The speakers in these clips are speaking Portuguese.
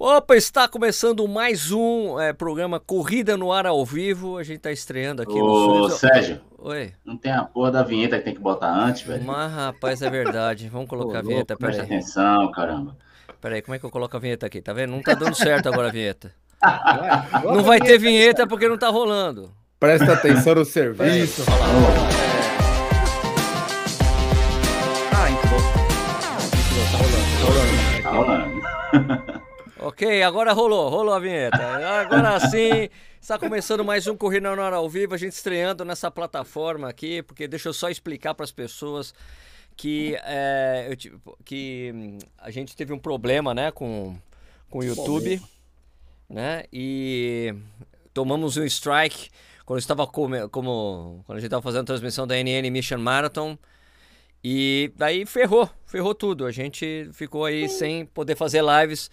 Opa, está começando mais um é, programa Corrida no Ar ao Vivo. A gente está estreando aqui Ô, no Sérgio, Oi. não tem a porra da vinheta que tem que botar antes, velho? Mas, rapaz, é verdade. Vamos colocar a vinheta, Presta peraí. atenção, caramba. Peraí, como é que eu coloco a vinheta aqui? Tá vendo? Não tá dando certo agora a vinheta. Não vai ter vinheta porque não tá rolando. Presta atenção no serviço. Ah, bom. Tá rolando, tá rolando. Tá rolando. Ok, agora rolou, rolou a vinheta. Agora sim, está começando mais um Corrida no Ar ao Vivo, a gente estreando nessa plataforma aqui, porque deixa eu só explicar para as pessoas que, é, eu que hum, a gente teve um problema, né, com, com o YouTube, né, e tomamos um strike quando estava como quando a gente estava fazendo a transmissão da NN Mission Marathon. E daí ferrou, ferrou tudo. A gente ficou aí sem poder fazer lives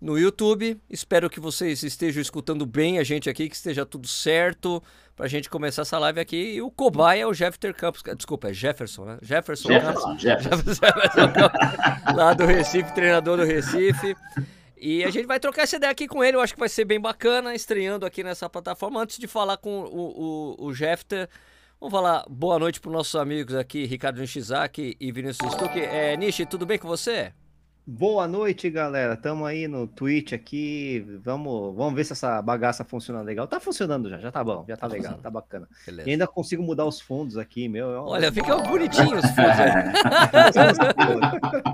no YouTube. Espero que vocês estejam escutando bem a gente aqui, que esteja tudo certo pra gente começar essa live aqui. E o cobaia é o Jeffter Campos. Desculpa, é Jefferson, né? Jefferson, Campos. Jefferson, Jefferson. Jefferson Campos, lá do Recife, treinador do Recife. E a gente vai trocar essa ideia aqui com ele, eu acho que vai ser bem bacana, estreando aqui nessa plataforma. Antes de falar com o, o, o Jefter, vamos falar boa noite para nossos amigos aqui, Ricardo Nishizaki e Vinícius Stuck. É, Nishi, tudo bem com você? Boa noite, galera. Tamo aí no Twitch aqui. Vamos, vamos ver se essa bagaça funciona legal. Tá funcionando já, já tá bom, já tá legal, tá bacana. Beleza. E ainda consigo mudar os fundos aqui, meu. Olha, fica bonitinho os fundos aí.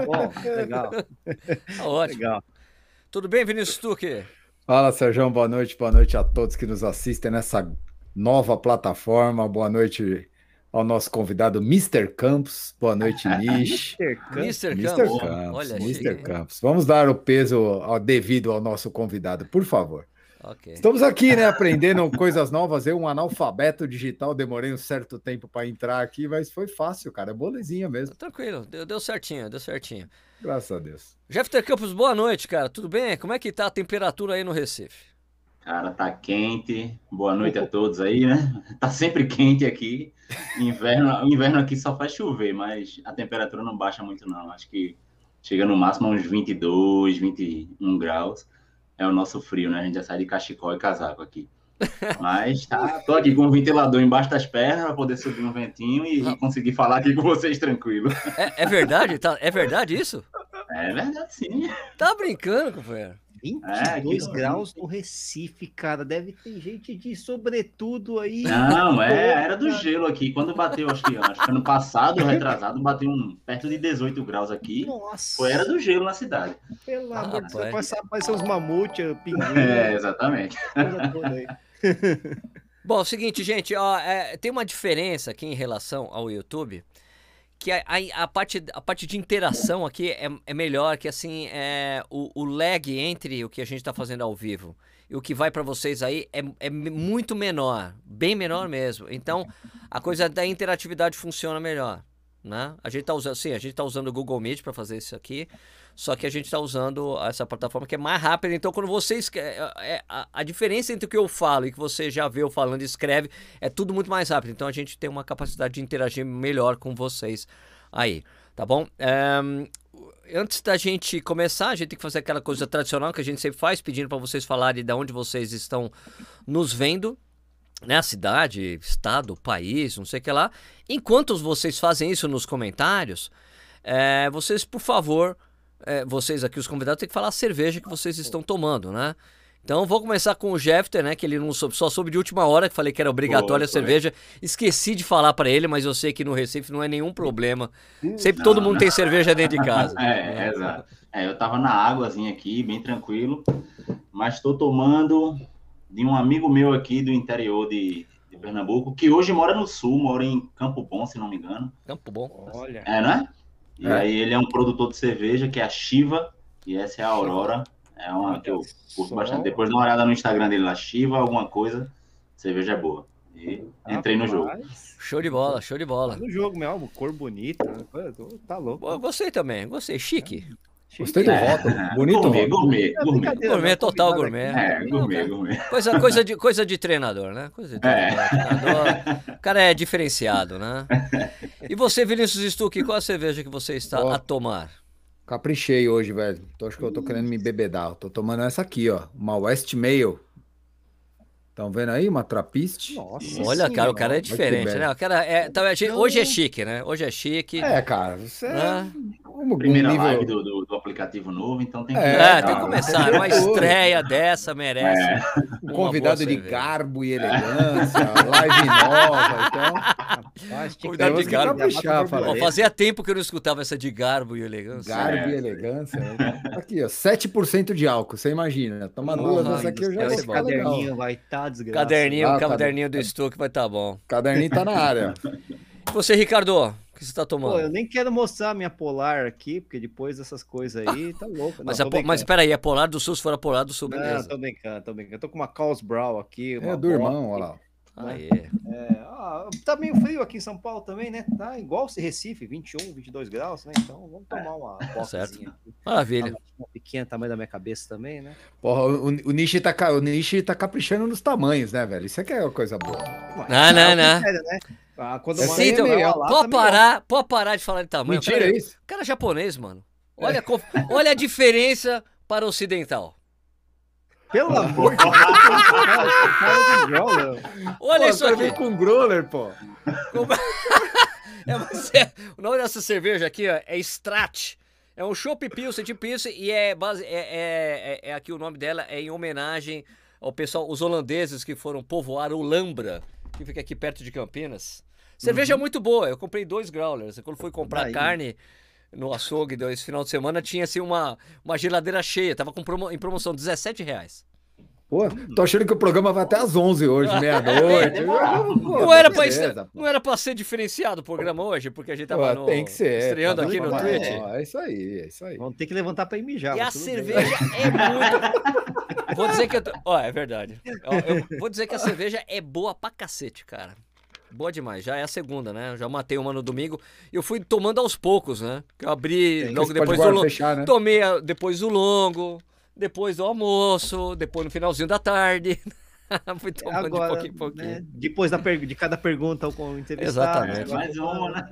Bom, legal, Tá ótimo. legal. Tudo bem, Vinícius Stuck? Fala, Sérgio. Boa noite. Boa noite a todos que nos assistem nessa nova plataforma. Boa noite ao nosso convidado, Mr. Campos. Boa noite, Nish. Mr. Campos. Mr. Campos. Campos, Olha, Mr. Campos. Vamos dar o peso ao devido ao nosso convidado, por favor. Ok. Estamos aqui, né, aprendendo coisas novas. Eu, um analfabeto digital, demorei um certo tempo para entrar aqui, mas foi fácil, cara. É bolezinha mesmo, Tranquilo, deu, deu certinho, deu certinho. graças a Deus. Jefter Campos, boa noite, cara. Tudo bem? Como é que tá a temperatura aí no Recife? Cara, tá quente. Boa noite a todos aí, né? Tá sempre quente aqui. Inverno, o inverno aqui só faz chover, mas a temperatura não baixa muito, não. Acho que chega no máximo a uns 22, 21 graus. É o nosso frio, né? A gente já sai de cachecol e casaco aqui. Mas tá, tô aqui com o ventilador embaixo das pernas para poder subir um ventinho e, e conseguir falar aqui com vocês tranquilo. É, é verdade? Tá, é verdade isso? É verdade, sim. Tá brincando, companheiro? 22 É, graus no Recife, cara. Deve ter gente de sobretudo aí. Não, é, era do gelo aqui. Quando bateu, acho que, acho que ano passado, retrasado, bateu um, perto de 18 graus aqui. Nossa, Foi era do gelo na cidade. pelo Ah, amor de Deus. rapaz. Vai, ser uns mamute, pinguim, É, exatamente. toda aí. Bom, é o seguinte, gente, ó, é, tem uma diferença aqui em relação ao YouTube, que a, a- a parte, a parte de interação aqui é, é melhor, que assim, é, o, o lag entre o que a gente tá fazendo ao vivo e o que vai para vocês aí é, é muito menor, bem menor mesmo. Então, a coisa da interatividade funciona melhor, né? A gente tá usando, sim, a gente tá usando o Google Meet para fazer isso aqui, só que a gente está usando essa plataforma que é mais rápida. Então, quando vocês. é- é- a, diferença entre o que eu falo e que você já vê eu falando e escreve é tudo muito mais rápido. Então, a gente tem uma capacidade de interagir melhor com vocês aí, tá bom? Ehm, antes da gente começar, a gente tem que fazer aquela coisa tradicional que a gente sempre faz, pedindo para vocês falarem de onde vocês estão nos vendo. Né, a cidade, estado, país, não sei o que lá. Enquanto vocês fazem isso nos comentários, é, vocês, por favor, é, vocês aqui, os convidados, têm que falar a cerveja que vocês estão tomando, né? Então, vou começar com o Jefter, né? Que ele não soube, só soube de última hora, que falei que era obrigatória a cerveja. Esqueci de falar pra ele, mas eu sei que no Recife não é nenhum problema. Sempre todo Não, mundo não. tem cerveja dentro de casa. É, é, exato. É, eu tava na águazinha aqui, bem tranquilo, mas estou tomando de um amigo meu aqui do interior de, de Pernambuco, que hoje mora no sul, mora em Campo Bom, se não me engano. Campo bom. Olha. É, né? E É. aí ele é um produtor de cerveja, que é a Shiva, e essa é a Aurora. É uma que eu curto Só. bastante. Depois dá uma olhada no Instagram dele lá, Shiva, alguma coisa, cerveja é boa. E entrei no jogo. Show de bola, show de bola. No jogo mesmo, cor bonita. né? Tá louco. Gostei também, gostei. Chique. Gostei do É. rótulo. Bonito Gourmet, gourmet, É gourmet. Gourmet, né? total gourmet. É, gourmet, gourmet. Coisa, coisa, de, coisa de treinador, né? Coisa de É. treinador. O cara é diferenciado, né? E você, Vinícius Stuck, qual a cerveja que você está Ó. a tomar? Caprichei hoje, velho. Tô, acho que eu tô querendo me bebedar. Tô tomando essa aqui, ó. Uma West Mail. Estão vendo aí? Uma trapiste? Nossa Olha, cara, o cara é diferente, né? O cara é, tá, hoje é chique, né? Hoje é chique. É, cara. Você é né? um, um Primeira nível... live do, do, do aplicativo novo, então tem que. É, É, É, tem que começar. Uma estreia dessa merece. É. um convidado de garbo e elegância, live nova, então. Rapaz, Convidado de garbo. Pô, falei. fazia tempo que eu não escutava essa de garbo e elegância. Garbo É. e elegância. né? Aqui, ó, 7% de álcool, você imagina. Toma duas dessa aqui, eu já vou ficar legal. caderninho vai estar desgraçado. Caderninho, Ah, caderninho do Stuck vai estar bom. Caderninho tá na área. E você, Ricardo, o que você tá tomando? Pô, eu nem quero mostrar minha polar aqui, porque depois dessas coisas aí, tá louco. mas, não, a mas peraí, é polar do sul, se for a polar do sul, Não, beleza. tô brincando, tô brincando. Eu tô com uma Carls Brown aqui. Uma É do irmão, olha lá. Aí. É, ah, tá meio frio aqui em São Paulo também, né? Tá igual se Recife, 21, 22 graus, né? Então vamos tomar uma É. Certo. aqui. Maravilha. Uma pequena, tamanho da minha cabeça também, né? Porra, o, o Nishi tá, o Nishi tá caprichando nos tamanhos, né, velho? Isso aqui é uma coisa boa. Não, não, não. Sério, né? Ah, quando é Então, pode ó. parar, pode parar de falar de tamanho. Mentira, cara, é isso? O cara é japonês, mano. Olha, olha a diferença para o ocidental. Pelo amor de Deus, cara, cara de growler. Olha Pô, isso aqui. veio com um growler, pô. É você- O nome dessa cerveja aqui ó, é Strat. É um Chopp Pilsen de Pilsen e é, base, é, é, é- é aqui o nome dela é em homenagem ao pessoal, os holandeses que foram povoar o Lambra, que fica aqui perto de Campinas. Cerveja muito boa, eu comprei dois growlers. Quando fui comprar Aí. carne no açougue esse final de semana, tinha assim uma, uma geladeira cheia, tava com promo- em promoção 17 reais. Pô, tô achando que o programa vai até às 11 hoje, meia-noite. Pô, Não era, pra, beleza, não era pra ser diferenciado o programa hoje, porque a gente tava Pô, no, tem que ser. estreando tá aqui no Twitch. É isso aí, é isso aí. Vamos ter que levantar pra ir mijar. E a tudo bem. cerveja é muito. Vou dizer que eu. tô- Ó, é verdade. Ó, eu vou dizer que a cerveja é boa pra cacete, cara. Boa demais. Já é a segunda, né? Eu já matei uma no domingo. E eu fui tomando aos poucos, né? Eu abri Porque logo depois do longo. fechar, né? Tomei a- depois do longo, depois do almoço, depois no finalzinho da tarde. fui tomando Agora, de pouquinho em pouquinho. né, depois da per- de cada pergunta com o entrevistado. Exatamente. Mais uma, né?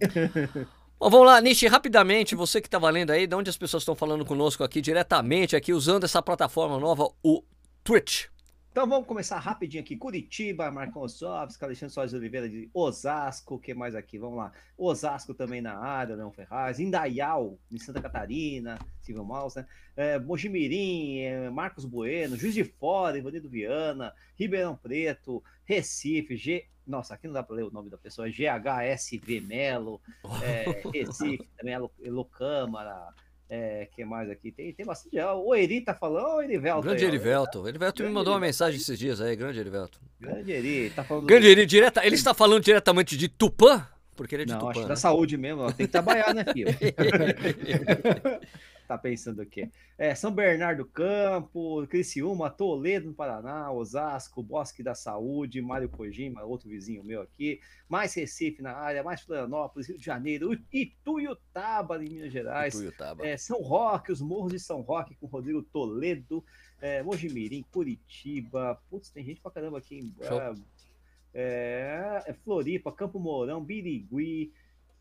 Bom, vamos lá, Nishi, rapidamente, você que tá valendo aí, de onde as pessoas estão falando conosco aqui, diretamente aqui, usando essa plataforma nova, o Twitch. Então vamos começar rapidinho aqui. Curitiba, Marcão Ossovski, Alexandre Soares de Oliveira de Osasco, o que mais aqui? Vamos lá. Osasco também na área, Leão Ferraz, Indaial, em Santa Catarina, Silvio Maus, né? É, Mojimirim, é, Marcos Bueno, Juiz de Fora, Ivanildo Viana, Ribeirão Preto, Recife, G... Nossa, aqui não dá para ler o nome da pessoa, GHSV Melo, é, Recife, também Elo, Elo Câmara, é, que mais aqui? Tem, tem bastante. O Eri tá falando, o Erivelto. Grande aí, ó. Erivelto. Erivelto me Grande mandou uma Erivelto. mensagem esses dias aí, grande Erivelto. Grande Eri, tá falando. Grande Eri, direta, ele está falando diretamente de Tupã? Porque ele é de Não, acho Tupã. que né? da saúde mesmo, ó, tem que trabalhar, né, filho? tá pensando o quê? É, São Bernardo do Campo, Criciúma, Toledo, no Paraná, Osasco, Bosque da Saúde, Mário Kojima, outro vizinho meu aqui, mais Recife na área, mais Florianópolis, Rio de Janeiro, Ituiutaba, em Minas Gerais, Tuiutaba. é, São Roque, os Morros de São Roque com Rodrigo Toledo, é, Mojimirim, Curitiba, putz, tem gente pra caramba aqui em é, é Floripa, Campo Mourão, Birigui,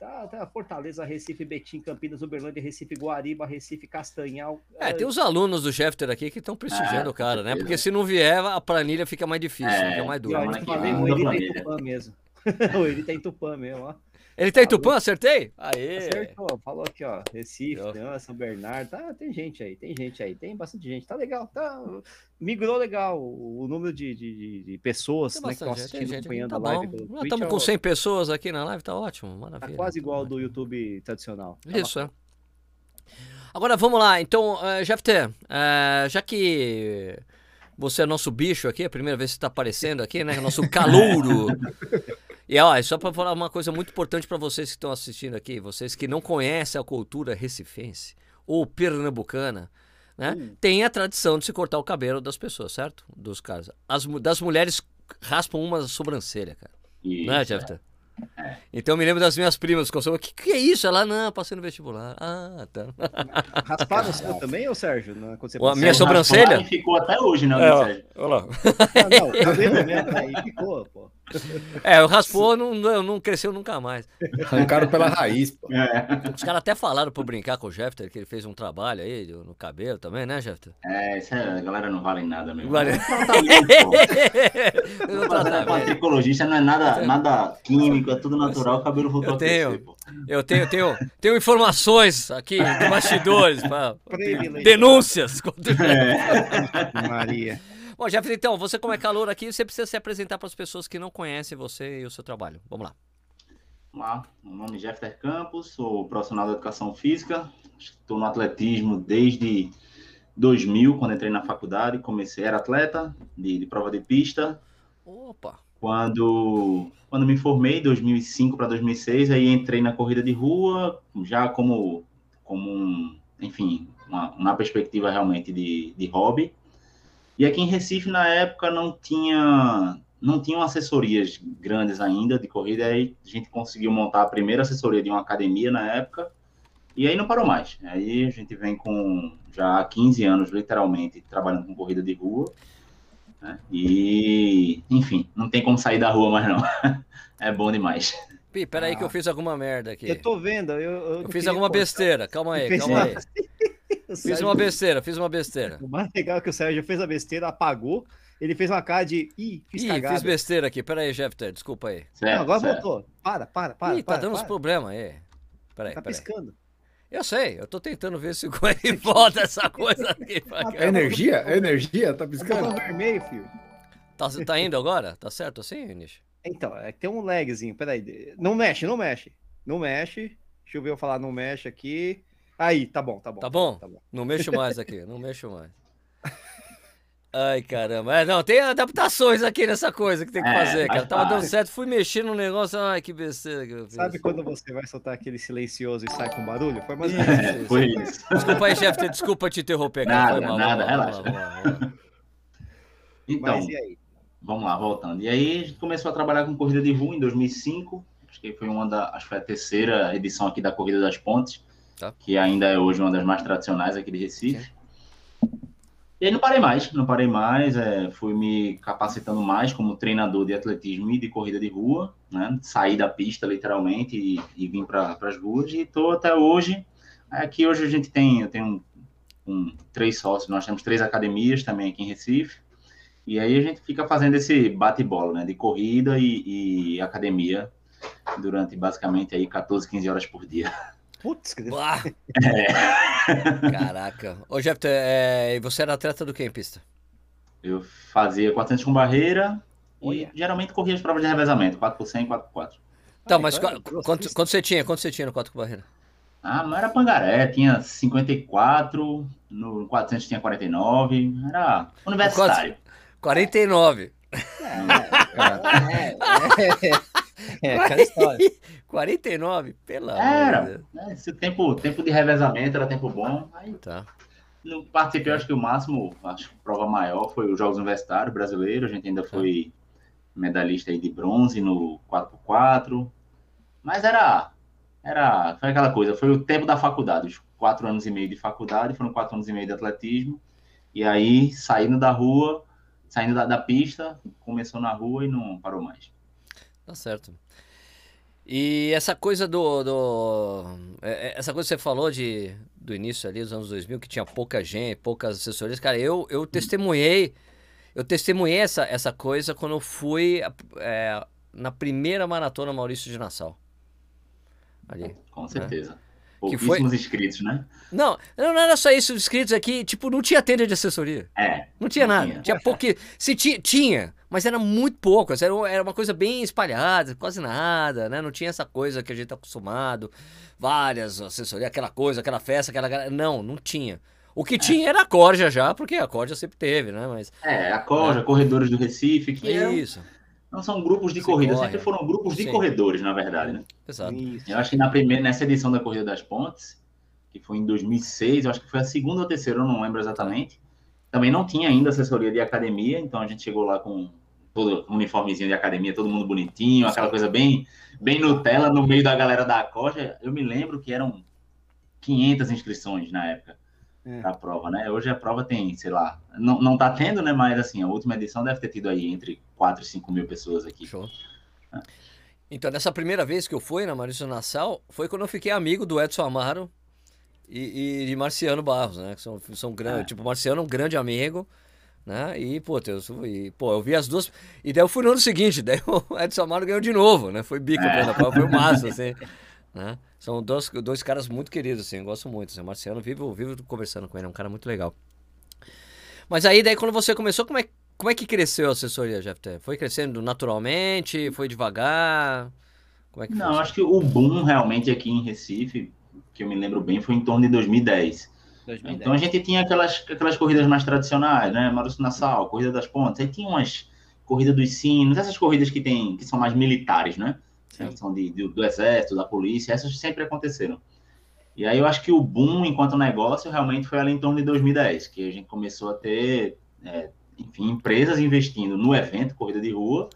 tá, tá, Fortaleza, Recife, Betim, Campinas, Uberlândia, Recife, Guariba, Recife, Castanhal. É, tem os alunos do Schefter aqui que estão prestigiando Ah, o cara, né? Porque se não vier, a planilha fica mais difícil, É, fica mais dura. ó, Semana eu falei, o Eri tá em Tupã mesmo. o Eri tá em Tupã mesmo, ó. Ele tá em Tupã, acertei? Aê! Acertou, falou aqui, ó. Recife, São Bernardo, tá, tem gente aí, tem gente aí, tem bastante gente, tá legal, tá. Migrou legal o, número de, de, de- pessoas né, que estão assistindo, gente acompanhando Tá a live bom. pelo Nós estamos com 100 pessoas aqui na live, tá ótimo, Tá maravilha. quase tá igual ao do YouTube tradicional. Tá Isso, é. Agora vamos lá, então, uh, Jefter, eh, já que você é nosso bicho aqui, é a primeira vez que você está aparecendo aqui, né? Nosso calouro. E ó, é só para falar uma coisa muito importante para vocês que estão assistindo aqui, vocês que não conhecem a cultura recifense ou pernambucana, né? Hum. Tem a tradição de se cortar o cabelo das pessoas, certo? Dos caras. As, das mulheres raspam uma sobrancelha, cara. Isso, Né, Jefter? Então eu me lembro das minhas primas que o que, que é isso? Ela, não, passei no vestibular. Ah, tá. Rasparam o seu também, ô Sérgio? Né, quando você Ó, a minha sobrancelha? E ficou até hoje, né, É, ó, Sérgio? olha lá. Ah, não, cabelo mesmo, aí ficou, pô. É, o raspou, não, não, não cresceu nunca mais. Arrancaram pela raiz, pô. É, Os caras até falaram pra eu brincar com o Jeffter, que ele fez um trabalho aí no cabelo também, né, Jeffter? é, isso é, a galera não vale nada mesmo. Vale- É um tratamento, pô. Eu Fazer tratamento. pra tricologista não é nada, nada químico, é tudo natural, o cabelo voltou Eu a tenho. crescer, pô. Eu tenho, tenho, tenho informações aqui de bastidores, pra, denúncias. contra- Maria. Bom, Jeffter, então, você como é calor aqui, você precisa se apresentar para as pessoas que não conhecem você e o seu trabalho. Vamos lá. Vamos lá, meu nome é Jeffter Campos, sou profissional da educação física, estou no atletismo desde 2000, quando entrei na faculdade, comecei, era atleta de, de prova de pista, Opa. quando, quando me formei, 2005 para 2006, aí entrei na corrida de rua, já como, como um, enfim, uma, uma perspectiva realmente de, de hobby. E aqui em Recife, na época, não tinha não tinham assessorias grandes ainda de corrida, aí a gente conseguiu montar a primeira assessoria de uma academia na época, e aí não parou mais. Aí a gente vem com já há 15 anos, literalmente, trabalhando com corrida de rua, né? E, enfim, não tem como sair da rua mais não. É bom demais. Pi, peraí que eu fiz alguma merda aqui. Eu tô vendo, eu, eu, Eu fiz alguma besteira. Calma aí, calma aí. O Fiz Sérgio- uma besteira, fiz uma besteira. O mais legal é que o Sérgio fez a besteira, apagou, ele fez uma cara de ih, fiz Ih, cagada. fiz besteira aqui. Peraí, Jeffter, desculpa aí. Certo, Não, agora certo. voltou. Para, para, para. Ih, tá para, dando uns para. problemas aí. Peraí, Tá peraí. piscando. Eu sei, eu tô tentando ver se ele volta essa coisa aqui. É energia? É energia? Tá Tá piscando? ficando vermelho, filho. Tá, tá indo agora? Tá certo assim, Nish? Então, é que tem um lagzinho, peraí. Não mexe, não mexe. Não mexe. Deixa eu ver eu falar não mexe aqui. Aí, tá bom, tá bom. Tá bom? Tá bom. Não mexo mais aqui, não mexo mais. Ai, caramba. É, não, tem adaptações aqui nessa coisa que tem que É, fazer, cara. Tava dando certo, fui mexer no negócio. Ai, que besteira que eu fiz. Sabe quando você vai soltar aquele silencioso e sai com barulho? Foi mais ou menos É, isso. foi isso. Desculpa aí, chefe, desculpa te interromper, cara. Nada, Foi mal, nada, relaxa. Então, Mas e aí? vamos lá, voltando. E aí a gente começou a trabalhar com corrida de rua em 2005. Acho que foi uma da, acho que foi a terceira edição aqui da Corrida das Pontes, Tá. que ainda é hoje uma das mais tradicionais aqui de Recife. E aí não parei mais, não parei mais, é, fui me capacitando mais como treinador de atletismo e de corrida de rua, né? Saí da pista literalmente e, e vim para as ruas e estou até hoje. Aqui hoje a gente tem, eu tenho um, um- três sócios, nós temos três academias também aqui em Recife. E aí a gente fica fazendo esse bate-bola, né? De corrida e, e academia durante basicamente aí 14, 15 horas por dia. Putz, que! É. Caraca. Ô, Jeff, é, e você era atleta do que em pista? Eu fazia 400 com barreira e geralmente corria as provas de revezamento, 4 por 100 e 4 por 4. Então, mas então qua- é quanto, quanto você tinha? Quanto você tinha no 4 com barreira? Ah, mas era pangaré, tinha 54, no 400 tinha 49, era universitário. 49. É, é, aquela história. 49? Pelo amor de Era, né? Esse tempo, tempo de revezamento era tempo bom. Aí Tá. não participei, acho que o máximo, acho que a prova maior foi os Jogos Universitários Brasileiros. A gente ainda foi medalhista aí de bronze no 4x4. Mas era, era, foi aquela coisa, foi o tempo da faculdade, os quatro anos e meio de faculdade, foram quatro anos e meio de atletismo. E aí, saindo da rua, saindo da, da pista, começou na rua e não parou mais. Tá certo. E essa coisa do, do é, é, essa coisa que você falou de do início ali dos anos 2000 que tinha pouca gente, poucas assessorias, cara, eu eu testemunhei eu testemunhei essa, essa coisa quando eu fui é, na primeira maratona Maurício de Nassau. Ali. Com certeza. Que foi- inscritos, né? Não, não era só isso, os inscritos aqui, tipo, não tinha tenda de assessoria. É. Não tinha Não nada. tinha. Tinha pouco. Se tinha, tinha, mas era muito pouco. Era, um- era uma coisa bem espalhada, quase nada, né? Não tinha essa coisa que a gente tá acostumado. Várias assessorias, aquela coisa, aquela festa, aquela. galera- Não, não tinha. O que tinha era a Corja já, porque a Corja sempre teve, né? Mas. É, a Corja, Corredores do Recife, que eram- Isso. não são grupos de Se corrida, corre. sempre foram grupos de Sim. corredores, na verdade, né? Exato. Isso. Eu acho que na primeira, nessa edição da Corrida das Pontes, que foi em 2006, eu acho que foi a segunda ou terceira, eu não lembro exatamente. Também não tinha ainda assessoria de academia, então a gente chegou lá com todo uniformezinho de academia, todo mundo bonitinho, aquela coisa bem, bem Nutella no meio da galera da Corja. Eu me lembro que eram 500 inscrições na época. é. a prova, né? Hoje a prova tem, sei lá, não, não tá tendo, né? Mas assim, a última edição deve ter tido aí entre 4 e 5 mil pessoas aqui. Show. É. Então, nessa primeira vez que eu fui na Maurício Nassau, foi quando eu fiquei amigo do Edson Amaro e, e de Marciano Barros, né? Que são, são grandes, é. tipo, Marciano é um grande amigo, né? E, pô, eu, e, pô, eu vi as duas. E daí eu fui no ano seguinte, daí o Edson Amaro ganhou de novo, né? Foi bicampeão é. foi o massa, assim. Né? São dois, dois caras muito queridos, assim, eu gosto muito. Assim, o Marciano, vivo, vivo conversando com ele, é um cara muito legal. Mas aí, daí, quando você começou, como é, como é que cresceu a assessoria, Jeff? Foi crescendo naturalmente? Foi devagar? Como é que Não, foi? acho que o boom realmente aqui em Recife, que eu me lembro bem, foi em torno de 2010. 2010. Então a gente tinha aquelas, aquelas corridas mais tradicionais, né? Maurício Nassau, Corrida das Pontes. Aí tinha umas corridas dos sinos, essas corridas que, tem, que são mais militares, né? São de, de, do exército, da polícia, essas sempre aconteceram. E aí eu acho que o boom enquanto negócio realmente foi ali em torno de 2010, que a gente começou a ter, é, enfim, empresas investindo no evento Corrida de Rua,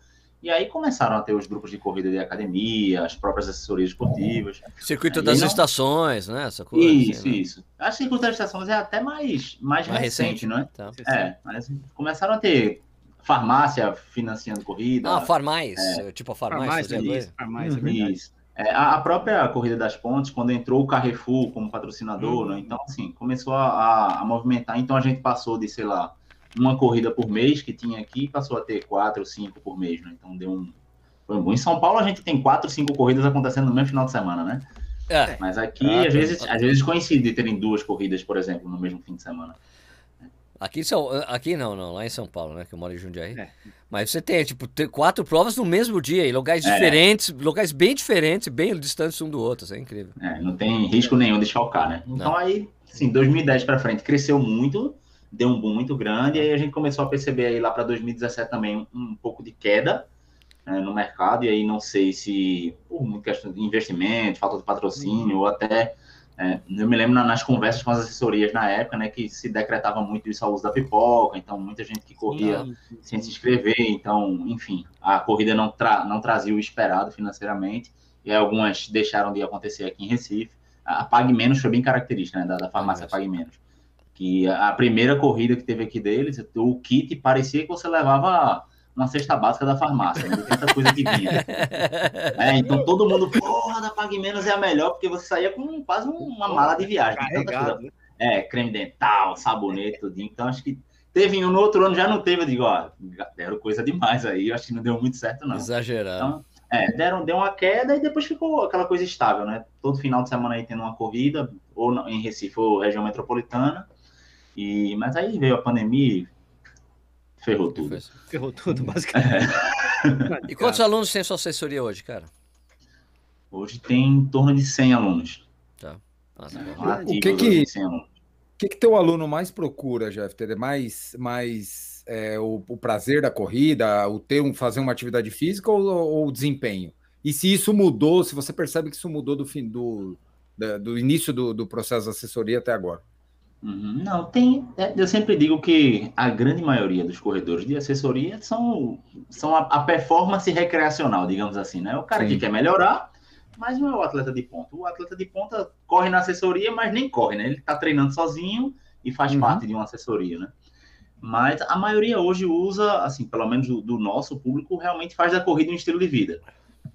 e aí começaram a ter os grupos de corrida de academia, as próprias assessorias esportivas. Circuito das não... estações, né? Essa coisa, isso, assim, né? isso. Acho que o circuito das estações é até mais, mais, mais recente, recente, não é? Tá. É, mas começaram a ter farmácia financiando corrida. Ah, farmais, é. tipo a farmácia. Farmácia, uhum. é isso. É, a, própria Corrida das Pontes, quando entrou o Carrefour como patrocinador, uhum. né, então, assim, começou a, a, movimentar. Então, a gente passou de, sei lá, uma corrida por mês que tinha aqui, passou a ter quatro, cinco por mês, né? Então, deu um... Foi bom. Em São Paulo, a gente tem quatro, cinco corridas acontecendo no mesmo final de semana, né? É. Mas aqui, ah, às, vezes, às vezes coincide terem duas corridas, por exemplo, no mesmo fim de semana. Aqui, São, aqui não, não, lá em São Paulo, né? Que eu moro em Jundiaí. É. Mas você tem, tipo, quatro provas no mesmo dia, em lugares é. diferentes, locais bem diferentes, bem distantes um do outro, isso é incrível. É, não tem risco nenhum de chocar, né? Então não. aí, assim, 2010 para frente cresceu muito, deu um boom muito grande, e aí a gente começou a perceber aí lá para 2017 também um, um pouco de queda né, no mercado, e aí não sei se por muita questão de investimento, falta de patrocínio, uhum. ou até é, eu me lembro nas conversas com as assessorias na época, né, que se decretava muito isso ao uso da pipoca, então muita gente que corria sim. sem se inscrever, então, enfim, a corrida não, tra não trazia o esperado financeiramente, e algumas deixaram de acontecer aqui em Recife. A Pague Menos foi bem característica, né, da, da farmácia Pague Menos. Que a primeira corrida que teve aqui deles, o kit parecia que você levava uma cesta básica da farmácia, de tanta coisa que vinha. É, então todo mundo, porra, da Pague Menos é a melhor, porque você saía com quase uma mala de viagem. Carregado. Né? É, creme dental, sabonete, tudo. Então acho que teve um no outro ano, já não teve. Eu digo, ó, deram coisa demais aí, eu acho que não deu muito certo, não. Exagerado. Então, é, deram, deu uma queda e depois ficou aquela coisa estável, né? Todo final de semana aí tendo uma corrida, ou em Recife ou região metropolitana. E, mas aí veio a pandemia, Ferrou tudo. Ferrou tudo, basicamente. e quantos alunos tem sua assessoria hoje, cara? Hoje tem em torno de 100 alunos. Tá. Nossa, o que que, o que que teu aluno mais procura, Jeff? Ter mais, mais é, o, o, prazer da corrida, o ter um, fazer uma atividade física ou, ou o desempenho? E se isso mudou, se você percebe que isso mudou do fim do, do início do, do processo de assessoria até agora? Uhum. Não, tem. É, eu sempre digo que a grande maioria dos corredores de assessoria são, são a, a performance recreacional, digamos assim, né? O cara Sim. que quer melhorar, mas não é o atleta de ponta. O atleta de ponta corre na assessoria, mas nem corre, né? Ele está treinando sozinho e faz uhum. parte de uma assessoria, né? Mas a maioria hoje usa, assim, pelo menos do, do nosso público, realmente faz da corrida um estilo de vida.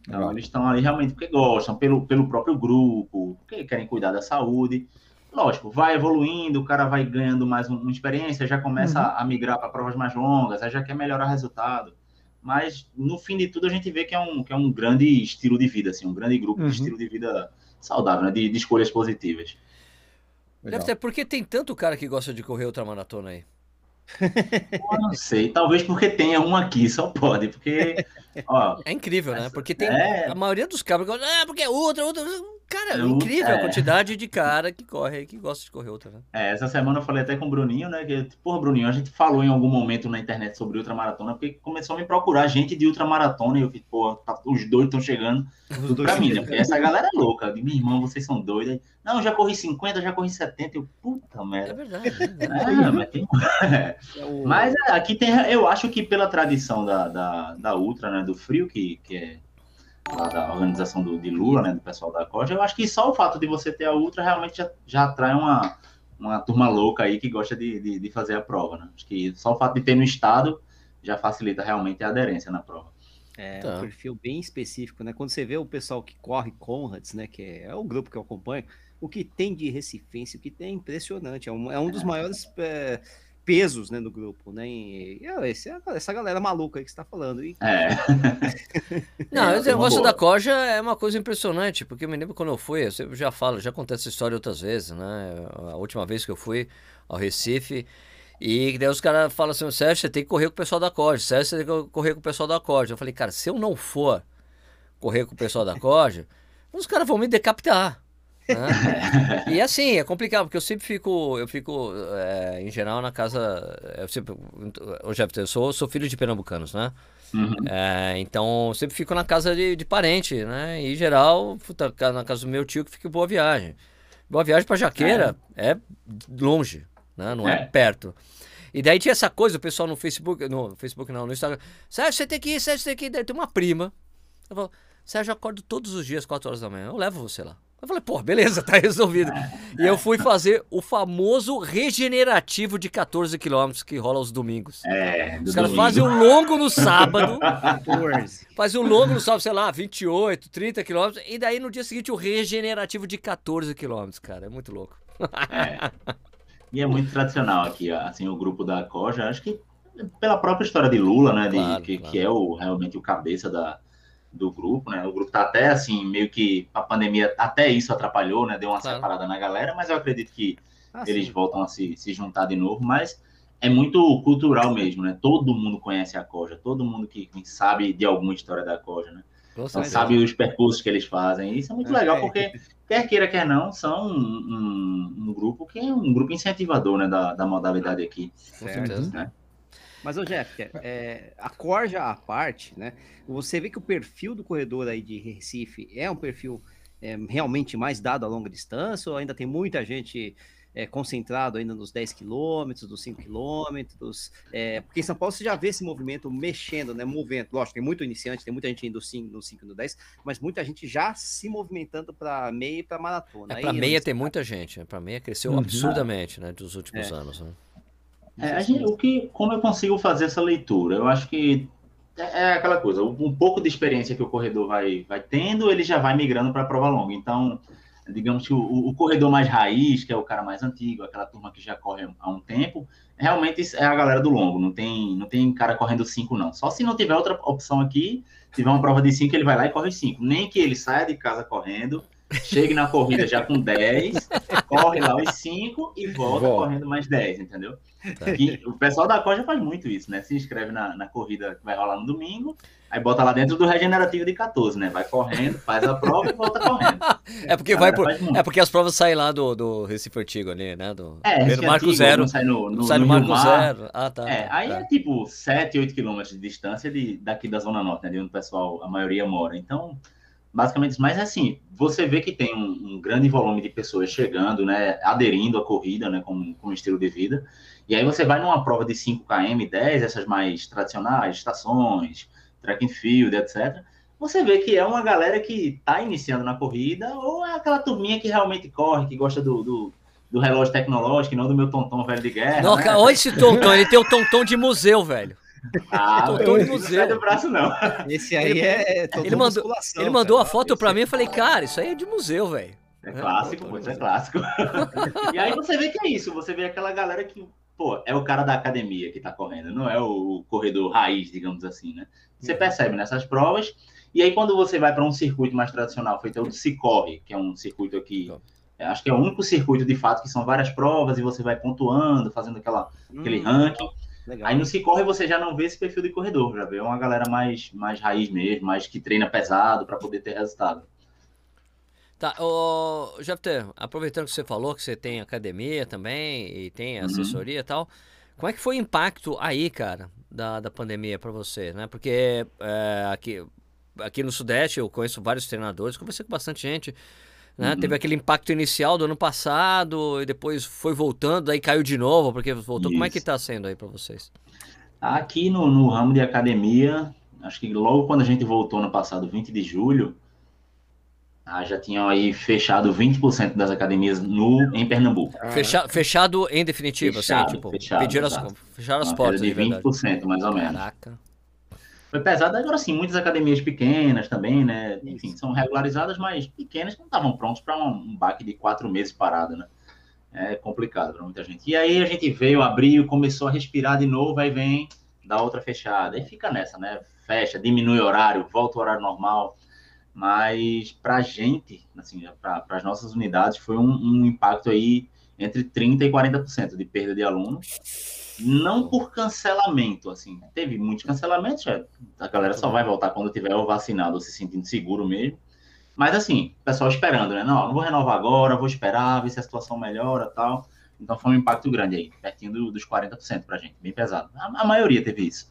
Então, eles estão ali realmente porque gostam, pelo, pelo próprio grupo, porque querem cuidar da saúde lógico, vai evoluindo, o cara vai ganhando mais uma experiência, já começa uhum. a migrar para provas mais longas, aí já quer melhorar o resultado. Mas no fim de tudo a gente vê que é um, que é um grande estilo de vida, assim, um grande grupo uhum. de estilo de vida saudável, né? de, de escolhas positivas. Deve ter, porque tem tanto cara que gosta de correr outra maratona aí. Eu não sei, talvez porque tenha um aqui, só pode, porque. Ó, é incrível, né? Porque tem é... a maioria dos caras, ah, porque é outra, outra. Cara, é incrível é. a quantidade de cara que corre, que gosta de correr outra, né? É, essa semana eu falei até com o Bruninho, né? Que, porra, Bruninho, a gente falou em algum momento na internet sobre ultramaratona, porque começou a me procurar gente de ultramaratona e eu fiquei, pô, tá, os dois estão chegando tudo pra mim, né? Porque essa galera é louca. Eu meu irmão, vocês são doidos. Não, já corri 50, já corri 70. Eu, puta merda. É verdade. É, verdade. é mas, tem... é. mas é, aqui tem, eu acho que pela tradição da, da, da Ultra, né? Do frio, que, que é da organização do, de Lula, né, do pessoal da Coja, eu acho que só o fato de você ter a Ultra realmente já, já atrai uma, uma turma louca aí que gosta de, de, de, fazer a prova, né? Acho que só o fato de ter no estado já facilita realmente a aderência na prova. É, tá. um perfil bem específico, né? Quando você vê o pessoal que corre Conrads, né? Que é, é o grupo que eu acompanho, o que tem de recifense, o que tem é impressionante. É um, é um dos é. maiores é, pesos né, no grupo, né? E, esse, é essa galera maluca aí que você tá falando. E... É. Não, é, o negócio da Coja é uma coisa impressionante, porque eu me lembro quando eu fui, eu já falo, já contei essa história outras vezes, né? A última vez que eu fui ao Recife, e daí os caras falam assim, Sérgio, você tem que correr com o pessoal da Corja, Sérgio, você tem que correr com o pessoal da Corja. Eu falei, cara, se eu não for correr com o pessoal da Corja, os caras vão me decapitar. Né? e assim, é complicado, porque eu sempre fico, eu fico, é, em geral, na casa. Eu sempre. Eu já eu sou, sou filho de pernambucanos, né? Uhum. É, então eu sempre fico na casa de, de parente, né? E em geral, na casa do meu tio que fica Boa Viagem. Boa Viagem para Jaqueira é, é longe, né? Não é. é. perto. E daí tinha essa coisa, o pessoal no Facebook, no Facebook não, no Instagram, Sérgio, você tem que ir, Sérgio, você tem que ir. Daí tem uma prima. Eu falo, Sérgio, eu acordo todos os dias, 4 horas da manhã. Eu levo você lá. Eu falei, pô, beleza, tá resolvido. E eu fui fazer o famoso regenerativo de 14 quilômetros que rola aos domingos. É, Os caras fazem um longo no sábado. fazem um longo no sábado, sei lá, 28, 30 quilômetros. E daí no dia seguinte o regenerativo de 14 quilômetros, cara. É muito louco. É. E é muito tradicional aqui, assim, o grupo da Coja. Acho que pela própria história de Lula, né? De, claro, que, claro. que é o, realmente o cabeça da do grupo, né? O grupo tá até assim, meio que a pandemia, até isso atrapalhou, né? Deu uma claro. separada na galera, mas eu acredito que ah, eles sim. voltam a se, se juntar de novo, mas é muito cultural mesmo, né? Todo mundo conhece a Coja, todo mundo que, sabe de alguma história da Coja, né? Então, sabe os percursos que eles fazem. Isso é muito é, legal, porque quer queira, quer não, são um, um, um, grupo que é um grupo incentivador né, da, da modalidade aqui. Com certeza. Né? Mas, ô Jeff, é, a corja à parte, né? Você vê que o perfil do corredor aí de Recife é um perfil é, realmente mais dado a longa distância ou ainda tem muita gente é, concentrado ainda nos 10 quilômetros, dos 5 quilômetros? É, porque em São Paulo você já vê esse movimento mexendo, né? Movimento, lógico, tem muito iniciante, tem muita gente indo no 5, no 5 no 10, mas muita gente já se movimentando para meia e para maratona. É, para meia tem muita gente, né? para meia cresceu uhum. absurdamente, né? Dos últimos é. anos, né? É, gente, o que, como eu consigo fazer essa leitura? Eu acho que é, é aquela coisa, um pouco de experiência que o corredor vai, vai tendo, ele já vai migrando para a prova longa. Então, digamos que o, o, corredor mais raiz, que é o cara mais antigo, aquela turma que já corre há um tempo, realmente é a galera do longo. Não tem, não tem cara correndo 5, não. Só se não tiver outra opção aqui, tiver uma prova de 5, ele vai lá e corre 5. Nem que ele saia de casa correndo chegue na corrida já com 10, corre lá os 5 e volta, correndo mais 10, entendeu? Tá. O pessoal da Coja faz muito isso, né? Se inscreve na, na corrida que vai rolar no domingo, aí bota lá dentro do regenerativo de 14, né? Vai correndo, faz a prova e volta correndo. É porque, vai por, é porque as provas saem lá do, do Recife Antigo ali, né? Do, é, Recife Marco Antigo, Zero. Sai no, no, sai no, no Marco Zero. Ah, tá. É, aí tá. é tipo 7, 8 quilômetros de distância de, daqui da Zona Norte, né? De onde o pessoal, a maioria mora. Então basicamente mas assim, você vê que tem um, um, grande volume de pessoas chegando, né, aderindo à corrida, né, como, como estilo de vida, e aí você vai numa prova de 5 km, 10, essas mais tradicionais, estações, track and field, etc., você vê que é uma galera que está iniciando na corrida, ou é aquela turminha que realmente corre, que gosta do, do, do relógio tecnológico, não do meu tonton velho de guerra. Não, né? olha esse tonton, ele tem o tonton de museu, velho. Ah, tô de museu. Não braço, não. Esse aí é. Ele mandou, ele mandou cara. a foto para mim e falei, cara, isso aí é de museu, velho. É clássico, pô, isso é clássico. e aí você vê que é isso, você vê aquela galera que, pô, é o cara da academia que tá correndo, não é o corredor raiz, digamos assim, né? Você uhum. percebe nessas provas. E aí, quando você vai para um circuito mais tradicional, feito o Cicorre, que é um circuito aqui. Acho que é o único circuito de fato que são várias provas e você vai pontuando, fazendo aquela, hum. aquele ranking. Legal. Aí no que corre você já não vê esse perfil de corredor, já vê uma galera mais, mais raiz mesmo, mais que treina pesado para poder ter resultado. Tá, ô, Jefter, aproveitando que você falou que você tem academia também e tem uhum. assessoria uhum. e tal, como é que foi o impacto aí, cara, da, da pandemia para você, né? Porque é, aqui, aqui no Sudeste eu conheço vários treinadores, conversei com bastante gente, né? Uhum. Teve aquele impacto inicial do ano passado e depois foi voltando, aí caiu de novo, porque voltou. Isso. Como é que está sendo aí para vocês? Aqui no, no ramo de academia, acho que logo quando a gente voltou no passado, 20 de julho, Ah, já tinham aí fechado 20% das academias no, em Pernambuco. Fecha, fechado em definitivo, assim, fechado, assim, tipo, fechado, pediram as, fecharam as portas. De 20%, mais ou menos. Caraca. Foi pesado, agora sim, muitas academias pequenas também, né? Enfim, são regularizadas, mas pequenas não estavam prontos para um, um baque de quatro meses parado, né? É complicado para muita gente. E aí a gente veio, abriu, começou a respirar de novo, aí vem da outra fechada. Aí fica nessa, né? Fecha, diminui o horário, volta o horário normal mas para a gente, assim, para as nossas unidades, foi um, um, impacto aí entre 30% e 40% de perda de alunos, não por cancelamento, assim, teve muitos cancelamentos, a galera só vai voltar quando tiver o vacinado ou se sentindo seguro mesmo, mas assim, o pessoal esperando, né, não, não vou renovar agora, vou esperar, ver se a situação melhora tal, então foi um impacto grande aí, pertinho dos 40% para a gente, bem pesado, a, a maioria teve isso.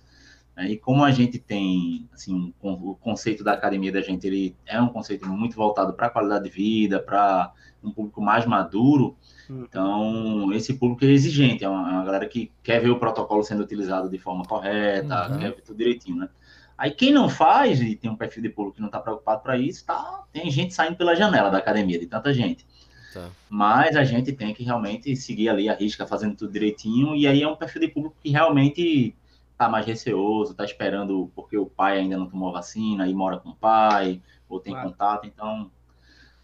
Né? E como a gente tem, assim, o conceito da academia da gente, ele é um conceito muito voltado para a qualidade de vida, para um público mais maduro. Hum. Então, esse público é exigente, é uma, é uma, galera que quer ver o protocolo sendo utilizado de forma correta, uhum. quer ver tudo direitinho, né? Aí quem não faz e tem um perfil de público que não está preocupado para isso, tá, tem gente saindo pela janela da academia, de tanta gente. Tá. Mas a gente tem que realmente seguir ali a risca, fazendo tudo direitinho, e aí é um perfil de público que realmente tá mais receoso, tá esperando porque o pai ainda não tomou vacina e mora com o pai, ou tem claro. contato, então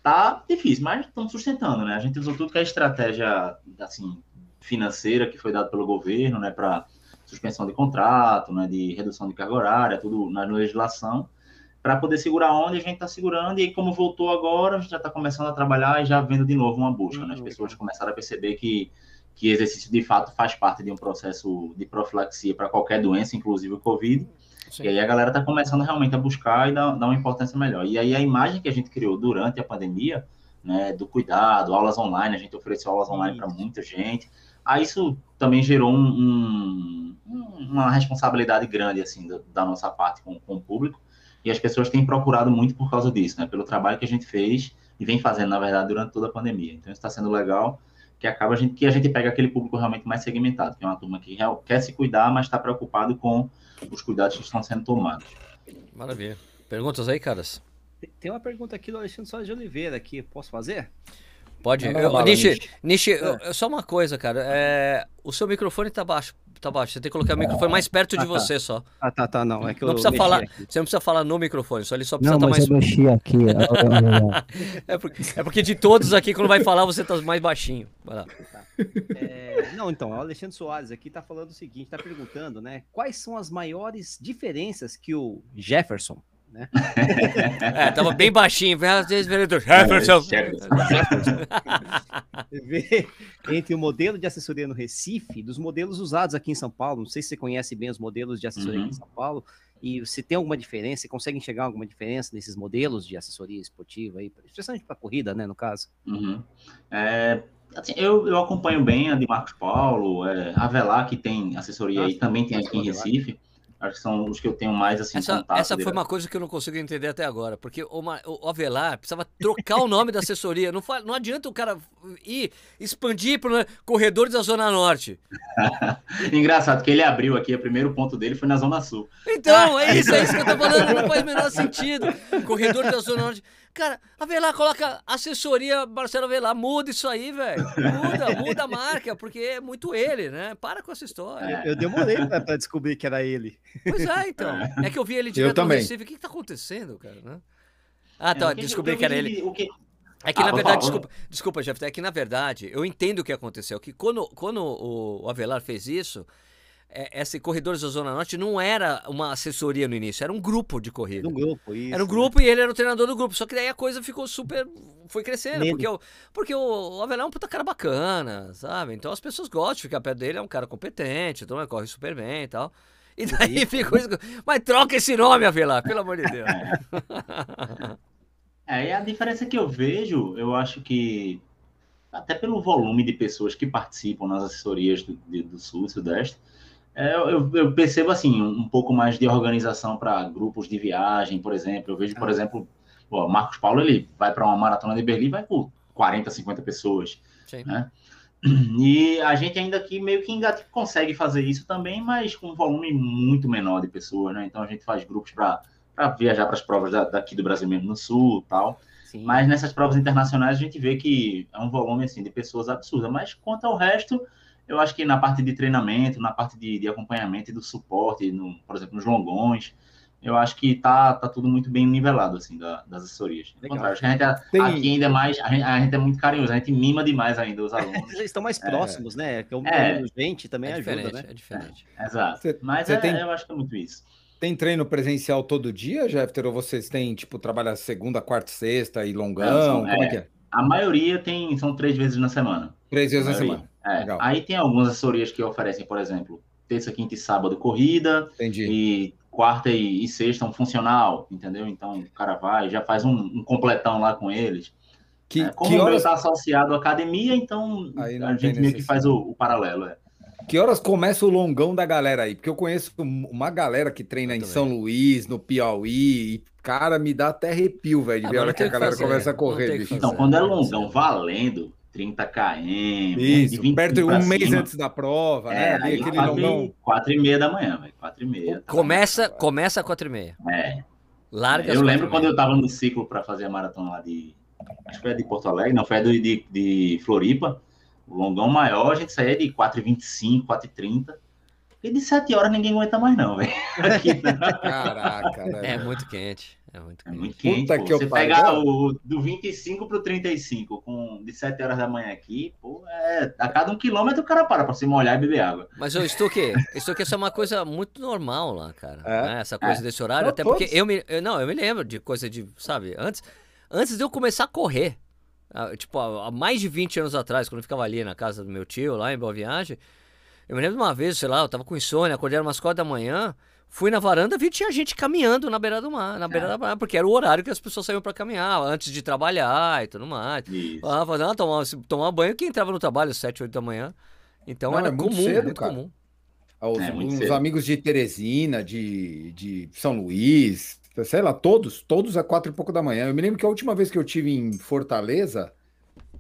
tá difícil, mas estamos sustentando, né? A gente usou tudo que é estratégia assim financeira que foi dado pelo governo, né, para suspensão de contrato, né, de redução de carga horária, tudo na legislação, para poder segurar onde a gente está segurando, e aí, como voltou agora, a gente já está começando a trabalhar e já vendo de novo uma busca, uhum. né? As uhum. pessoas começaram a perceber que que exercício de fato faz parte de um processo de profilaxia para qualquer doença, inclusive o Covid. Sim. E aí a galera está começando realmente a buscar e dar, dar, uma importância melhor. E aí a imagem que a gente criou durante a pandemia, né, do cuidado, aulas online, a gente ofereceu aulas online para muita gente. Aí isso também gerou um, um, uma responsabilidade grande assim da, da nossa parte com, com, o público. E as pessoas têm procurado muito por causa disso, né, pelo trabalho que a gente fez e vem fazendo, na verdade, durante toda a pandemia. Então isso está sendo legal que acaba a gente, que a gente pega aquele público realmente mais segmentado, que é uma turma que real, quer se cuidar, mas está preocupado com os cuidados que estão sendo tomados. Maravilha. Perguntas aí, caras? Tem uma pergunta aqui do Alexandre Soares de Oliveira aqui, posso fazer? Pode. Nishi, Nishi, é. só uma coisa, cara. É, o seu microfone tá baixo tá baixo. Você tem que colocar o microfone mais perto de ah, tá. você só. Ah, tá, tá, não. É que não precisa falar. Aqui. Você não precisa falar no microfone, só ele só precisa não, estar tá mais. Eu mexi aqui. é, porque, é porque de todos aqui, quando vai falar, você tá mais baixinho. Vai lá. Tá. É, não, então, o Alexandre Soares aqui tá falando o seguinte, tá perguntando, né? Quais são as maiores diferenças que o Jefferson né? É, tava bem baixinho, às vezes vereador Jefferson. Entre o modelo de assessoria no Recife, dos modelos usados aqui em São Paulo, não sei se você conhece bem os modelos de assessoria uhum. em São Paulo, e se tem alguma diferença, você consegue enxergar alguma diferença nesses modelos de assessoria esportiva aí, especialmente para corrida, né, no caso? Uhum. É, assim, eu, eu acompanho bem a de Marcos Paulo, é, a Velar, que tem assessoria aí, também tem aqui em Recife. Acho que são os que eu tenho mais assim. Essa, essa foi uma coisa que eu não consigo entender até agora, porque o, o Avelar precisava trocar o nome da assessoria. Não, não adianta o cara ir expandir para corredores da Zona Norte. Engraçado que ele abriu aqui, o primeiro ponto dele foi na Zona Sul. Então, é isso, é isso que eu tô falando, não faz o menor sentido. Corredor da Zona Norte. Cara, Avelar coloca assessoria Marcelo Avelar, muda isso aí, velho. Muda, muda a marca, porque é muito ele, né? Para com essa história. Eu demorei pra, pra descobrir que era ele. Pois é, então. É que eu vi ele direto no Recife. O que, que tá acontecendo, cara? Né? Ah, tá. É, descobri que era ele. O que... É que, ah, na verdade, desculpa, desculpa, Jeff, é que, na verdade, eu entendo o que aconteceu. Que quando, quando o Avelar fez isso, é, esse Corredores da Zona Norte não era uma assessoria no início, era um grupo de corrida. Um grupo, isso. Era um grupo né? e ele era o treinador do grupo. Só que daí a coisa ficou super. Foi crescendo. Porque, o, porque o, Avelar é um puta cara bacana, sabe? Então as pessoas gostam de ficar perto dele, é um cara competente, então ele corre super bem e tal. E daí ficou isso. Mas troca esse nome, Avelar, pelo amor de Deus. É, e a diferença que eu vejo, eu acho que até pelo volume de pessoas que participam nas assessorias do, do Sul e Sudeste, eu, eu, percebo assim um pouco mais de organização para grupos de viagem, por exemplo. Eu vejo, por ah. exemplo, o Marcos Paulo ele vai para uma maratona de Berlim, vai por 40, 50 pessoas, Sim. né? E a gente ainda aqui meio que ainda consegue fazer isso também, mas com um volume muito menor de pessoas, né? Então a gente faz grupos para para viajar para as provas da, daqui do Brasil mesmo no Sul tal. Sim. Mas nessas provas internacionais a gente vê que é um volume assim de pessoas absurda. Mas quanto ao resto, eu acho que na parte de treinamento, na parte de, de acompanhamento e do suporte, no, por exemplo, nos longões, eu acho que tá, tá tudo muito bem nivelado, assim, da, das assessorias. contrário, acho que a gente, é, Tem... aqui ainda é mais, a gente, a gente, é muito carinhoso, a gente mima demais ainda os alunos. Eles estão mais é. próximos, é. né? Que o é, gente também é ajuda, né? É diferente. É, exato. Cê, Mas é, tem... eu acho que é muito isso. Tem treino presencial todo dia, Jeffter? Ou vocês têm, tipo, trabalha segunda, quarta, sexta e longão? Não, são, Como é, que é? A maioria tem, são três vezes na semana. Três vezes na semana. É. Aí tem algumas assessorias que oferecem, por exemplo, terça, quinta e sábado corrida. Entendi. E quarta e, e, sexta um funcional, entendeu? Então o cara vai, já faz um, um completão lá com eles. Que, é, como que horas... está associado à academia, então a gente meio que faz o, o paralelo. É. Que horas começa o longão da galera aí? Porque eu conheço uma galera que treina em São Luís, no Piauí, e, cara, me dá até arrepio, velho, de ver a hora que a galera fazer, começa a correr, bicho. Então, quando é longão valendo, 30 km. Isso, perto de um mês antes da prova, é, né? aquele quatro, quatro e meia da manhã, velho. Quatro e meia. Tá começa, começa quatro e meia. É. Larga Eu lembro quando eu tava no ciclo para fazer a maratona lá de. Acho que foi de Porto Alegre, não, foi de, de, de Floripa. O longão maior, a gente saía de 4h25, 4h30. E de 7 horas ninguém aguenta mais, não, velho. Caraca, né? É muito quente. É muito quente. É muito quente Puta que Você pegar o do 25 pro 35, com, de 7 horas da manhã aqui, pô, é, a cada um quilômetro o cara para pra se molhar e beber água. Mas eu estou que estou que isso é uma coisa muito normal lá, cara. É. Né? Essa coisa é. desse horário, até porque eu me, eu, não, eu me lembro de coisa de, sabe, antes, antes de eu começar a correr, tipo, há mais de 20 anos atrás, quando eu ficava ali na casa do meu tio, lá em Boa Viagem, eu me lembro de uma vez, sei lá, eu tava com insônia, acordei umas 4 da manhã, fui na varanda, vi tinha gente caminhando na beira do mar, na beira é. da mar, porque era o horário que as pessoas saíam para caminhar, antes de trabalhar e tudo mais. Isso. Ah, tomar, tomar banho, quem entrava no trabalho às 7, 8 da manhã. Então não, era é muito comum, cedo, muito cara. comum. Os, é, os amigos de Teresina, de, de São Luís, sei lá, todos, todos às quatro e pouco da manhã. Eu me lembro que a última vez que eu tive em Fortaleza,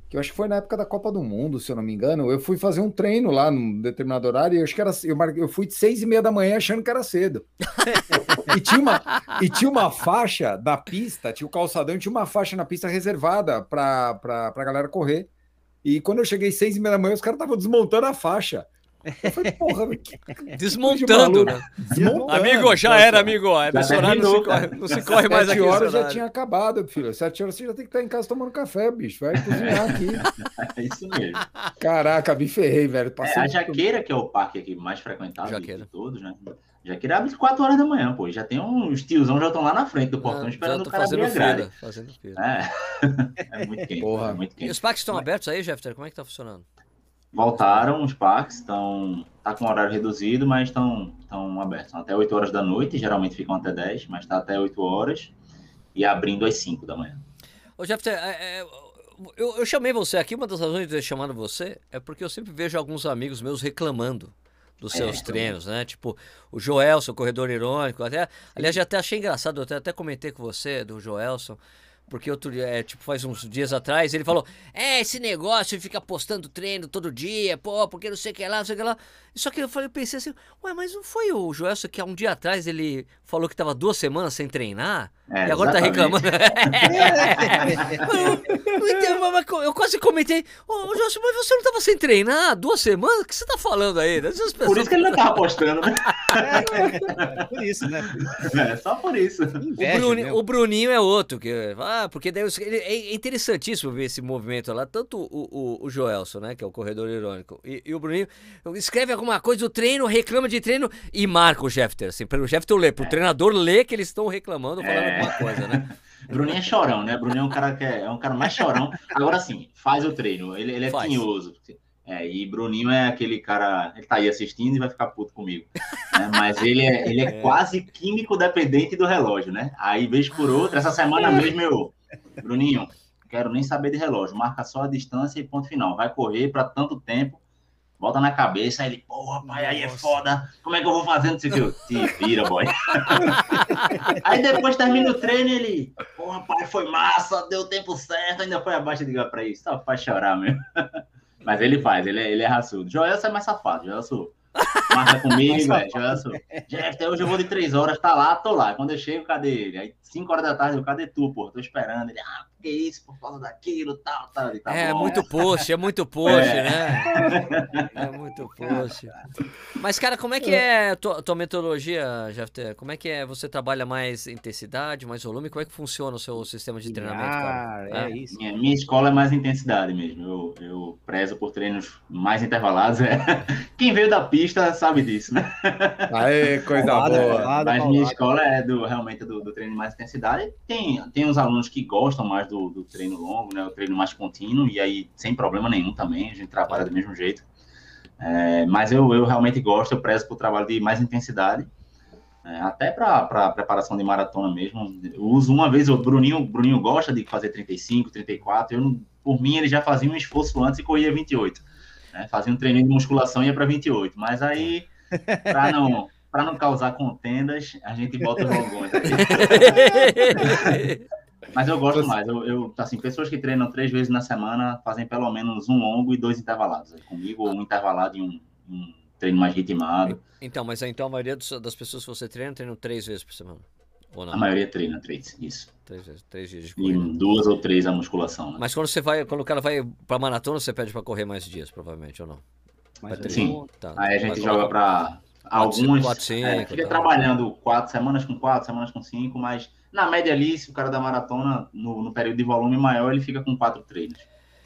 que eu acho que foi na época da Copa do Mundo, se eu não me engano. Eu fui fazer um treino lá num determinado horário e eu acho que era. Eu, eu fui de seis e meia da manhã achando que era cedo. e, tinha uma, e tinha uma faixa da pista, tinha o calçadão, tinha uma faixa na pista reservada para a galera correr. E quando eu cheguei seis e meia da manhã, os caras estavam desmontando a faixa. Falei, porra, Desmontando, né? Desmontando. Amigo, já era, amigo. Nesse horário não se corre, não se corre mais aqui. Sete horas já tinha acabado, filho. Sete horas você já tem que estar em casa tomando café, bicho. Vai cozinhar aqui. É isso mesmo. Caraca, me ferrei, velho. Passei é, a Jaqueira, que é o parque aqui mais frequentado Jaqueira. de todos, né? Jaqueira abre 4 horas da manhã, pô. Já tem uns tiozão já estão lá na frente do portão ah, esperando o cara abrir a grade. Fazendo fila. É. é muito quente. Porra. É muito quente. E os parques estão abertos aí, Jeffter? Como é que tá funcionando? Voltaram os parques, estão tá com horário reduzido, mas estão estão abertos. Até 8 horas da noite, geralmente ficam até 10, mas está até 8 horas e abrindo às 5 da manhã. Ô, Jeff, é, é, eu, eu, chamei você aqui, uma das razões de ter chamado você é porque eu sempre vejo alguns amigos meus reclamando dos é, seus é, treinos, né? Tipo, o Joelson, corredor irônico, até, aliás, já até achei engraçado, eu até, até comentei com você do Joelson, porque outro é, tipo, faz uns dias atrás, ele falou: É, esse negócio de ficar postando treino todo dia, pô, porque não sei o que lá, não sei o que lá. Só que eu falei, pensei assim, ué, mas não foi o Joelson que há um dia atrás ele falou que tava duas semanas sem treinar? É, e agora exatamente. tá reclamando. eu, eu quase comentei, ô oh, Joelson, mas você não tava sem treinar duas semanas? O que você tá falando aí? Pessoas... Por isso que ele não tava postando, né? É, por isso, né? É, só por isso. Inveja, o, Bruninho, o, Bruninho, é outro, que, ah, porque daí ele, é interessantíssimo ver esse movimento lá, tanto o, o, o Joelson, né, que é o corredor irônico, e, e o Bruninho escreve alguma coisa do treino, reclama de treino e marca o Jeffter. Assim, para o Jeffter ler, para o é. treinador ler que eles estão reclamando, falando é. alguma coisa, né? Bruninho é chorão, né? Bruninho é um cara que é, é um cara mais chorão. Agora sim, faz o treino. Ele, ele é faz. tinhoso. É, e Bruninho é aquele cara. Ele tá aí assistindo e vai ficar puto comigo. Né? Mas ele é, ele é, é, quase químico dependente do relógio, né? Aí, vez por outra, essa semana mesmo eu. Bruninho, quero nem saber de relógio. Marca só a distância e ponto final. Vai correr para tanto tempo volta na cabeça, aí ele, porra, pai, aí é foda, como é que eu vou fazendo aqui? Te vira, boy. aí depois termina o treino ele, porra, pai, foi massa, deu tempo certo, ainda foi abaixo de para isso, só faz chorar mesmo. Mas ele faz, ele é, ele é raçudo. Joelson é mais safado, Joelson Marca comigo, velho. Jeff, até hoje eu vou de três horas, tá lá, tô lá. Quando eu chego, cadê ele? Aí, cinco horas da tarde, eu, cadê tu, pô? Tô esperando. Ele, ah, que isso, por causa daquilo, tal, tal. Tá é, bom, muito post, é muito post, é. né? É muito post. Mas, cara, como é que é a tua, tua metodologia, Jeff? Como é que é? Você trabalha mais intensidade, mais volume? Como é que funciona o seu sistema de treinamento, cara? Ah, é, é isso. Minha, minha, escola é mais intensidade mesmo. Eu, eu prezo por treinos mais intervalados. É. Quem veio da pista sabe disso, né? Aê, coisa boa. Mas minha escola é do, realmente do, do treino mais intensidade. Tem, tem uns alunos que gostam mais do, do treino longo, né? O treino mais contínuo, e aí sem problema nenhum também, a gente trabalha do mesmo jeito. É, mas eu, eu realmente gosto, eu prezo por trabalho de mais intensidade, é, até para preparação de maratona mesmo. Eu uso uma vez, o Bruninho, Bruninho gosta de fazer 35, 34, eu, por mim ele já fazia um esforço antes e corria 28. Né? Fazia um treininho de musculação e ia para 28, mas aí, para não, não causar contendas, a gente bota os longões aqui. Mas eu gosto mais. Eu, eu, assim, pessoas que treinam três vezes na semana fazem pelo menos um longo e dois intervalados. Comigo, ou um intervalado e um, um treino mais ritmado. Então, mas então a maioria das pessoas que você treina treinam três vezes por semana? Ou não? A maioria treina três, isso. Três, vezes, três dias de corrida. E duas ou três a musculação. Né? Mas quando você vai, quando o cara vai pra maratona, você pede pra correr mais dias, provavelmente, ou não? Sim. Tá. Aí a gente joga pra alguns. Quatro, cinco, é, fica tá. trabalhando quatro semanas com quatro, semanas com cinco, mas na média ali, se o cara da maratona, no, no período de volume maior, ele fica com quatro treinos.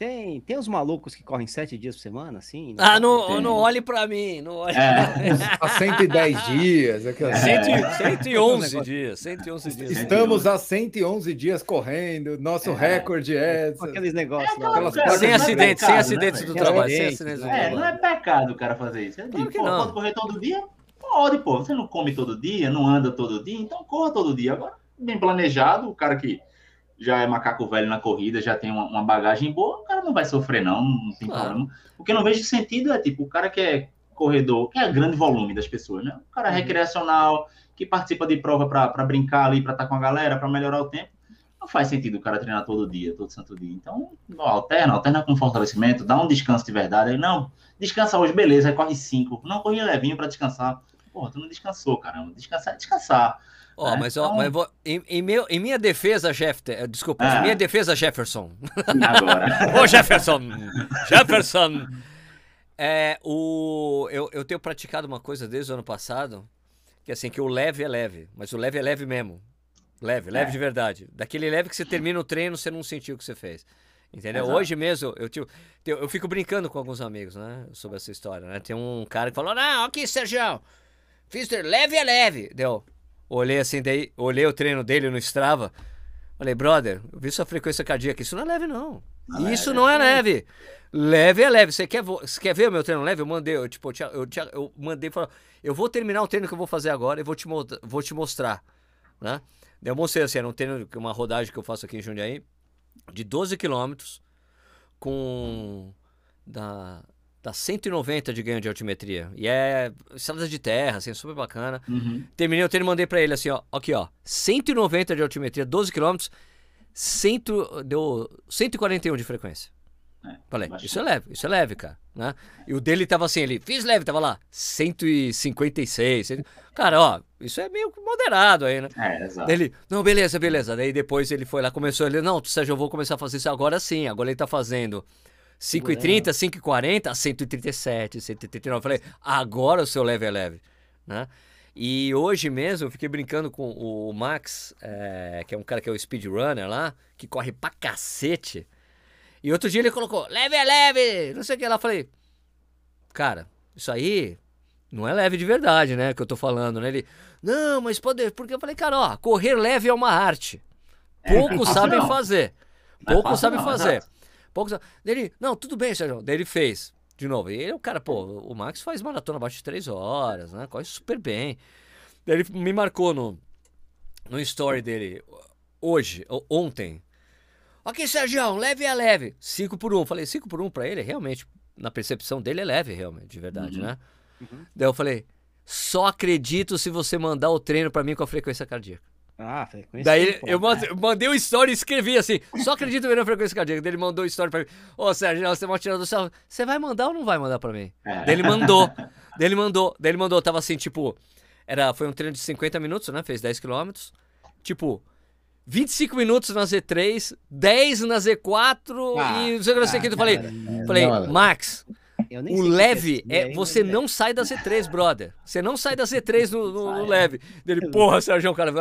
Tem, tem os malucos que correm sete dias por semana, assim? Ah, não, não olhe para mim, não olhe é. A 110 dias. É que... é. 111 dias, 111 dias. Estamos a 111 dias correndo, nosso é. recorde é... Aqueles negócios é, lá. sem é acidentes, sem acidentes né, do trabalho. Sem acidentes do é, não é pecado o cara fazer isso. Claro que pô, não. Pode correr todo dia? Pode, pô. Você não come todo dia, não anda todo dia, então corra todo dia. Agora, bem planejado, o cara que já é macaco velho na corrida, já tem uma, uma bagagem boa, o cara não vai sofrer, não, não tem claro. problema. O que eu não vejo sentido é, tipo, o cara que é corredor, que é grande volume das pessoas, né? O cara uhum. recreacional, que participa de prova para brincar ali, para estar tá com a galera, para melhorar o tempo. Não faz sentido o cara treinar todo dia, todo santo dia. Então, ó, alterna, alterna com fortalecimento, dá um descanso de verdade. Aí, não, descansa hoje, beleza, aí corre cinco. Não, corre levinho para descansar. Porra, tu não descansou, caramba. Descansar é descansar. Ó, oh, mas, ó, então... mas vou, em, em, meu, em minha defesa, Jeff, eh, desculpa, ah. em minha defesa, Jefferson. Agora. Ô, Jefferson! Jefferson! É, o, eu, eu tenho praticado uma coisa desde o ano passado, que é assim, que o leve é leve, mas o leve é leve mesmo. Leve, leve é. de verdade. Daquele leve que você termina o treino, você não sentiu o que você fez. Entendeu? Exato. Hoje mesmo, eu, tipo, eu, eu fico brincando com alguns amigos, né? Sobre essa história, né? Tem um cara que falou, não, aqui, Sérgio, fiz leve é leve. Deu. Olhei assim, daí, olhei o treino dele no Strava. Falei, brother, eu vi sua frequência cardíaca. Isso não é leve, não. não isso é, não é, é leve. Leve é leve. Você quer, você quer ver o meu treino leve? Eu mandei, eu, tipo, eu, eu, eu mandei falar, eu vou terminar o treino que eu vou fazer agora e vou te, vou te mostrar. Né? Eu mostrei assim, era um treino, uma rodagem que eu faço aqui em Jundiaí, de 12 quilômetros, com da, Dá 190 de ganho de altimetria. E é estrada de terra, assim, super bacana. Uhum. Terminei o treino e mandei pra ele assim, ó. Aqui, ó. 190 de altimetria, 12 km, cento, deu 141 de frequência. É, Falei, isso é leve, isso é leve, cara. Né? E o dele tava assim, ele, fiz leve, tava lá, 156. Cara, ó, isso é meio moderado aí, né? É, exato. Ele, não, beleza, beleza. Daí depois ele foi lá, começou, ele, não, Sérgio, eu vou começar a fazer isso agora sim. Agora ele tá fazendo 5,30, 5,40, 137, 139. Eu falei, agora o seu leve é leve, né? E hoje mesmo eu fiquei brincando com o Max, é, que é um cara que é o speedrunner lá, que corre pra cacete. E outro dia ele colocou, leve é leve, não sei o que lá. Eu falei, cara, isso aí não é leve de verdade, né? Que eu tô falando, né? Ele, não, mas pode. Porque eu falei, cara, ó, correr leve é uma arte. É, Poucos é, sabem não. fazer. Poucos sabem fazer. Poucos. Ele, não, tudo bem, Sérgio. Daí ele fez. De novo. E ele, o cara, pô, o Max faz maratona abaixo de três horas, né? Corre super bem. Daí ele me marcou no, no story dele hoje, ontem. Ok, Sérgio, leve a leve. 5 por 1. Um. Falei, 5 por 1 um pra ele, realmente, na percepção dele, é leve, realmente, de verdade, uhum. né? Uhum. Daí eu falei, só acredito se você mandar o treino para mim com a frequência cardíaca. Ah, frequência. Daí eu mandei o um story e escrevi assim: só acredito ver na frequência cardíaca. Daí ele mandou o um story pra mim: Ô Sérgio, você vai tirar do céu. Você vai mandar ou não vai mandar pra mim? É. Daí ele mandou. daí ele mandou, daí ele mandou, tava assim, tipo, era, foi um treino de 50 minutos, né? Fez 10 quilômetros. Tipo, 25 minutos na Z3, 10 na Z4 ah, e não sei o que, não sei o que. Eu falei, falei, Max, o leve é. Você é. não sai da Z3, brother. Você não sai da Z3 no, no, no leve. Dele, porra, Sérgio, cara.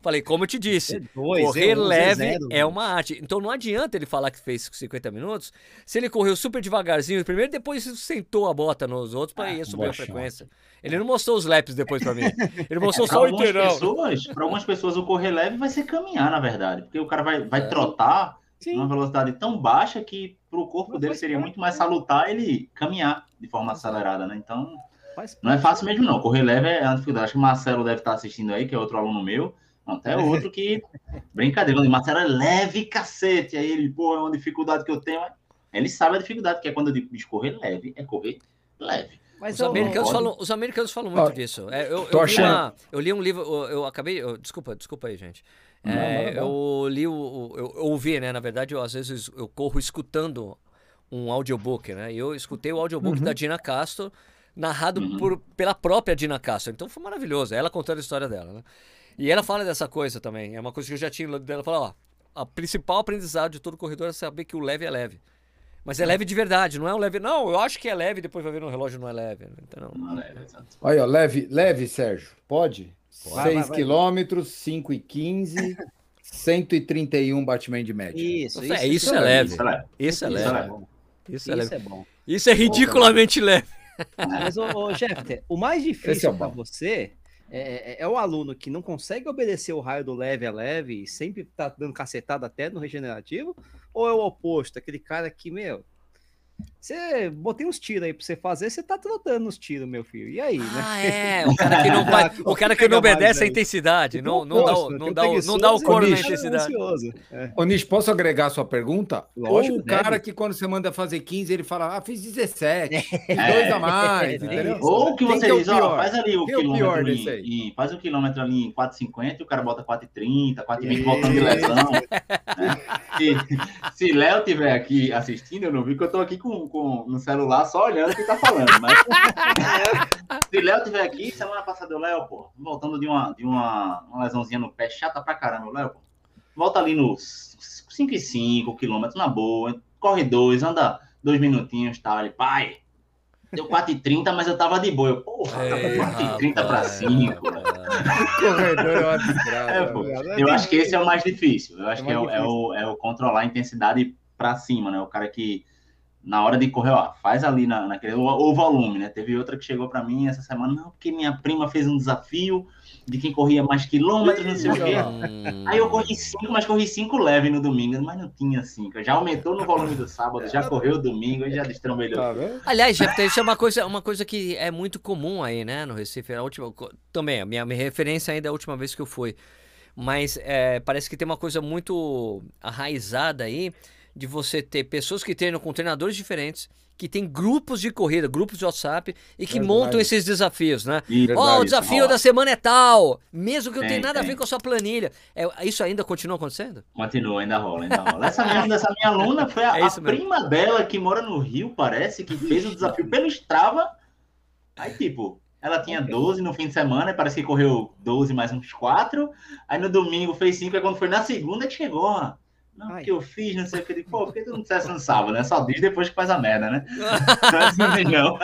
Falei, como eu te disse, correr leve é uma arte. Então não adianta ele falar que fez 50 minutos se ele correu super devagarzinho primeiro depois sentou a bota nos outros para ah, ir subir a frequência. Ele não mostrou os laps depois para mim. Ele mostrou só o inteirão. Para algumas pessoas, o correr leve vai ser caminhar, na verdade. Porque o cara vai, vai é. trotar numa velocidade tão baixa que para o corpo dele seria muito mais salutar ele caminhar de forma acelerada, né? Então, não é fácil mesmo, não. Correr leve é uma dificuldade. Acho que o Marcelo deve estar assistindo aí, que é outro aluno meu. Até outro que. Brincadeira, o Marcelo é leve, cacete. Aí ele, pô, é uma dificuldade que eu tenho. Ele sabe a dificuldade, que é quando eu digo correr leve, é correr leve. Mas os, eu, americanos falam, os americanos falam muito disso. É, eu, eu, li uma, eu, li um livro, eu, eu acabei. desculpa, desculpa aí, gente. É, eu li o. Eu, eu ouvi, né? Na verdade, eu, às vezes eu corro escutando um audiobook, né? E eu escutei o audiobook uhum. da Dina Castro, narrado uhum. por, pela própria Dina Castro. Então foi maravilhoso. Ela contando a história dela, né? E ela fala dessa coisa também. É uma coisa que eu já tinha dela. Fala, ó, a principal aprendizado de todo corredor é saber que o leve é leve. Mas é leve de verdade, não é um leve. Não, eu acho que é leve, depois vai ver no relógio não é leve. Então, não, é leve, exato. Olha, leve, leve, Sérgio. Pode? 6 quilômetros, 5 e 15, 131 batimento de média. Isso, isso, é, isso, é, leve. Isso é leve. Isso é leve. Isso é, leve. é bom. Isso é ridiculamente leve. Mas, ô, ô Jeff, o mais difícil é para você é, é, é, o aluno que não consegue obedecer o raio do leve a leve e sempre tá dando cacetada até no regenerativo? Ou é o oposto, aquele cara que, meu, você botei uns tiros aí pra você fazer, você tá trotando os tiros, meu filho. E aí, né? Ah, é. O cara que não, vai, o cara que não obedece a intensidade. Não, não, dá, o, não, dá, o, não dá o coro na intensidade. É. Ô, Nish, posso agregar a sua pergunta? Lógico, Ou o cara que quando você manda fazer 15, ele fala, ah, fiz 17. Fiz é. dois a mais, é. entendeu? Ou que você diz, ó, faz ali o Quem quilômetro é o em, faz o quilômetro ali em 4,50 e o cara bota 4,30, 4,20 voltando de lesão. né? Se, se Léo tiver aqui assistindo, eu não vi que eu tô aqui com, com, no celular só olhando o que tá falando. Mas se Léo estiver aqui, semana passada o Léo, pô, voltando de uma, de uma, uma lesãozinha no pé, chata pra caramba, Léo, pô. Volta ali nos 5 e 5 quilômetros, na boa, corre dois, anda dois minutinhos, tal, ali, pai. Deu 4,30, mas eu tava de boa. Eu, porra, Ei, 4,30 para 5. Corredor é uma desgraça. É, eu acho que esse é o mais difícil. Eu acho é que é, é, o, é o controlar a intensidade para cima, né? O cara que na hora de correr, ó, faz ali na, naquele, o, o volume, né? Teve outra que chegou para mim essa semana, não, porque minha prima fez um desafio de quem corria mais quilômetros, não sei o quê. Aí eu corri cinco, mas corri cinco leve no domingo, mas não tinha cinco. Já aumentou no volume do sábado, já correu domingo e já destrambelhou. Tá Aliás, Jeff, isso é uma coisa, uma coisa que é muito comum aí, né, no Recife. A última, também, a minha, minha referência ainda é a última vez que eu fui. Mas é, parece que tem uma coisa muito arraizada aí de você ter pessoas que treinam com treinadores diferentes, que tem grupos de corrida, grupos de WhatsApp e que Verdade. montam esses desafios, né? Ó, oh, o desafio da semana é tal, mesmo que não tenha nada tem. a ver com a sua planilha. É, isso ainda continua acontecendo? Continua, ainda rola, ainda rola. Essa minha, essa minha aluna foi a, é a prima dela que mora no Rio, parece, que fez o desafio pelo Strava. Aí, tipo, ela tinha 12 no fim de semana, parece que correu 12 mais uns 4. Aí no domingo fez 5, aí quando foi na segunda que chegou, ó. Não, Ai. porque eu fiz, não sei o que. Pô, por que tu não dissesse no sábado, né? Só diz depois que faz a merda, né? não.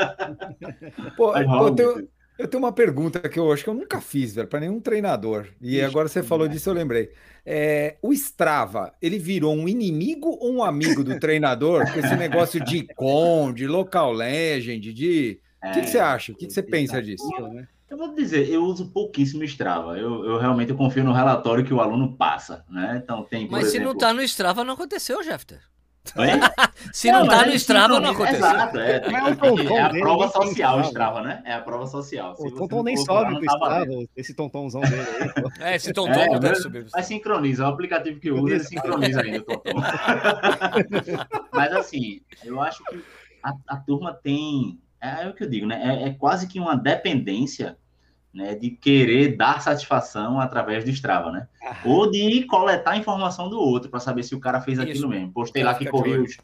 Pô, pô eu, tenho, eu, tenho, uma pergunta que eu acho que eu nunca fiz, velho, para nenhum treinador. E Ixi, agora você falou disso, eu lembrei. É, o Strava, ele virou um inimigo ou um amigo do treinador? Com esse negócio de icon, de local legend, de. O é, que, que, você acha? O que, que você pensa disso? Né? Eu vou dizer, eu uso pouquíssimo Strava. Eu, eu realmente eu confio no relatório que o aluno passa, né? Então tem. Mas exemplo... se não está no Strava, não aconteceu, Jefter. se não, está no Strava, não aconteceu. Exato, é, é, é a prova social, o Strava, né? É a prova social. Se o Tonton nem sobe o Strava, esse tontonzão dele aí. É, esse Tonton é, não deve subir. Mas sincroniza, o aplicativo que usa, ele sincroniza ainda o Tonton. mas assim, eu acho que a, a turma tem. É, é o que eu digo, né? É, é quase que uma dependência né, de querer dar satisfação através do Strava, né? Ah. Ou de coletar informação do outro para saber se o cara fez Isso. aquilo mesmo. Postei lá que corri os,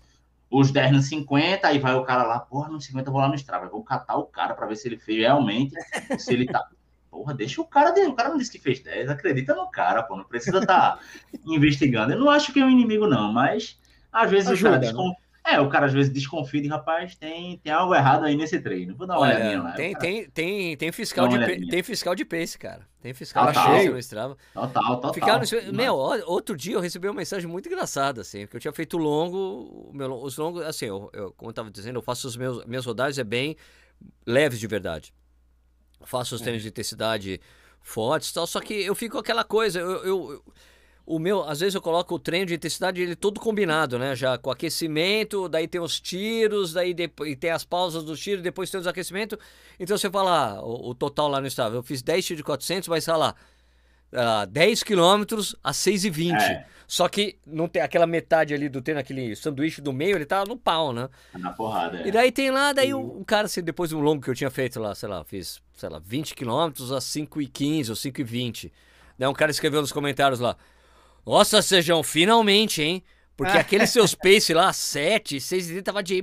os 10 no 50, aí vai o cara lá, porra, no 50 eu vou lá no Strava, eu vou catar o cara para ver se ele fez realmente, se ele tá. Porra, deixa o cara, o cara não disse que fez 10, acredita no cara, pô, não precisa estar tá investigando. Eu não acho que é um inimigo, não, mas às vezes Ajuda, o cara desconfia. É, o cara às vezes desconfia de, rapaz, tem, tem algo errado aí nesse treino. Vou dar uma Olha, olhadinha lá. Tem, cara... tem, tem, tem, fiscal de, tem fiscal de pace, cara. Tem fiscal total, de pace no Strava. Total, total. Ficar no... Meu, outro dia eu recebi uma mensagem muito engraçada, assim, porque eu tinha feito longo, meu, os longos, assim, eu, eu, como eu tava dizendo, eu faço os meus, minhas rodagens é bem leves de verdade. Eu faço os treinos de intensidade fortes e tal, só que eu fico com aquela coisa, eu, eu, eu o meu, às vezes eu coloco o treino de intensidade ele todo combinado, né? Já com aquecimento, daí tem os tiros, daí depois, tem as pausas dos tiros, depois tem os aquecimento. Então você fala, ah, o, o, total lá no estado, eu fiz 10 tiros de 400, mas sei lá, uh, 10 quilômetros a 6,20. É. Só que não tem aquela metade ali do treino, aquele sanduíche do meio, ele tá no pau, né? Tá na porrada, é. E daí tem lá, daí um, um cara, assim, depois de um longo que eu tinha feito lá, sei lá, fiz, sei lá, 20 quilômetros a 5,15 ou 5,20. Daí um cara escreveu nos comentários lá, nossa, Sejão, finalmente, hein? Porque aquele seus pace lá, 7, 6 e tava de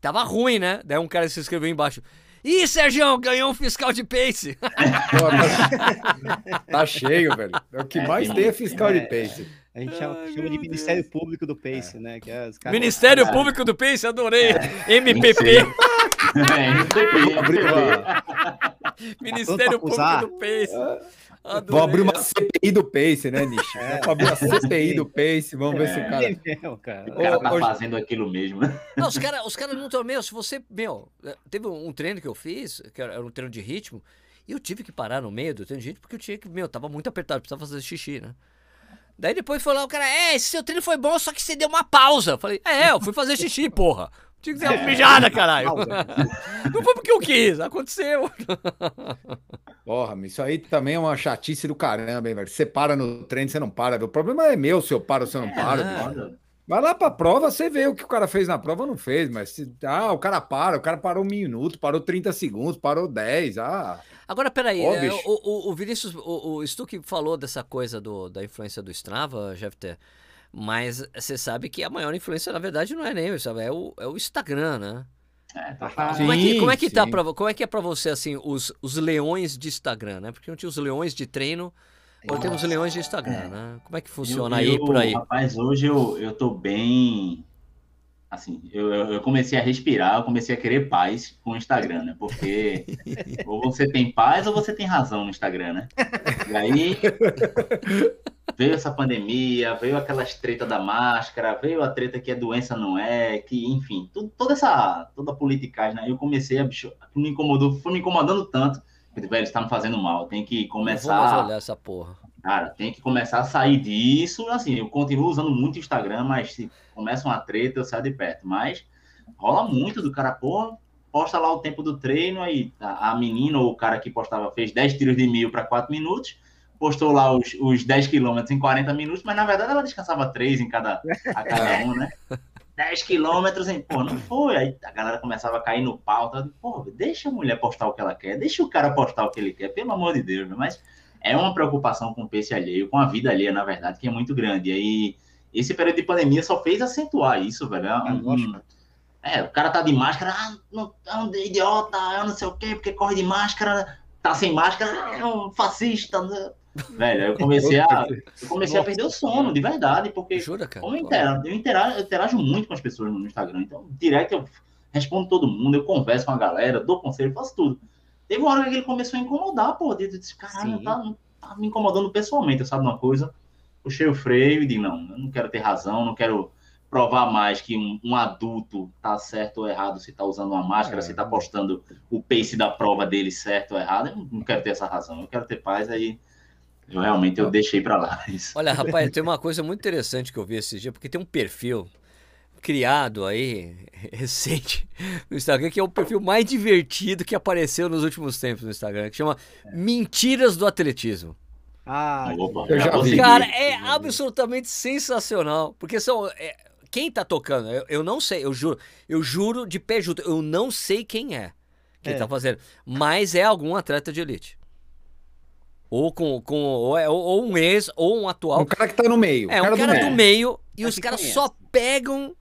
tava ruim, né? Daí um cara se escreveu embaixo. Ih, Sérgio, ganhou um fiscal de pace. tá cheio, velho. É o que mais tem é fiscal de pace. A gente chama, Ai, chama de Ministério Deus. Público do Pace, é. né? Que é caras... Ministério é. Público do Pace, adorei. É. MPP. É, MPP. Ministério Público do Pace. Adorei. Vou abrir uma CPI do Pace, né, Nish? É. Vou abrir uma CPI do Pace, vamos ver se o é. cara. É mesmo, cara. O cara tá fazendo aquilo mesmo, né? Não, os caras os cara não estão. Meu, se você. Meu, teve um treino que eu fiz, que era um treino de ritmo, e eu tive que parar no meio do treino de ritmo, porque eu tinha que. Meu, tava muito apertado, precisava fazer xixi, né? Daí depois foi lá o cara, é, esse seu treino foi bom, só que você deu uma pausa. Eu falei, é, eu fui fazer xixi, porra. Tinha que ser uma mijada, caralho. Não foi porque eu quis, aconteceu. Porra, isso aí também é uma chatice do caramba, hein, velho. Você para no treino, você não para. O problema é meu se eu paro ou se eu não paro. É. Vai lá pra prova, você vê o que o cara fez na prova ou não fez, mas se, ah, o cara para, o cara parou um minuto, parou 30 segundos, parou 10, ah. Agora, peraí, Ó, é, o, o, o Vinícius, o, o Stuck falou dessa coisa do, da influência do Strava, Jefter. Mas você sabe que a maior influência, na verdade, não é nem isso, é o, é o Instagram, né? É, tá como, é que, como é que tá pra, como é que é para você assim os, os leões de Instagram, né? Porque não tinha os leões de treino, agora temos os leões de Instagram, é. né? Como é que funciona eu, aí por aí? Rapaz, hoje eu, eu tô bem assim, eu, eu comecei a respirar, eu comecei a querer paz com o Instagram, né? Porque ou você tem paz ou você tem razão no Instagram, né? E aí veio essa pandemia, veio aquelas treta da máscara, veio a treta que a doença não é, que, enfim, tudo, toda essa toda a politicagem, né? Eu comecei a bicho, me incomodou, foi me incomodando tanto, que velho, está me fazendo mal, tem que começar mais olhar essa porra. Cara, tem que começar a sair disso, assim, eu continuo usando muito o Instagram, mas se começa uma treta, eu saio de perto, mas rola muito do cara, pô, posta lá o tempo do treino, aí a, a menina ou o cara que postava fez 10 tiros de mil para 4 minutos, postou lá os, os 10 quilômetros em 40 minutos, mas na verdade ela descansava 3 em cada, a cada um, né? 10 quilômetros em. Pô, não foi. Aí a galera começava a cair no pau. Tá? Pô, deixa a mulher postar o que ela quer, deixa o cara postar o que ele quer, pelo amor de Deus, né? Mas é uma preocupação com o peixe alheio, com a vida alheia, na verdade, que é muito grande. E aí, esse período de pandemia só fez acentuar isso, velho. É, um, é o cara tá de máscara, ah, não, é um idiota, é não sei o quê, porque corre de máscara, tá sem máscara, é um fascista. Né? Velho, eu comecei a, eu comecei a perder o sono, de verdade, porque Jura, cara? Como eu, interajo, eu, interajo, eu interajo muito com as pessoas no Instagram, então direto eu respondo todo mundo, eu converso com a galera, dou conselho, faço tudo. Teve uma hora que ele começou a incomodar, pô, eu disse, caralho, tá, tá me incomodando pessoalmente, sabe uma coisa? Puxei o freio e disse, não, eu não quero ter razão, não quero provar mais que um, um, adulto tá certo ou errado se tá usando uma máscara, é. se tá postando o pace da prova dele certo ou errado, eu não quero ter essa razão, eu quero ter paz aí eu realmente eu deixei para lá. Isso. Olha, rapaz, tem uma coisa muito interessante que eu vi esse dia, porque tem um perfil criado aí, recente, no Instagram, que é o perfil mais divertido que apareceu nos últimos tempos no Instagram, que chama Mentiras do Atletismo. Ah, Opa, eu já vi. Cara, é absolutamente sensacional, porque são... É, quem tá tocando, eu, eu, não sei, eu juro, eu juro de pé junto, eu não sei quem é quem é. tá fazendo, mas é algum atleta de elite. Ou com, com ou, é, ou, um ex, ou um atual. Um cara que tá no meio. É, um cara, do, meio. do meio, e os caras só pegam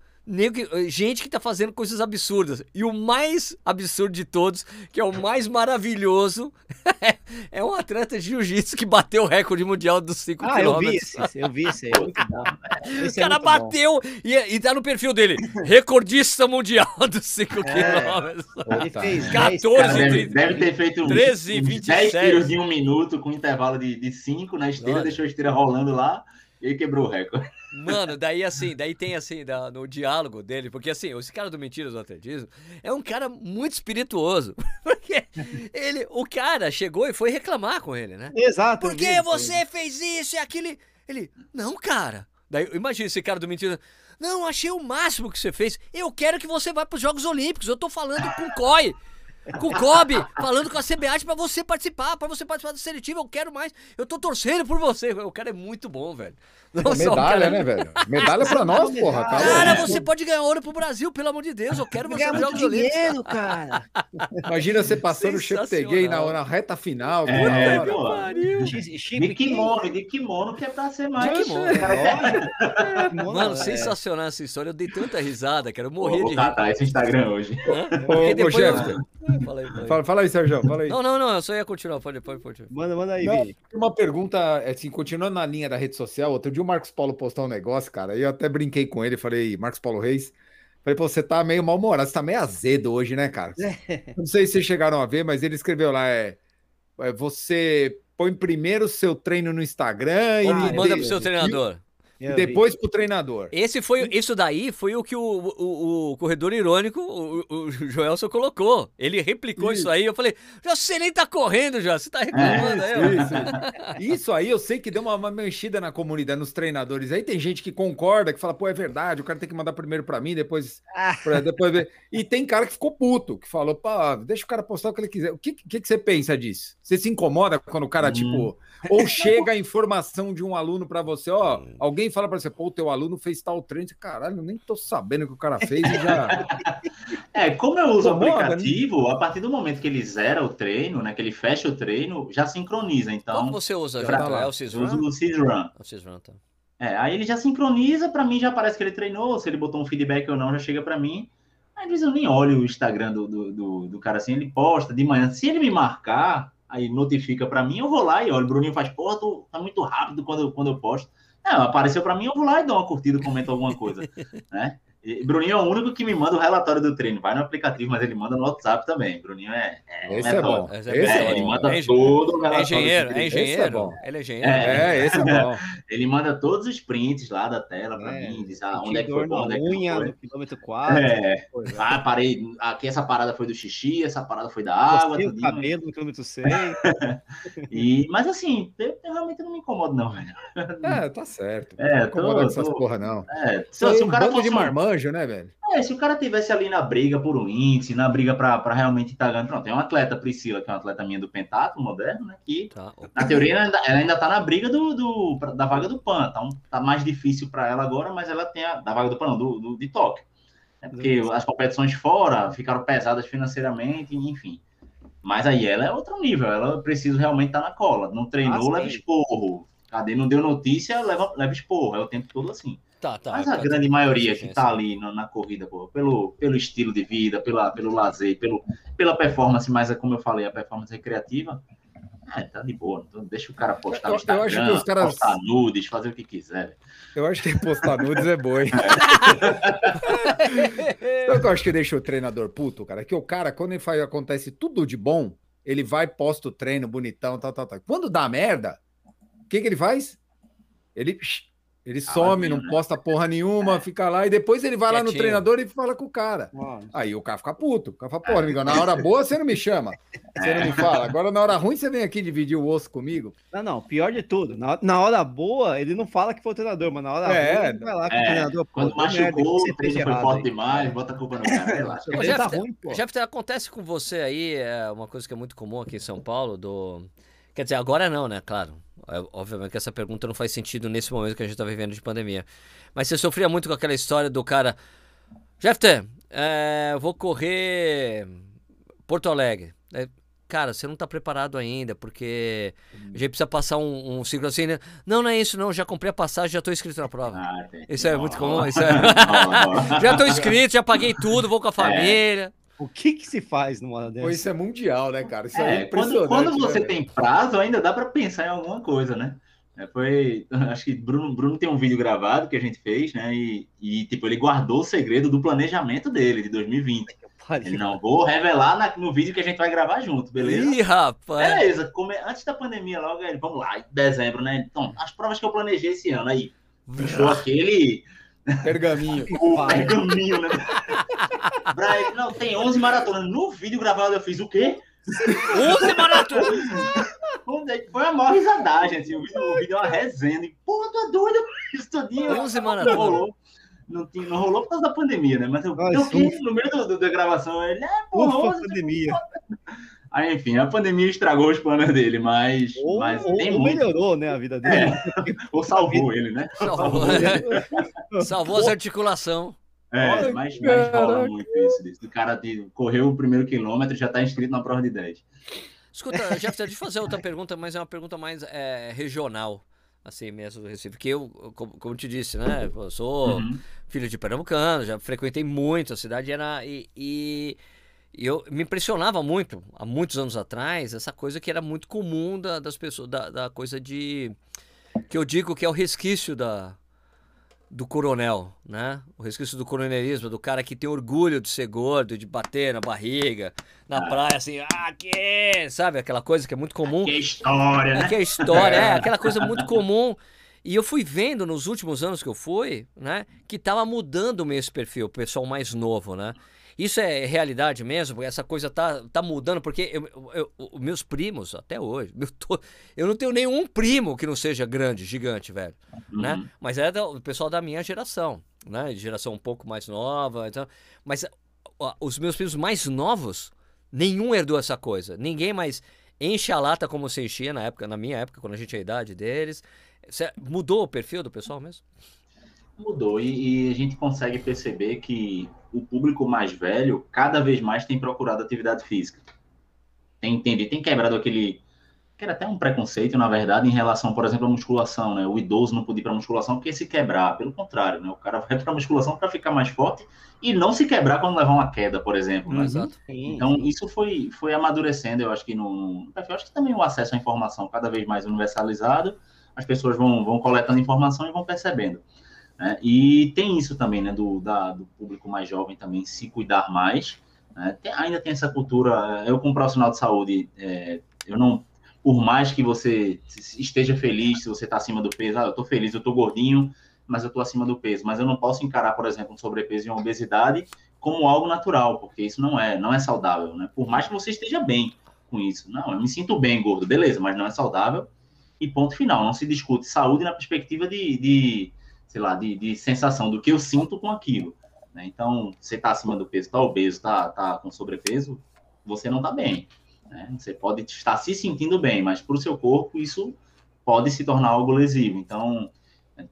gente que tá fazendo coisas absurdas. E o mais absurdo de todos, que é o mais maravilhoso, é um atleta de jiu-jitsu que bateu o recorde mundial dos 5 ah, eu vi esse, eu vi esse aí, muito bom. Esse o cara é bateu e, e tá no perfil dele, recordista mundial dos 5 é, quilômetros. Ele fez 14, cara, deve, deve, ter feito 13, uns 27. 10 tiros em um minuto com intervalo de 5 na esteira, Olha. deixou a esteira rolando lá e quebrou o recorde. Mano, daí assim, daí tem assim, da, no diálogo dele, porque assim, esse cara do Mentiras do Atletismo é um cara muito espirituoso. Porque ele, o cara chegou e foi reclamar com ele, né? Exato. Porque você fez isso e aquilo. Ele, não, cara. Daí, imagina esse cara do Mentiras. Não, achei o máximo que você fez. Eu quero que você vá para os Jogos Olímpicos. Eu tô falando com o COI com o Kobe, falando com a CBAT pra você participar, pra você participar do seletivo. Eu quero mais. Eu tô torcendo por você. O cara é muito bom, velho. Não, medalha, né, velho? Medalha pra nós, porra. Cara, cara você pode ganhar ouro pro Brasil, pelo amor de Deus. Eu quero você nos Jogos Olímpicos. cara. Imagina você passando o Cheptegei na, na reta final. É, de kimono, de kimono que é pra ser mais. De kimono. É. Mano, sensacional essa história. Eu dei tanta risada, cara. Eu morri de rir. Tá, esse Instagram hoje. Ô, ô Jefferson. Fala aí, fala aí. Fala, aí, Sérgio. Fala aí. Não, não, não. Eu só ia continuar. Pode, pode, pode. Manda, manda aí, não, Uma pergunta, assim, continuando na linha da rede social. Outro dia Marcos Paulo postou um negócio, cara. E eu até brinquei com ele. Falei, Marcos Paulo Reis. Falei, pô, você tá meio mal-humorado. Você tá meio azedo hoje, né, cara? É. Não sei se vocês chegaram a ver, mas ele escreveu lá, é, é você põe primeiro o seu treino no Instagram e manda pro seu treinador. E depois vi. pro treinador. Esse foi, isso daí foi o que o, o, o corredor irônico, o, o Joelson colocou. Ele replicou isso. isso aí. Eu falei, você nem tá correndo já, você tá reclamando é, aí. Isso, isso, aí eu sei que deu uma, uma manchida na comunidade, nos treinadores. Aí tem gente que concorda, que fala, pô, é verdade, o cara tem que mandar primeiro para mim, depois. Pra, depois ver. E tem cara que ficou puto, que falou, pô, deixa o cara postar o que ele quiser. O que, que, que você pensa disso? Você se incomoda quando o cara, hum. tipo, ou chega a informação de um aluno para você, ó, alguém alguém fala para você, pô, o teu aluno fez tal treino, caralho, eu nem tô sabendo o que o cara fez e já. É, como eu uso o aplicativo, né? a partir do momento que ele zera o treino, né, que ele fecha o treino, já sincroniza. Então, como você usa? Pra, já, é o Sysrun? Uso o Sysrun. É o Sysrun, tá. É, aí ele já sincroniza, para mim já parece que ele treinou, se ele botou um feedback ou não, já chega para mim. Às vezes eu nem olho o Instagram do, do, do, do, cara assim, ele posta de manhã. Se ele me marcar, aí notifica para mim, eu vou lá e olho. O Bruninho faz, porra, tu tá muito rápido quando, quando eu posto. É, apareceu para mim, eu vou lá e dou uma curtida, comento alguma coisa, né? E Bruninho é o único que me manda o relatório do treino. Vai no aplicativo, mas ele manda no WhatsApp também. Bruninho é. é esse é bom. Esse é, é ele manda é todo o relatório. É engenheiro, é engenheiro. É ele é engenheiro. É, esse é bom. ele manda todos os prints lá da tela para mim, diz ah, onde é que foi, onde é que unha, foi. No quilômetro 4. É. Ah, parei. Aqui essa parada foi do xixi, essa parada foi da água. Gostei o cabelo no quilômetro 6. e, mas assim, eu, eu, realmente não me incomodo, não, velho. É, tá certo. É, não tô, tô... essas porra, não. É, se, se o cara fosse de marmanjo, né, velho? É, se o cara tivesse ali na briga por um índice, na briga para realmente estar tá ganhando. Pronto, tem uma atleta, Priscila, que é uma atleta minha do Pentato moderno, né? Que tá. na teoria ela ainda, ela ainda tá na briga do, do, da vaga do PAN. Tá, um, tá mais difícil para ela agora, mas ela tem a. Da vaga do PAN, não, do, do, de Tóquio. É porque as competições fora ficaram pesadas financeiramente, enfim. Mas aí ela é outro nível, ela precisa realmente estar tá na cola. Não treinou, ah, leva esporro. Cadê? Não deu notícia, leva, leva esporro. É o tempo todo assim. Tá, tá, Mas a grande maioria que está ali na, na corrida, pô, pelo, pelo estilo de vida, pela, pelo lazer, pelo, pela performance, mas como eu falei, a performance recreativa, é, tá de boa. Então deixa o cara postar no Instagram, eu acho que os caras... postar nudes, fazer o que quiser. Eu acho que postar nudes é bom, hein? Sabe eu acho que deixa o treinador puto, cara? Que o cara, quando ele faz, acontece tudo de bom, ele vai, posta o treino bonitão, tal, tal, tal. Quando dá merda, o que, que ele faz? Ele ele ah, some, não né? posta porra nenhuma, é. fica lá e depois ele vai Quietinho. lá no treinador e fala com o cara. Aí o cara fica puto. O cara fala, porra, amigo, na hora boa você não me chama. Você não me fala. Agora na hora ruim você vem aqui dividir o osso comigo. Não, não, pior de tudo. Na, na hora boa, ele não fala que foi o treinador, mas na hora é, ruim ele vai lá com é, o treinador. Quando pô, machucou, o treino foi forte demais, bota a culpa no cara. Relaxa. Ô, Jeff, tá ruim, pô. Jeff, acontece com você aí, é uma coisa que é muito comum aqui em São Paulo, do. Quer dizer, agora não, né? Claro é, obviamente que essa pergunta não faz sentido nesse momento que a gente está vivendo de pandemia. Mas você sofria muito com aquela história do cara. Jefter, é, vou correr Porto Alegre. É, cara, você não tá preparado ainda, porque a gente precisa passar um, um ciclo assim, né? Não, não é isso, não. Já comprei a passagem, já tô inscrito na prova. Ah, isso é muito comum. Isso é... já tô inscrito, já paguei tudo, vou com a é. família. É. O que que se faz numa dessa? Pois isso é mundial, né, cara? Isso é, é quando, quando você né? tem prazo, ainda dá para pensar em alguma coisa, né? É, foi, acho que Bruno, Bruno tem um vídeo gravado que a gente fez, né? E, e tipo, ele guardou o segredo do planejamento dele de 2020. Ele não vou revelar na, no vídeo que a gente vai gravar junto, beleza? Ih, rapaz! Beleza, come, antes da pandemia, logo ele, vamos lá, dezembro, né? Então, as provas que eu planejei esse ano aí. Fechou aquele Pergaminho. o pergaminho, né? Brian, não, tem 11 maratonas. No vídeo gravado eu fiz o quê? 11 maratonas! Foi a maior risadagem, assim. O vídeo, o vídeo é uma resenha. E, Pô, tu é doido isso todinho. 11 maratonas. Não rolou. Não, tinha, não rolou por causa da pandemia, né? Mas eu, Ai, eu fiz no meio do, do, da gravação. Ele, é, porra, 11, pandemia. Aí, enfim, a pandemia estragou os planos dele, mas. Ou, mas ou, ou melhorou, né, a vida dele. É, ou salvou ele, né? Salvou, salvou as articulações. É, mas, mas rola muito isso. O cara de, correu o primeiro quilômetro e já está inscrito na prova de 10. Escuta, Jeff, deixa eu fazer outra pergunta, mas é uma pergunta mais é, regional, assim mesmo do Recife. Porque eu, como, como te disse, né? Eu sou uhum. filho de pernambucano, já frequentei muito a cidade era, e, e e eu me impressionava muito, há muitos anos atrás, essa coisa que era muito comum da, das pessoas, da, da, coisa de. que eu digo que é o resquício da, do coronel, né? O resquício do coronelismo, do cara que tem orgulho de ser gordo, de bater na barriga, na ah. praia, assim, ah, que. Sabe? Aquela coisa que é muito comum. Que história, né? Que é história, é, aquela coisa muito comum. E eu fui vendo nos últimos anos que eu fui, né, que tava mudando mesmo esse perfil, o pessoal mais novo, né? Isso é realidade mesmo? Essa coisa tá, tá mudando? Porque eu, eu, eu meus primos, até hoje, eu, tô, eu, não tenho nenhum primo que não seja grande, gigante, velho. Uhum. Né? Mas é do, o pessoal da minha geração, né? Geração um pouco mais nova. Então, mas ó, os meus primos mais novos, nenhum herdou essa coisa. Ninguém mais enche a lata como se enchia na época, na minha época, quando a gente tinha a idade deles. Mudou o perfil do pessoal mesmo? Mudou e, e, a gente consegue perceber que o público mais velho cada vez mais tem procurado atividade física. Tem entendido, tem quebrado aquele que era até um preconceito, na verdade, em relação, por exemplo, à musculação, né? O idoso não podia ir para musculação porque se quebrar, pelo contrário, né? O cara vai para musculação para ficar mais forte e não se quebrar quando levar uma queda, por exemplo. Né? Exato. Então, isso foi, foi amadurecendo, eu acho que no, no Eu acho que também o acesso à informação cada vez mais universalizado, as pessoas vão, vão coletando informação e vão percebendo. Né? E tem isso também, né, do, da, do público mais jovem também se cuidar mais. Né? Tem, ainda tem essa cultura. Eu, como profissional de saúde, é, eu não. Por mais que você esteja feliz, se você está acima do peso, ah, eu estou feliz, eu estou gordinho, mas eu estou acima do peso. Mas eu não posso encarar, por exemplo, um sobrepeso e uma obesidade como algo natural, porque isso não é, não é saudável, né? Por mais que você esteja bem com isso. Não, eu me sinto bem gordo, beleza, mas não é saudável. E ponto final. Não se discute saúde na perspectiva de, de sei lá, de, de sensação do que eu sinto com aquilo. Né? Então, você está acima do peso, está obeso, está tá com sobrepeso, você não está bem. Né? Você pode estar se sentindo bem, mas para o seu corpo isso pode se tornar algo lesivo. Então,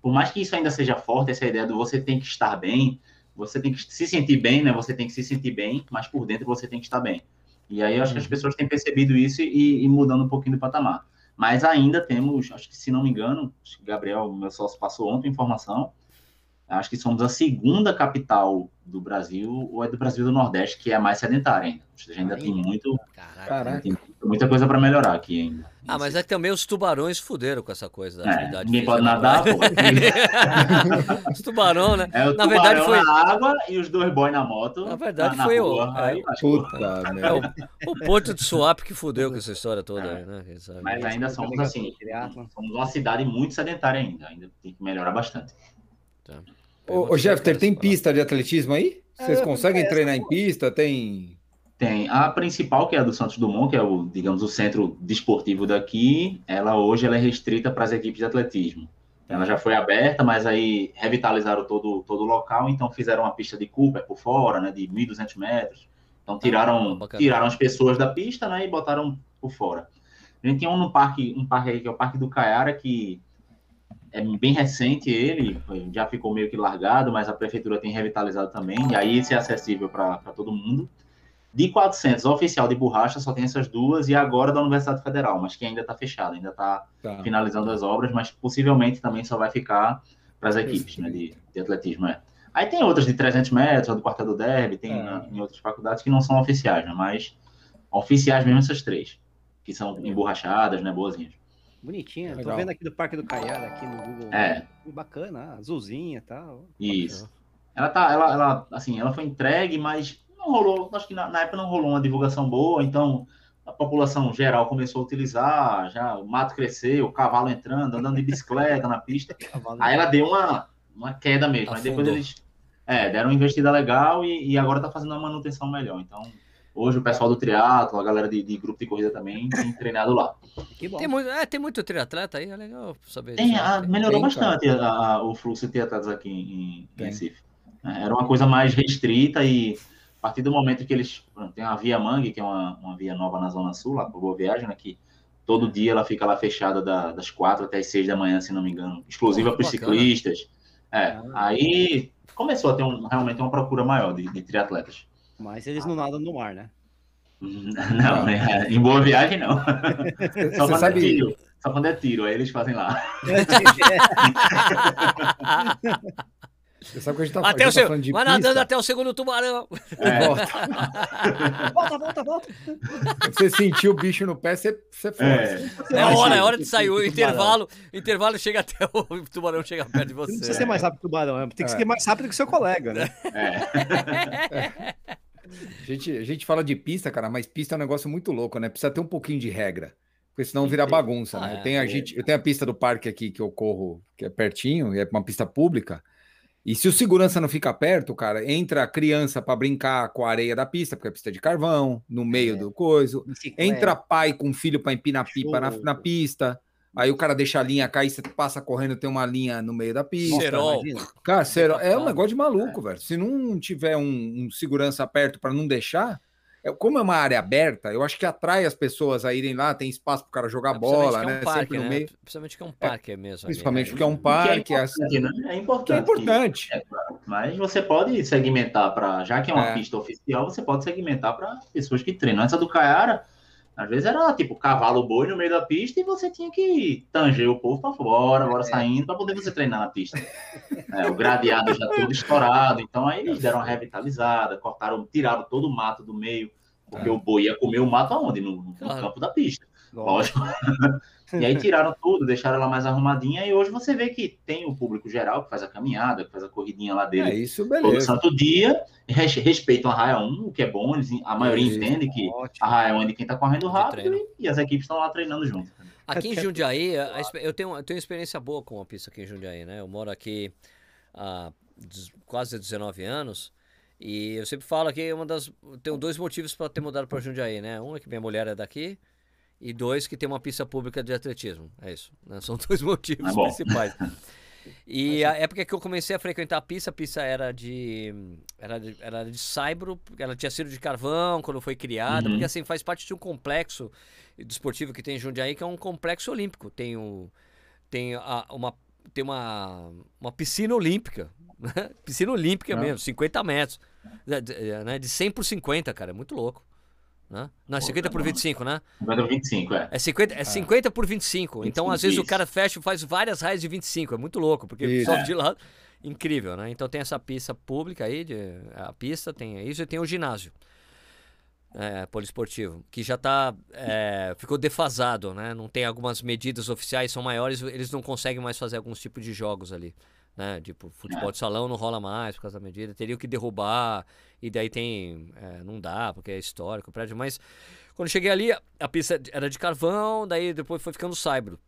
por mais que isso ainda seja forte, essa ideia do você tem que estar bem, você tem que se sentir bem, né? Você tem que se sentir bem, mas por dentro você tem que estar bem. E aí eu acho que as uhum. pessoas têm percebido isso e, e mudando um pouquinho do patamar. Mas ainda temos, acho que se não me engano, Gabriel, meu sócio, passou ontem informação, acho que somos a segunda capital do Brasil, ou é do Brasil do Nordeste, que é a mais sedentária ainda. A gente ainda tem muito. Caraca. Tem muita coisa para melhorar aqui ainda. Ah, mas é que também os tubarões fuderam com essa coisa da é, atividade. Ninguém pode nadar, pô. os tubarão, né? É, o na verdade foi na água e os dois boys na moto. Na verdade na, foi rua, o. Aí, puta, é, o, o, Porto de Suape que fudeu com essa história toda é. aí, né? Mas ainda somos assim, somos uma cidade muito sedentária ainda, ainda tem que melhorar bastante. Tá. Ô, ô Jeff, tem pista de atletismo aí? Vocês é, conseguem treinar em pista? Tem tem a principal, que é a do Santos Dumont, que é o, digamos, o centro desportivo daqui. Ela hoje ela é restrita para as equipes de atletismo. Ela já foi aberta, mas aí revitalizaram todo, todo o local, então fizeram uma pista de Cooper por fora, né, de 1.200 metros. Então tiraram, ah, tiraram as pessoas da pista, né, e botaram por fora. A gente tinha um no parque, um parque aí que é o Parque do Caiara, que é bem recente ele, já ficou meio que largado, mas a prefeitura tem revitalizado também, e aí esse é acessível para todo mundo. De 400, oficial de borracha só tem essas duas e agora da Universidade Federal, mas que ainda está fechada, ainda está tá. finalizando as obras, mas possivelmente também só vai ficar para as equipes né, de, de atletismo. É. Aí tem outras de 300 metros, do quartel do derby, tem é. em outras faculdades que não são oficiais, né, mas oficiais mesmo essas três, que são emborrachadas, né, boazinhas. Bonitinha, Legal. tô vendo aqui do Parque do Caiara, aqui no Google. É. Bacana, azulzinha e tal. Isso. Ela tá, ela, ela, assim, ela foi entregue, mas não rolou, acho que na, na, época não rolou uma divulgação boa, então a população geral começou a utilizar, já o mato cresceu, o cavalo entrando, andando de bicicleta na pista. Aí ela deu uma, uma queda mesmo, mas depois eles é, deram uma investida legal e, e agora tá fazendo uma manutenção melhor. Então, Hoje o pessoal do triatlo, a galera de, de, grupo de corrida também tem treinado lá. Tem muito, é, tem muito triatleta aí, é legal saber. Tem, a, melhorou tem, bastante a, a, o fluxo de triatletas aqui em, em Recife. É, era uma coisa mais restrita e partir do momento que eles tem a Via Mangue, que é uma, uma via nova na Zona Sul, lá para Boa Viagem, né, que todo dia ela fica lá fechada da, das quatro até as seis da manhã, se não me engano, exclusiva para os ciclistas. É, ah. aí começou a ter um, realmente uma procura maior de, de triatletas. Mas eles não nadam no mar, né? Não, é, em boa viagem não. Só quando é sabe... é tiro. Só quando é tiro, aí eles fazem lá. Você sabe que a gente tá, até a gente o tá falando de Vai pista. nadando até o segundo tubarão. É. Volta. volta, volta, volta. Você sentiu o bicho no pé, você, você foi. É, é hora, é hora de sair. O intervalo, intervalo chega até o tubarão chegar perto de você. Não precisa ser mais rápido que o tubarão, é. tem que é. ser mais rápido que o seu colega, né? É. A gente, a gente fala de pista, cara, mas pista é um negócio muito louco, né? Precisa ter um pouquinho de regra. Porque senão vira bagunça, né? Ah, eu, tenho a é. gente, eu tenho a pista do parque aqui que eu corro, que é pertinho, e é uma pista pública. E se o segurança não fica perto, cara, entra a criança para brincar com a areia da pista, porque é pista de carvão, no meio é. do coisa. Entra pai com filho para empinar pipa na, na, pista. Aí o cara deixa a linha cair, você passa correndo, tem uma linha no meio da pista. Cerol. Cara, cerol. é um negócio de maluco, é. velho. Se não tiver um, um segurança perto para não deixar, é, como é uma área aberta, eu acho que atrai as pessoas a irem lá, tem espaço para o cara jogar é, bola, é né? Um parque, Sempre no né? meio. Principalmente que é um parque é, mesmo. Principalmente ali, né? porque é um parque. É, importante, né? é importante. É importante. É, mas você pode segmentar para, já que é uma pista oficial, você pode segmentar para pessoas que treinam. Essa do Caiara, às vezes era tipo cavalo boi no meio da pista e você tinha que tanger o povo para fora, agora saindo, para poder você treinar na pista. o gradeado já todo estourado, então aí eles deram uma revitalizada, cortaram, tiraram todo o mato do meio porque é. o boi ia comer o mato aonde? No, no claro. campo da pista. Lógico. E aí tiraram tudo, deixaram ela mais arrumadinha, e hoje você vê que tem o público geral que faz a caminhada, que faz a corridinha lá dele. É isso, beleza. Todo santo dia, respeitam a raia 1, o que é bom, eles, a maioria é, entende que ótimo. a raia 1 é de quem tá correndo rápido e, e, as equipes estão lá treinando junto. Aqui em Jundiaí, eu tenho, eu tenho experiência boa com a pista aqui em Jundiaí, né? Eu moro aqui há quase 19 anos. E eu sempre falo que uma das. Tenho dois motivos para ter mudado para Jundiaí, né? Um é que minha mulher é daqui. E dois, que tem uma pista pública de atletismo. É isso. Né? São dois motivos ah, principais. E a época que eu comecei a frequentar a pista, a pista era de. Era de, era de saibro, ela tinha sido de carvão quando foi criada, uhum. porque assim faz parte de um complexo desportivo que tem em Jundiaí, que é um complexo olímpico. Tem, o, tem a, uma, tem uma, uma piscina olímpica Piscina olímpica é. mesmo, 50 metros. Né? De 100 por 50, cara, é muito louco. Né? Não, é 50 por 25, né? 50 por 25, é. É 50, é 50 por 25. 25 então, às vezes, isso. o cara fecha e faz várias raias de 25. É muito louco, porque sobe de lado. Incrível, né? Então tem essa pista pública aí, de, a pista tem isso e tem o ginásio é, poliesportivo, que já tá, é, ficou defasado, né? Não tem algumas medidas oficiais, são maiores, eles não conseguem mais fazer alguns tipos de jogos ali né? Tipo, futebol de salão não rola mais por causa da medida, teria que derrubar, e daí tem. É, não dá, porque é histórico o prédio. Mas quando cheguei ali, a pista era de carvão, daí depois foi ficando saibro.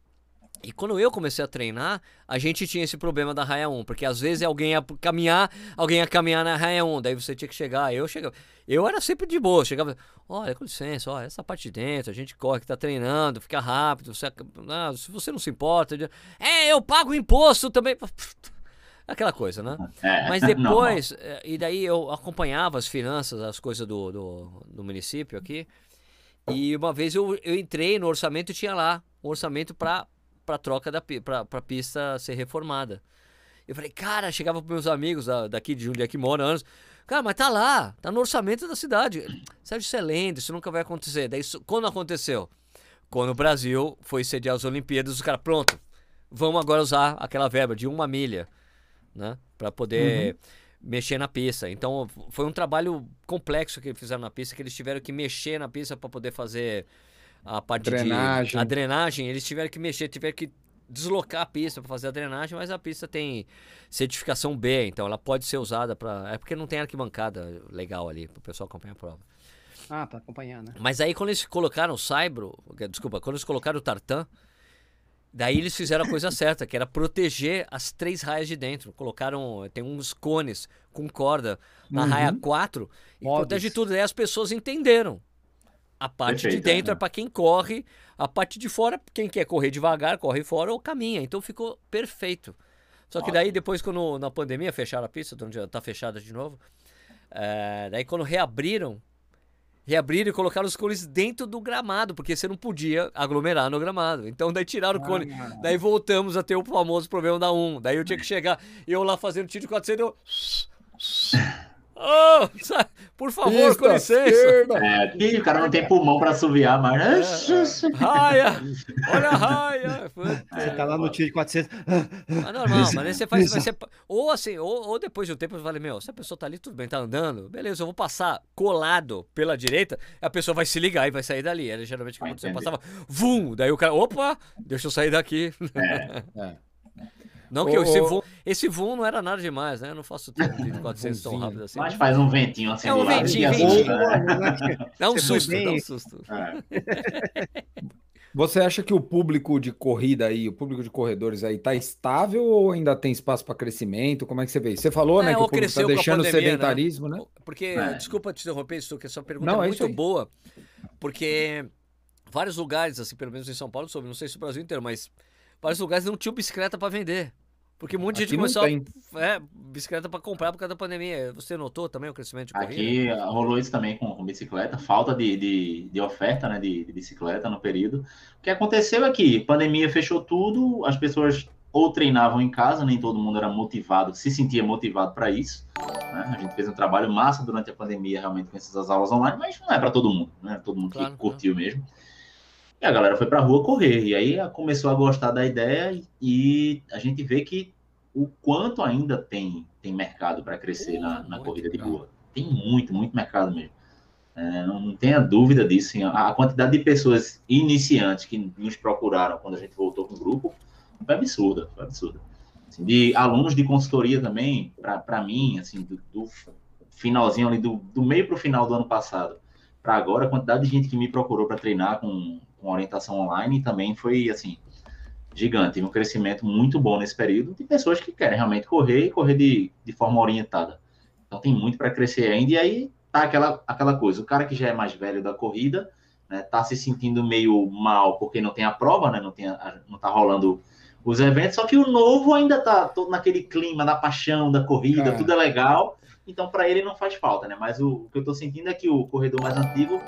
E quando eu comecei a treinar, a gente tinha esse problema da raia 1, porque às vezes alguém ia caminhar, alguém ia caminhar na raia 1, daí você tinha que chegar. Eu chegava, eu era sempre de boa, chegava, olha, com licença, olha, essa parte de dentro, a gente corre que tá treinando, fica rápido, você, ah, se você não se importa, é, eu pago imposto também. Aquela coisa, né? É, Mas depois, não. Eh, e daí eu acompanhava as finanças, as coisas do, do, do município aqui. E uma vez eu, eu entrei no orçamento e tinha lá um orçamento para para troca da para pista ser reformada. Eu falei, cara, chegava para meus amigos daqui de Jundiaí que moram anos, Cara, mas tá lá, tá no orçamento da cidade. Sérgio, isso é lenda, isso nunca vai acontecer. Daí, quando aconteceu? Quando o Brasil foi sediar as Olimpíadas, os caras, pronto, vamos agora usar aquela verba de uma milha, né? Pra poder uhum. mexer na pista. Então, foi um trabalho complexo que eles fizeram na pista, que eles tiveram que mexer na pista para poder fazer a parte drenagem. de... A drenagem. Eles tiveram que mexer, tiveram que deslocar a pista para fazer a drenagem, mas a pista tem certificação B, então ela pode ser usada para. É porque não tem arquibancada legal ali para o pessoal acompanhar a prova. Ah, para acompanhar, né? Mas aí quando eles colocaram o Saibro, desculpa, quando eles colocaram o Tartan, daí eles fizeram a coisa certa, que era proteger as três raias de dentro. Colocaram, tem uns cones com corda na uhum. raia 4 e protege tudo. Daí as pessoas entenderam. A parte Perfeito, de dentro é, é para quem corre, a parte de fora, quem quer correr devagar, corre fora ou caminha. Então ficou perfeito. Só que daí, depois, quando na pandemia fecharam a pista, onde está fechada de novo, é, daí quando reabriram, reabriram e colocaram os cones dentro do gramado, porque você não podia aglomerar no gramado. Então daí tiraram o cone. Ah, daí voltamos a ter o famoso problema da 1. Daí eu tinha que chegar, eu lá fazendo tiro de 400, eu... Oh, por favor, Pista, com licença. É, o cara não tem pulmão para assoviar, mas. É, raia! Olha a raia! Você tá lá no tiro de 400. Ah, normal, mas aí você faz. Você, ou assim, ou, ou, depois de um tempo você fala: Meu, se a pessoa tá ali, tudo bem, tá andando, beleza, eu vou passar colado pela direita, a pessoa vai se ligar e vai sair dali. Era geralmente quando você passava, vum! Daí o cara, opa, deixa eu sair daqui. É, é. Não que esse voo, esse voo não era nada demais, né? Eu não faço tempo de 400 tão rápido assim. Mas faz um ventinho assim. É um ventinho, ventinho. Né? Dá um susto, dá um susto. É. Você acha que o público de corrida aí, o público de corredores aí, tá estável ou ainda tem espaço para crescimento? Como é que você vê? Você falou, né, é, né, que o público tá deixando pandemia, o né? sedentarismo, né? né? Porque, é. desculpa te interromper, isso que essa pergunta não, é, é muito boa, porque vários lugares, assim, pelo menos em São Paulo, sobre, não sei se o Brasil inteiro, mas vários lugares não tinham bicicleta para vender. Porque um monte de gente começou a, é, bicicleta para comprar por causa da pandemia. Você notou também o crescimento de corrida? Aqui rolou isso também com, com bicicleta, falta de, de, de oferta né, de, de, bicicleta no período. O que aconteceu é que pandemia fechou tudo, as pessoas ou treinavam em casa, nem todo mundo era motivado, se sentia motivado para isso. Né? A gente fez um trabalho massa durante a pandemia, realmente, com essas aulas online, mas não é para todo mundo, né? Todo mundo claro, que curtiu mesmo. E a galera foi para a rua correr. E aí começou a gostar da ideia e a gente vê que o quanto ainda tem, tem mercado para crescer na, na corrida de rua. Tem muito, muito mercado mesmo. É, não, não, tenha dúvida disso. Sim. A, quantidade de pessoas iniciantes que nos procuraram quando a gente voltou com o grupo foi absurda, foi absurda. Assim, de alunos de consultoria também, para mim, assim, do, do, finalzinho ali, do, do meio para o final do ano passado, para agora, a quantidade de gente que me procurou para treinar com, com orientação online também foi, assim, gigante. Teve um crescimento muito bom nesse período de pessoas que querem realmente correr e correr de, de forma orientada. Então tem muito para crescer ainda. E aí tá aquela, aquela coisa: o cara que já é mais velho da corrida, né, tá se sentindo meio mal porque não tem a prova, né, não, tem a, não tá rolando os eventos, só que o novo ainda tá todo naquele clima da paixão da corrida, é. tudo é legal. Então, para ele não faz falta, né? Mas o, o que eu tô sentindo é que o corredor mais antigo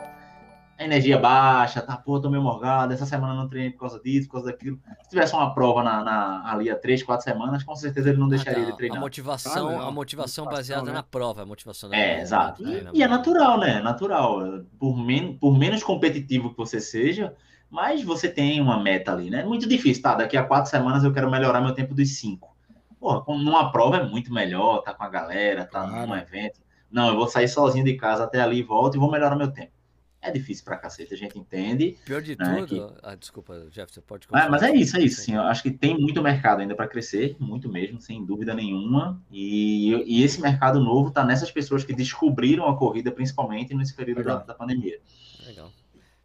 a energia baixa, tá, pô, tô meio morgado, essa semana não treinei por causa disso, por causa daquilo. Se tivesse uma prova na, na, ali há três, quatro semanas, com certeza ele não deixaria ah, tá. de treinar. A motivação, ah, a motivação baseada né? na prova, a motivação É, exato. E, e, é natural, né? Natural. Por, men por menos competitivo que você seja, mas você tem uma meta ali, né? Muito difícil, tá? Daqui a quatro semanas eu quero melhorar meu tempo dos cinco. Porra, numa prova é muito melhor, tá com a galera, tá claro. num evento. Não, eu vou sair sozinho de casa até ali, volto e vou melhorar meu tempo é difícil pra cacete, a gente entende. Pior de né, tudo, que... ah, desculpa, Jeff, você pode continuar. mas é isso, é isso, sim. Eu acho que tem muito mercado ainda para crescer, muito mesmo, sem dúvida nenhuma. E, e esse mercado novo está nessas pessoas que descobriram a corrida, principalmente nesse período da, da, pandemia. Legal.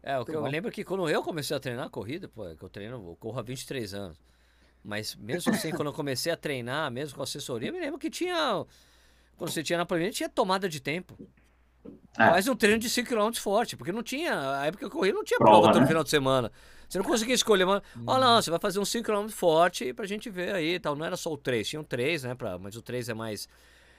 É, o que eu lembro que quando eu comecei a treinar a corrida, pô, é que eu treino, eu corro há 23 anos. Mas mesmo assim, quando eu comecei a treinar, mesmo com assessoria, eu me lembro que tinha. Quando você tinha na pandemia, tinha tomada de tempo. É. Faz um treino de 5 km forte, porque não tinha. A época que eu corri não tinha prova, prova todo né? final de semana. Você não conseguia escolher, mas. Hum. Olha lá, você vai fazer um 5 km forte pra gente ver aí tal. Não era só o 3, tinha um 3, né? Pra, mas o 3 é mais.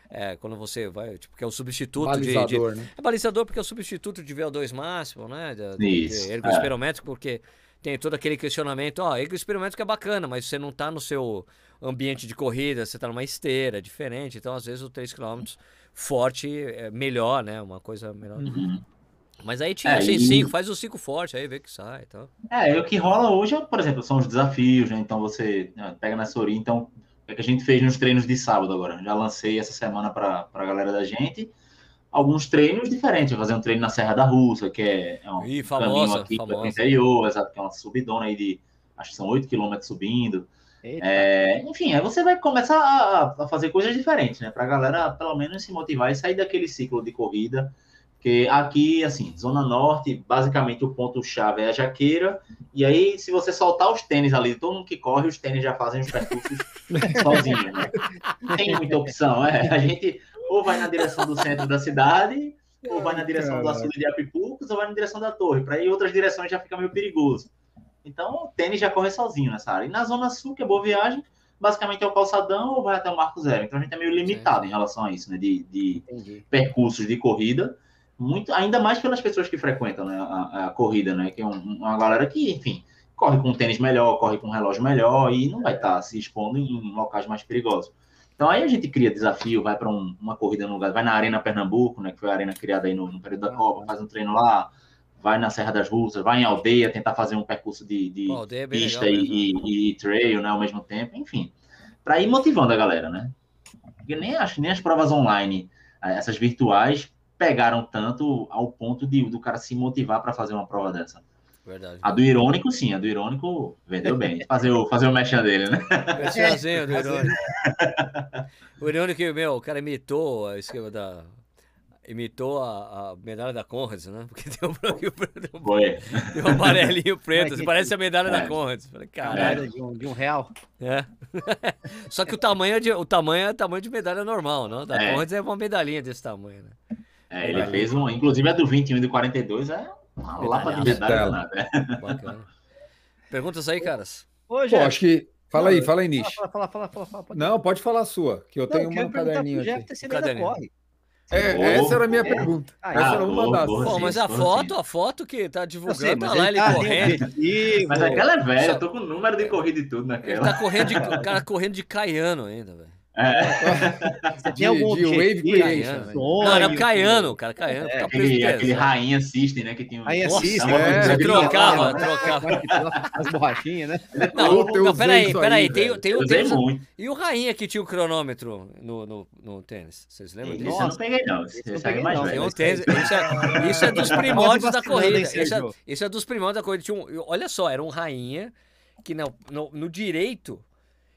É, quando você vai, tipo, que é o substituto balizador, de, de, né? É balizador porque é o substituto de VO2 máximo, né? De, Isso. De ergo é. porque tem todo aquele questionamento, ó, ergo que é bacana, mas você não tá no seu ambiente de corrida, você tá numa esteira, diferente, então às vezes o 3 km forte é, melhor, né? Uma coisa melhor. Uhum. Mas aí tinha É, e- cinco, faz o cinco forte, aí vê que sai e tal. É, o que rola hoje, é, por exemplo, são os desafios, né? Então você né, pega na Sori, então, o que a gente fez nos treinos de sábado agora? Já lancei essa semana para a galera da gente alguns treinos diferentes. Vou fazer um treino na Serra da Russa, que é, é um Ih, caminho famosa, aqui para o famosa. interior, exato, que é uma subidona aí de, acho que são 8 quilômetros subindo. É, enfim, aí você vai começar a, a fazer coisas diferentes, né? Para a galera, pelo menos, se motivar e sair daquele ciclo de corrida. Porque aqui, assim, Zona Norte, basicamente o ponto-chave é a jaqueira. E aí, se você soltar os tênis ali, todo mundo que corre, os tênis já fazem os percursos sozinhos, né? Não tem muita opção, é. A gente ou vai na direção do centro da cidade, ou vai na direção do açude de Apipucos, ou vai na direção da torre. Para ir em outras direções já fica meio perigoso. Então, o tênis já corre sozinho nessa área. E na Zona Sul, que é boa viagem, basicamente é o calçadão ou vai até o Marco Zero. Então, a gente é meio limitado em relação a isso, né? De, de Entendi. percursos de corrida. Muito, ainda mais pelas pessoas que frequentam né, a, a corrida, né? Que é um- uma galera que, enfim, corre com um tênis melhor, corre com um relógio melhor e não vai estar se expondo em locais mais perigosos. Então aí a gente cria desafio, vai para uma corrida no lugar, vai na Arena Pernambuco, né? Que foi a arena criada aí no, no período da Copa, faz um treino lá, vai na Serra das Russas, vai em aldeia tentar fazer um percurso de, de Pô, é pista legal e, e- e trail, né? Ao mesmo tempo, enfim, para ir motivando a galera, né? Porque nem acho nem as provas online, eh, essas virtuais pegaram tanto ao ponto de do cara se motivar para fazer uma prova dessa. Verdade. A do irônico, sim, a do irônico vendeu bem. Fazer o fazer o mechan dele, né? Do Irônico. O Irônico, meu, o cara imitou a esquema da. Imitou a, a medalha da Conrads, né? Porque tem um, um, Foi. tem um amarelinho preto, Mas que- parece a medalha da É. Conrads. Falei, caralho. De um, de um real. É. Só que o tamanho, é de, o tamanho é tamanho de medalha normal, não? Da É. Conrads é uma medalhinha desse tamanho, né? É, ele fez um, inclusive a do 21 e do 42 é uma lapa de medalha danada. Bacana. Perguntas aí, caras? Ô, Pô, acho que. Fala aí, Não, fala aí, Nish. fala, fala, fala, fala, fala, Não, pode falar a sua, que eu Não, tenho eu um quero perguntar caderninho aqui. Ele ainda Caderninho. corre. É, essa era a minha pergunta. Ah, essa era uma boa, das. boa. Pô, mas a foto, a foto que tá divulgando, sei, tá lá ele ele tá correndo. Mas aquela é velha, Só- eu tô com o número de corrida e tudo Ele naquela. tá correndo de. O cara correndo de caiano ainda, velho. É, De, tem algum de Wave? Creation. Né? Sonho, Não, era que- caiano, cara, caiano. É, aquele, aquele rainha assistem, né? Que tinha um. Nossa, assiste, é, né? você trocava, né? trocava. As borrachinhas, né? Não, não, peraí, peraí. Tem, tem o tênis. muito. E o Rainha que tinha o cronômetro no, no, no tênis? Vocês lembram disso? eu não peguei, não. É peguei, mais não. Tem velho. um. Isso é, isso é dos primórdios da corrida. Isso é, é dos primórdios da corrida. Tinha olha só, era um rainha que no direito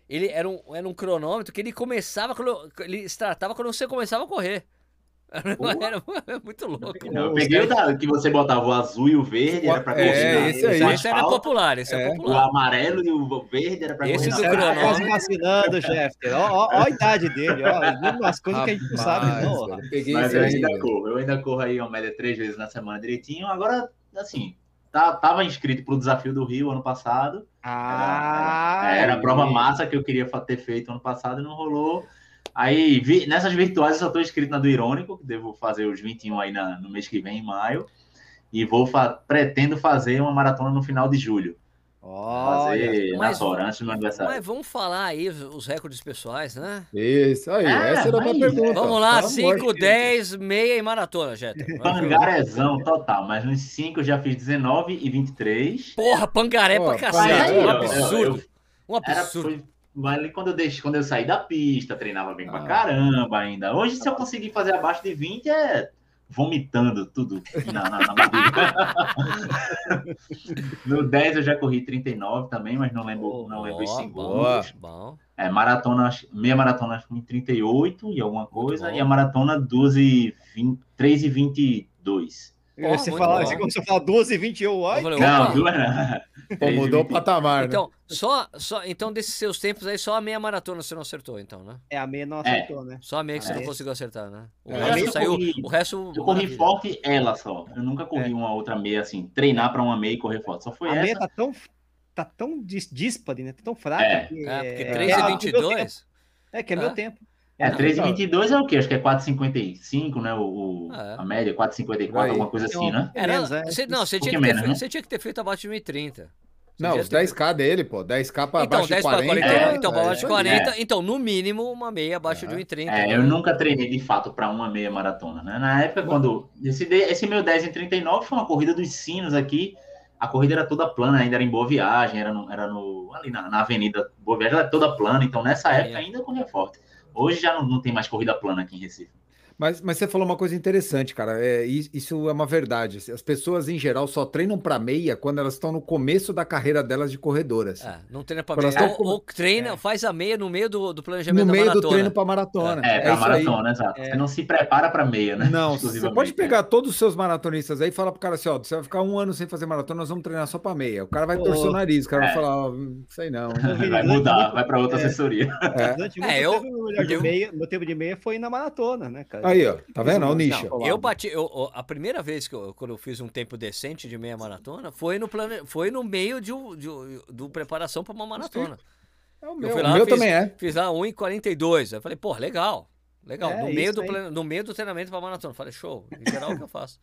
ele era um, era um cronômetro que ele começava quando ele startava quando você começava a correr. Era, muito louco. Não, eu peguei o da, que você botava o azul e o verde, era pra É, correr. na- esse aí. Esse era popular, esse é, É. O popular. amarelo e o verde era pra Esse correr do na Tá cronômetro. quase vacinando, Jeff. Ó, ó, ó a idade dele, ó. Umas coisas que a gente não sabe, não. Mas esse eu aí. ainda corro. Eu ainda corro aí uma média três vezes na semana direitinho. Agora, assim, tá, tava inscrito pro desafio do Rio ano passado. Ah, Era, era a prova aí. massa que eu queria ter feito ano passado e não rolou. Aí, vi- nessas virtuais, eu só tô inscrito na do Irônico, que devo fazer os 21 aí na- no mês que vem, em maio. E vou fa- pretendo fazer uma maratona no final de julho. Olha, mas- do meu aniversário. Mas vamos falar aí os, os recordes pessoais, né? Isso aí, É, essa era a minha aí, pergunta. Vamos lá, Pelo amor 5, de Deus. 10, meia e maratona, Jeter. Pangarezão total, mas nos 5 eu já fiz 19 e 23. Porra, pangaré Ó, pra cacete. pangaré, um absurdo. Um Era, absurdo. foi, mas quando eu, deixei, quando eu saí da pista, treinava bem pra Ah. caramba ainda. Hoje, se eu conseguir fazer abaixo de 20, é vomitando tudo na, na, na no 10 eu já corri 39 também, mas não lembro, não lembro os segundos. bom. É, maratona, meia maratona acho em 38 e alguma coisa, e a maratona 12 e 20, 3 e 22. Você fala, você começou a falar 12 e 21, Eu olha. falei, Não, duas não. Pô, 3 mudou o 20. patamar, né? Então, só, só, então, desses seus tempos aí, só a meia maratona você não acertou, então, né? É, a meia não É. acertou, né? Só a meia que você Ah, não é. conseguiu acertar, né? O É, resto eu saiu. corri- O resto. Eu corri forte ela só. Eu nunca corri É. uma outra meia assim, treinar pra uma meia e correr forte. Só foi a meia essa. tá tão, tá tão díspare, né? Tá tão fraca. É. que É, porque é, 3 é, e meu 22. tempo. É, que é meu É. tempo. É, Não, 3,22 é o quê? Acho que é 4,55, né? O, o- É. a média, 4,54, Por aí. alguma coisa assim, né? Era, Menos, é. você, não, você Um tinha, menos, né? você tinha que ter feito abaixo de 1,30. Não, os 10K dele, pô. 10K pra então, abaixo 10 de 40. 40, É, então, pra é, abaixo de isso aí. 40. Então, no mínimo, uma meia abaixo de 1,30. É, eu nunca treinei de fato para uma meia maratona, né? Na época, quando. Esse, esse meu 10 em 39 foi uma corrida dos sinos aqui. A corrida era toda plana, ainda era em Boa Viagem, era no, era no ali na, na Avenida Boa Viagem, era toda plana. Então, nessa É. época, ainda eu corria forte. Hoje já não, não tem mais corrida plana aqui em Recife. Mas, mas você falou uma coisa interessante, cara. É, is- isso é uma verdade. As pessoas, em geral, só treinam para meia quando elas estão no começo da carreira delas de corredoras. É, não treina pra Elas meia. Ou, ou treina, faz a meia no meio do, do planejamento no da meio do maratona. treino para maratona. É, pra isso aí. maratona, exato. Você não se prepara para meia, né? Não, você pode né? pegar todos os seus maratonistas aí e falar pro cara assim, ó, você vai ficar um ano sem fazer maratona, nós vamos treinar só pra meia. O cara vai torcer o nariz, o cara vai é. falar, ó, "Hum, sei não. Vai mudar, vai para outra é. assessoria. É. É, eu- tempo, meu melhor de meia, meu tempo de meia foi na maratona, né, cara? Aí, ó, tá vendo? Olha o Não, nicho. não, Eu bati, eu- eu- a primeira vez que eu, quando eu fiz um tempo decente de meia maratona foi no plane, foi no meio de, um- de, do preparação para uma maratona. É o Eu meu, fui o lá, meu fiz- também é. Fiz lá 1,42. Eu falei, pô, legal. Legal. É, no, meio do no meio do treinamento para maratona. Eu Falei, show. Em geral, o que eu faço.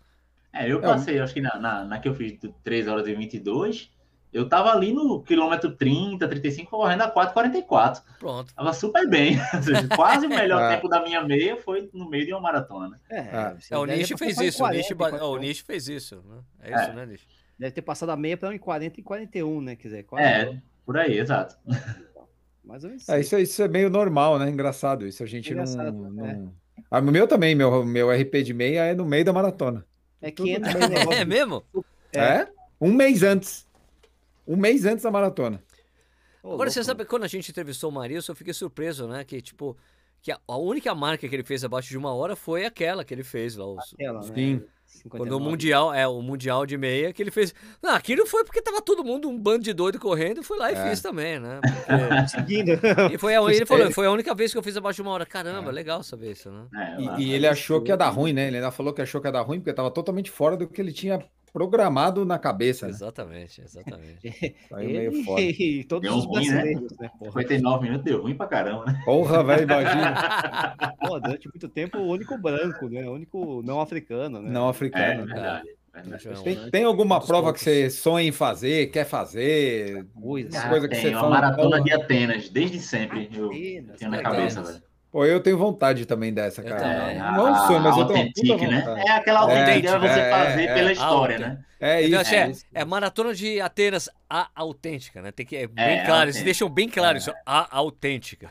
É, eu É, passei, acho que na, na, na que eu fiz de 3 horas e 22, eu tava ali no quilômetro 30, 35, correndo a 4,44. Pronto. Tava super bem. Seja, quase o melhor É. tempo da minha meia foi no meio de uma maratona, né? É, Ah. É, o Nish fez isso. O 40, Nish, ba- 41. o Nish fez isso. Né? É É. isso, né, Nish? Deve ter passado a meia para 1,40 e 41, né? Quer dizer, quase. É, por aí, exato. Mais ou menos. É, isso, é- isso é meio normal, né? Engraçado. Isso a gente não. Engraçado, não... Ah, o meu também, meu, meu RP de meia é no meio da maratona. É tudo que entra bem, no negócio É mesmo? É. É? Um mês antes. Um mês antes da maratona. Ô, Agora, você louco, sabe, quando a gente entrevistou o Marilson, eu fiquei surpreso, né? Que, tipo, que a, a única marca que ele fez abaixo de uma hora foi aquela que ele fez lá. Os, aquela, né? Sim. 59. quando o Mundial, é, o Mundial de meia, que ele fez. Não, aquilo foi porque tava todo mundo, um bando de doido correndo, e fui lá e É. fiz também, né? Porque- Seguindo. e foi a, ele falou, foi a única vez que eu fiz abaixo de uma hora. Caramba, legal saber isso, né? É, lá- E, e ele achou que ia dar ruim, né? Ele ainda falou que achou que ia dar ruim, porque estava totalmente fora do que ele tinha programado na cabeça. Né? Exatamente, exatamente. Saiu meio foda. e todos Deu os ruim, né? brasileiros, né? Porra. 59 minutos deu ruim pra caramba, né? Porra, velho, imagina. Pô, durante muito tempo, o único branco, né? O único não africano, né? Não É, africano. verdade. verdade. João, Tem, né? tem alguma prova que você sonha em fazer, quer fazer? Coisa. Ah, coisa que tem você uma fala, maratona de Atenas, desde sempre eu tenho na cabeça, velho. Pô, eu tenho vontade também dessa, cara. Não é um sonho, mas eu tenho puta né? vontade. É aquela autêntica É, você é, fazer é, pela é. história, né? É Então, isso. assim, é, isso. é maratona de Atenas, a autêntica, né? Tem que é bem É, claro, eles deixam bem claro isso, a autêntica.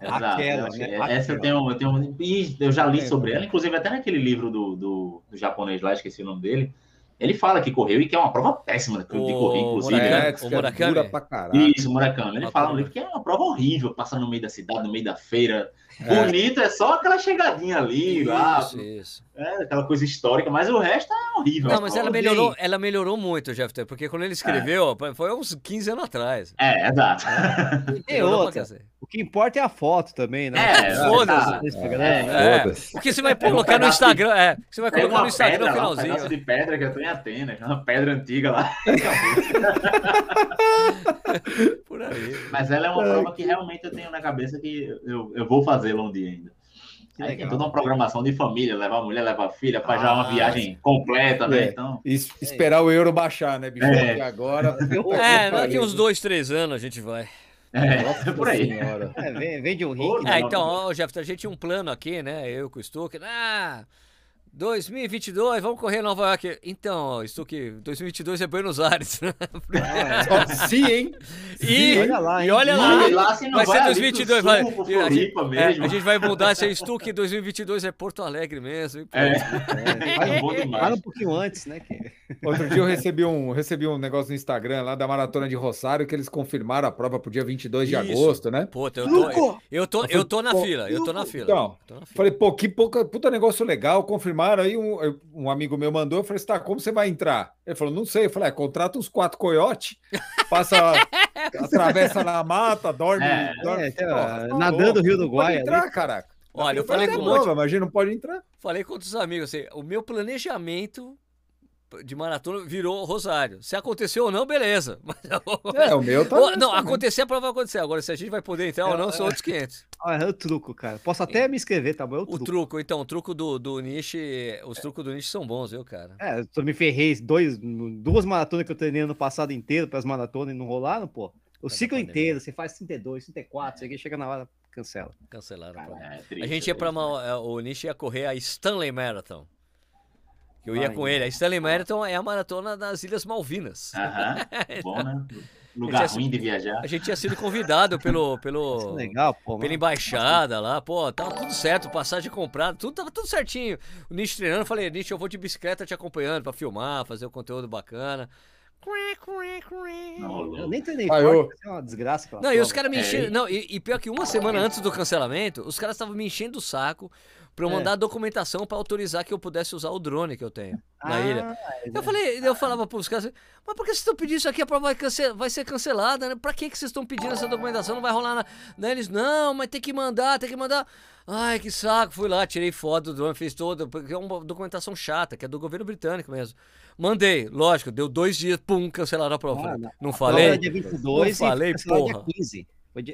Exato. Aquela, né? é- Essa eu tenho, eu tenho. Eu já li É, sobre ela, inclusive até naquele livro do, do, do japonês lá, esqueci o nome dele. Ele fala que correu e que é uma prova péssima de O correr, inclusive. Murakami. né? É, diz que o é Murakami? dura pra caralho. Isso, Murakami. Ele fala no livro que é uma prova horrível, passar no meio da cidade, no meio da feira. É. Bonito é só aquela chegadinha ali, lá, Isso, isso. é, aquela coisa histórica, mas o resto é horrível. Não, mas ela bem. melhorou, ela melhorou muito, Jeff, porque quando ele escreveu, foi uns 15 anos atrás. É, exato. E Melhorou pra outra, o que importa é a foto também, né? É, Foda-se. programa. É, Foda-se. o que você vai um colocar no Instagram, é, o que você vai colocar no Instagram pedra no lá, um finalzinho. pedaço de pedra que eu tenho em Atenas, uma pedra antiga lá. Por aí. Mas ela é uma prova que realmente eu tenho na cabeça que eu, eu vou fazê-la um dia ainda. Aí tem toda uma programação de família, levar a mulher, levar a filha, para já uma Ah, viagem completa, né? É. Então, E es- esperar o euro baixar, né, bicho? É. Porque agora. É, daqui uns dois, três anos a gente vai. é, Nossa por aí. senhora. É, vem, vem de um. Não, É, não, então, ó, Jeff, a gente tinha um plano aqui, né? Eu com o Stuck. Ah, 2022, vamos correr Nova York. Então, ó, Stuck, 2022 é Buenos Aires. Só se, hein? e, olha lá, e olha lá. Olha lá, se não Vai ser ali pro 2022, sul, vai. a, gente, é, a gente vai mudar esse Stuck 2022 é Porto Alegre mesmo. É, é bom demais. Fala um pouquinho antes, né? Que... Outro dia eu recebi um, recebi um negócio no Instagram lá da Maratona de Rosário que eles confirmaram a prova pro dia 22 de Isso. agosto, né? Puta, eu tô, eu tô, eu tô na Pô, fila, eu tô na fila. Então, Tô na fila. Falei, pô, que pouca, puta negócio legal, confirmaram. Aí um, um amigo meu mandou, eu falei, tá, como você vai entrar? Ele falou, não sei. Eu falei, é, contrata uns quatro coiotes, passa, atravessa na mata, dorme, É. dorme. É, tá, Porra, tá nadando o Rio do Guaia entrar, caraca. Olha, eu falei ter com um monte, Imagina, não pode entrar. falei com outros amigos assim, o meu planejamento de maratona virou Rosário. Se aconteceu ou não, beleza. Mas, é, o meu tá. Não, também. acontecer, a prova vai acontecer. Agora, se a gente vai poder entrar é, ou não, são outros 500. Ah, é o truco, cara. Posso até me inscrever, tá bom? É o truco. O truco, então, o truco do, do Niche. Os trucos do Niche são bons, viu, cara? É, eu me ferrei dois, duas maratonas que eu treinei no passado inteiro para as maratonas e não rolaram, pô. O ciclo inteiro, você faz 32, 34, é. você chega na hora, cancela. Cancelaram. É, a gente ia para uma. O Niche ia correr a Stanley Marathon. Eu ia com ele. A Stanley Marathon é a maratona das Ilhas Malvinas. Aham, bom, né? Lugar ruim de viajar. A gente tinha sido convidado pelo, pelo legal, pô, pela embaixada lá, pô, tava tudo certo, passagem comprada, tudo tava tudo certinho. O Nish treinando, eu falei, Nish, eu vou de bicicleta te acompanhando para filmar, fazer o um conteúdo bacana. Não, eu nem treinei ah, eu... é uma desgraça. Não, e os caras me enchendo. É. Não, e, e, pior que uma semana antes do cancelamento, os caras estavam me enchendo o saco para eu é. mandar é. documentação para autorizar que eu pudesse usar o drone que eu tenho na ah, ilha. É eu falei, eu falava para os caras, mas por que vocês estão pedindo isso aqui? A prova vai, cance vai ser cancelada, né? Para que que vocês estão pedindo essa documentação? Não vai rolar na... Né? Eles, não, mas tem que mandar, tem que mandar. Ai, que saco. Fui lá, tirei foto do drone, fiz toda, porque é uma documentação chata, que é do governo britânico mesmo. Mandei, lógico, deu dois dias, pum, cancelaram a prova. Ah, não, não falei? Prova dia 22 não falei, porra. Dia 15.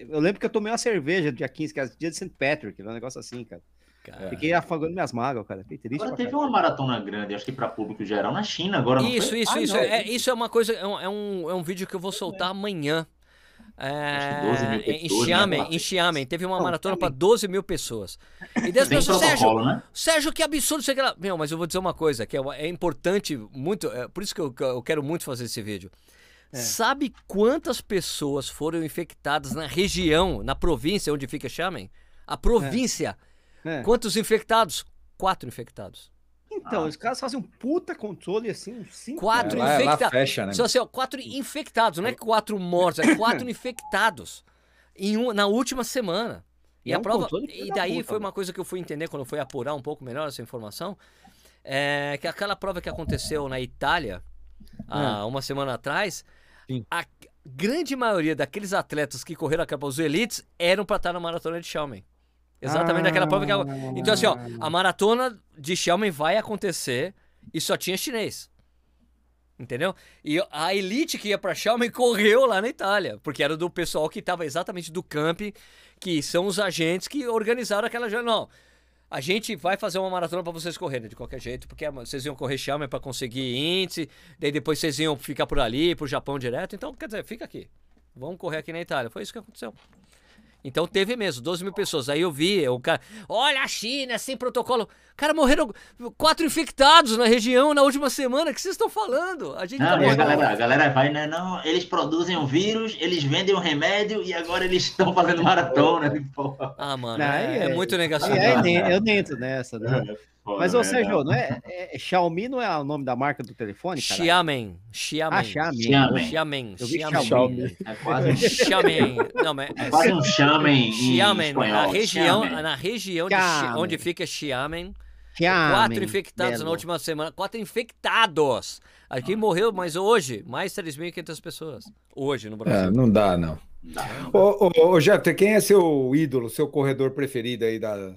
Eu lembro que eu tomei uma cerveja dia 15, que era dia de St. Patrick, um negócio assim, cara. Cara. Fiquei afogando minhas mágoas, cara. Fiquei triste. Agora teve uma maratona grande, acho que para público geral, na China agora. Isso, isso, ah, isso. É, isso é uma coisa, é um, é um, é um vídeo que eu vou soltar amanhã. É, em Xiamen, né? em Xiamen, teve uma maratona para 12 mil pessoas. E das pessoas, Sérgio, né? Sérgio, que absurdo você quer. Meu, mas eu vou dizer uma coisa que é, é importante, muito, é, por isso que eu, eu, quero muito fazer esse vídeo. É. Sabe quantas pessoas foram infectadas na região, na província onde fica Xiamen? A província. É é. Quantos infectados? Quatro infectados. Então, ah. os caras fazem um puta controle assim, uns cinco. Quatro é, infectados. Fecha, né? Só assim, ó, quatro infectados, não é quatro mortos, é quatro infectados em um, na última semana. E, e é a um prova. E daí puta, foi uma coisa que eu fui entender quando eu fui apurar um pouco melhor essa informação. É que aquela prova que aconteceu na Itália há é. uma semana atrás, Sim. a grande maioria daqueles atletas que correram a os elites eram para estar na maratona de Xiamen. Exatamente ah, daquela prova que. Ela... Então, assim, ó, a maratona de Xiamen vai acontecer e só tinha chinês. Entendeu? E a elite que ia pra Xiamen correu lá na Itália, porque era do pessoal que estava exatamente do camp, que são os agentes que organizaram aquela. Não, a gente vai fazer uma maratona para vocês correrem de qualquer jeito, porque vocês iam correr Xiamen para conseguir índice, daí depois vocês iam ficar por ali, pro Japão direto. Então, quer dizer, fica aqui. Vamos correr aqui na Itália. Foi isso que aconteceu. Então teve mesmo, 12 mil pessoas. Aí eu vi, o cara, olha a China, sem protocolo. Cara, morreram quatro infectados na região na última semana. O que vocês estão falando? A gente não, tá a, galera, a galera vai, né? Não, eles produzem um vírus, eles vendem um remédio e agora eles estão fazendo maratona. Ah, mano, não, é, é, é, muito negação. É, eu nem entro nessa, né? É. Mas, ô Sérgio, não é, é, Xiaomi não é o nome da marca do telefone, cara? Xiamen. Xiamen. Ah, Xiamen. Xiamen. Xiamen. Xiamen. É quase um Xiamen. Não, mas é quase um Xiamen Xiamen. Na região, na região de, onde fica Xiamen. Xiamen. Quatro infectados Belo. na última semana. Quatro infectados. Aqui ah. morreu, mas hoje, mais 3.500 pessoas. Hoje no Brasil. É, não dá, não. Ô, ô, ô Jeter, quem é seu ídolo, seu corredor preferido aí da,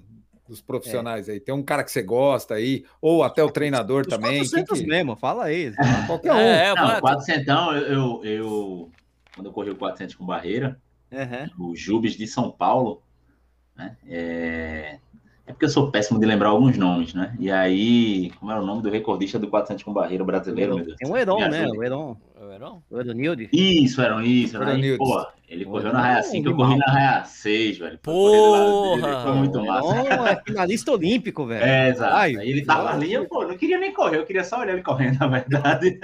dos profissionais é. aí? Tem um cara que você gosta aí, ou até o treinador Os também. 400 que... mesmo, fala aí. Qualquer um. É, é Não, 400, eu, eu, eu, quando eu corri o 400 com barreira, uhum. o Jubes de São Paulo, né, é, é porque eu sou péssimo de lembrar alguns nomes, né? E aí, como era o nome do recordista do 400 com barreira brasileiro, meu Deus? Tem um Heron, né? O Heron. O Heron? O. Isso, Heron, isso. Aí, pô, ele correu na raia 5, eu corri na raia 6, velho. Porra! Foi muito massa. Heron é finalista olímpico, velho. É, exato. Ai, aí ele tava ali, eu, pô, não queria nem correr, eu queria só olhar ele correndo, na verdade.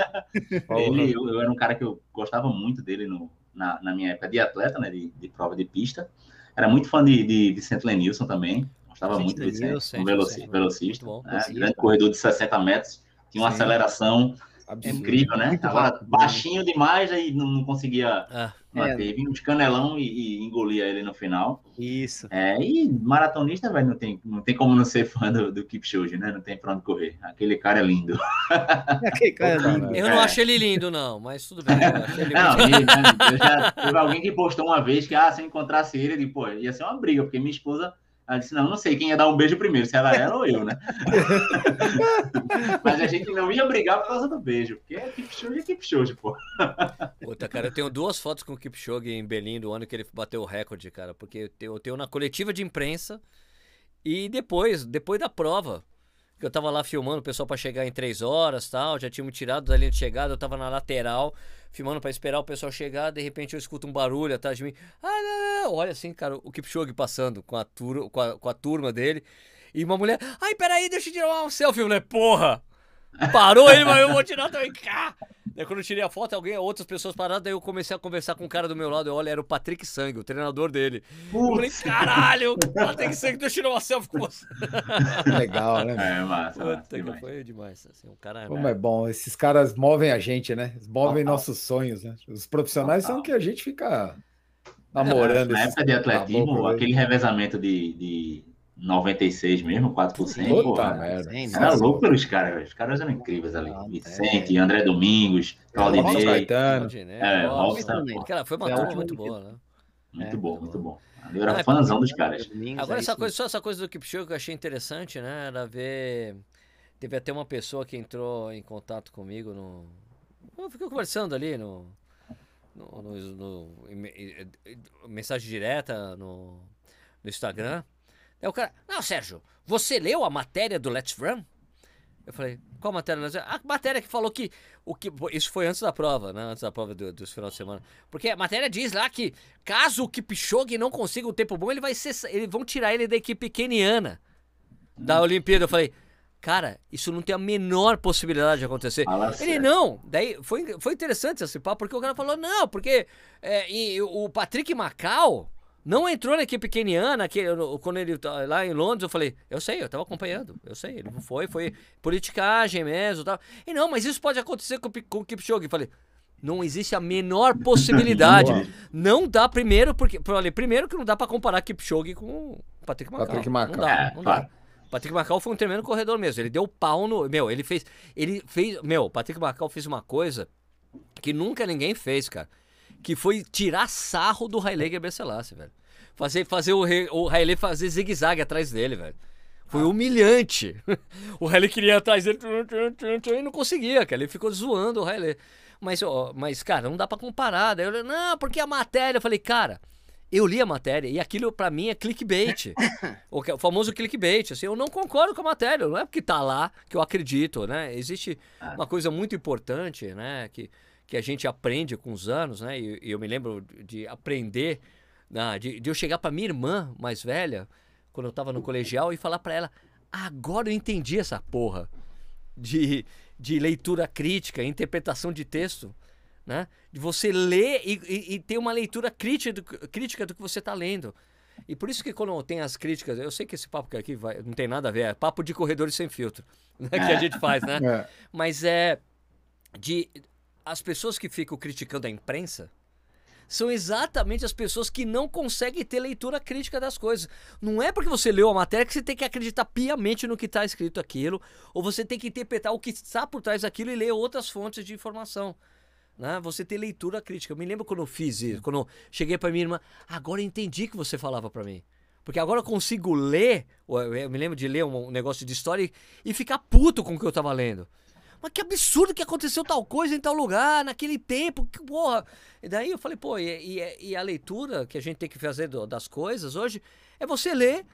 ele, eu, eu, era um cara que eu gostava muito dele no, na, na minha época de atleta, né? De, de prova de pista. Era muito fã de, de Vicente Lenilson também. Gostava muito desse um velocista, velocista né? grande corredor de 60 metros, tinha uma Sim. aceleração Absurdo. incrível, né? Tava baixinho demais, aí não conseguia ah, bater. É. Vinha uns canelão e, e, engolia ele no final. Isso. É, e maratonista, velho, não tem, não tem como não ser fã do, do Kipchoge, né? Não tem pra onde correr. Aquele cara é lindo. Aquele cara é lindo. Eu não é. acho ele lindo, não, mas tudo bem. não, ele, né, já, teve alguém que postou uma vez que, ah, se eu encontrasse ele, ele, pô, ia ser uma briga, porque minha esposa Ela disse, não, não sei quem ia dar um beijo primeiro, se era ela ou eu, né? Mas a gente não ia brigar por causa do beijo, porque é Kipchoge é Kipchoge, pô. Puta, cara, eu tenho duas fotos com o Kipchoge em Berlim do ano que ele bateu o recorde, cara, porque eu tenho, eu tenho na coletiva de imprensa e depois, depois da prova. Eu tava lá filmando o pessoal para chegar em três horas tal. Já tinha me tirado da linha de chegada, eu tava na lateral, filmando para esperar o pessoal chegar. De repente eu escuto um barulho atrás de mim. Ah, não, não. Olha assim, cara, o Kipchoge passando com a, tur com a, com a turma dele. E uma mulher, ai, peraí, deixa eu tirar um selfie. Eu falei, porra! Parou ele, mas eu vou tirar também. Cá! Daí quando eu tirei a foto, alguém, outras pessoas pararam, daí eu comecei a conversar com o cara do meu lado. Eu olha, era o Patrick Sang, o treinador dele. Eu falei, caralho, Patrick Sang, deixa eu tirar uma selfie com você. Legal, né? É, massa, Puta, que foi demais. Assim, um cara, Como é bom, esses caras movem a gente, né? Movem Total. nossos sonhos, né? Os profissionais são Total. que a gente fica namorando. Na esses época de atletismo, aquele revezamento de, de 96 mesmo, 4%, Puta porra, merda. Era louco pelos caras, velho. Os caras eram incríveis ali. Ah, Vicente, André Domingos, Robson Claudinei. Caetano. É, Robson. Cara, foi uma Foi turma ótimo muito boa, né? Muito É, bom, muito muito bom. bom. Eu era Ah, é fãzão dos caras. Domingos, Agora, é essa coisa, só essa coisa do Kipchoge que eu achei interessante, né? Era ver. Teve até uma pessoa que entrou em contato comigo no. Eu fiquei conversando ali no. no, no- no- em- em- em- mensagem direta no, no Instagram. Aí o cara. Não, Sérgio, você leu a matéria do Let's Run? Eu falei, qual matéria? do Let's Run?" A matéria que falou que. O que isso foi antes da prova, né? Antes da prova do, dos final de semana. Porque a matéria diz lá que caso o Kipchoge não consiga um tempo bom, ele vai ser. Eles vão tirar ele da equipe keniana da Olimpíada. Eu falei, cara, isso não tem a menor possibilidade de acontecer. Fala Ele sério. não. Daí foi, foi interessante esse papo, porque o cara falou, não, porque é, e o Patrick Macau não entrou na equipe keniana que, eu- quando ele tá lá em Londres. Eu falei, eu sei, eu tava acompanhando, eu sei, ele não foi, foi politicagem mesmo tal. E não, mas isso pode acontecer com, com o Kipchoge. Eu falei, não existe a menor possibilidade. Não dá primeiro, porque. Falei, primeiro que não dá pra comparar Kipchoge com o Patrick Macau. Patrick Não Macau. dá, É, não claro. dá. Patrick Macau foi um tremendo corredor mesmo. Ele deu pau no. Meu, ele fez. Ele fez. Meu, Patrick Macau fez uma coisa que nunca ninguém fez, cara. Que foi tirar sarro do Haile Gebrselassie, velho. Fazer, fazer o, o Haile fazer zigue-zague atrás dele, velho. Foi humilhante. O Haile queria ir atrás dele e não conseguia, cara. Ele ficou zoando o Haile. Mas, ó, mas, cara, não dá pra comparar. Daí eu, não, porque a matéria. Eu falei, cara, eu li a matéria e aquilo pra mim é clickbait. o, que- o famoso clickbait. Assim, eu não concordo com a matéria. Não é porque tá lá que eu acredito, né? Existe uma coisa muito importante, né? Que, que a gente aprende com os anos, né? E, e eu me lembro de aprender, né, de, de eu chegar pra minha irmã mais velha, quando eu tava no colegial, e falar pra ela: agora eu entendi essa porra de, de leitura crítica, interpretação de texto, né? De você ler e, e- e ter uma leitura crítica do, crítica do que você está lendo. E por isso que quando tem as críticas, eu sei que esse papo aqui vai, não tem nada a ver, é papo de corredores sem filtro, né, que a gente faz, né? É. Mas é de as pessoas que ficam criticando a imprensa são exatamente as pessoas que não conseguem ter leitura crítica das coisas. Não é porque você leu a matéria que você tem que acreditar piamente no que está escrito aquilo, ou você tem que interpretar o que está por trás daquilo e ler outras fontes de informação. Né? Você ter leitura crítica. Eu me lembro quando eu fiz isso, quando eu cheguei para minha irmã, agora eu entendi que você falava para mim. Porque agora eu consigo ler, eu me lembro de ler um negócio de história e, ficar puto com o que eu tava lendo. Mas que absurdo que aconteceu tal coisa em tal lugar, naquele tempo, que porra. E daí eu falei, pô, e, e- e a leitura que a gente tem que fazer do- das coisas hoje é você ler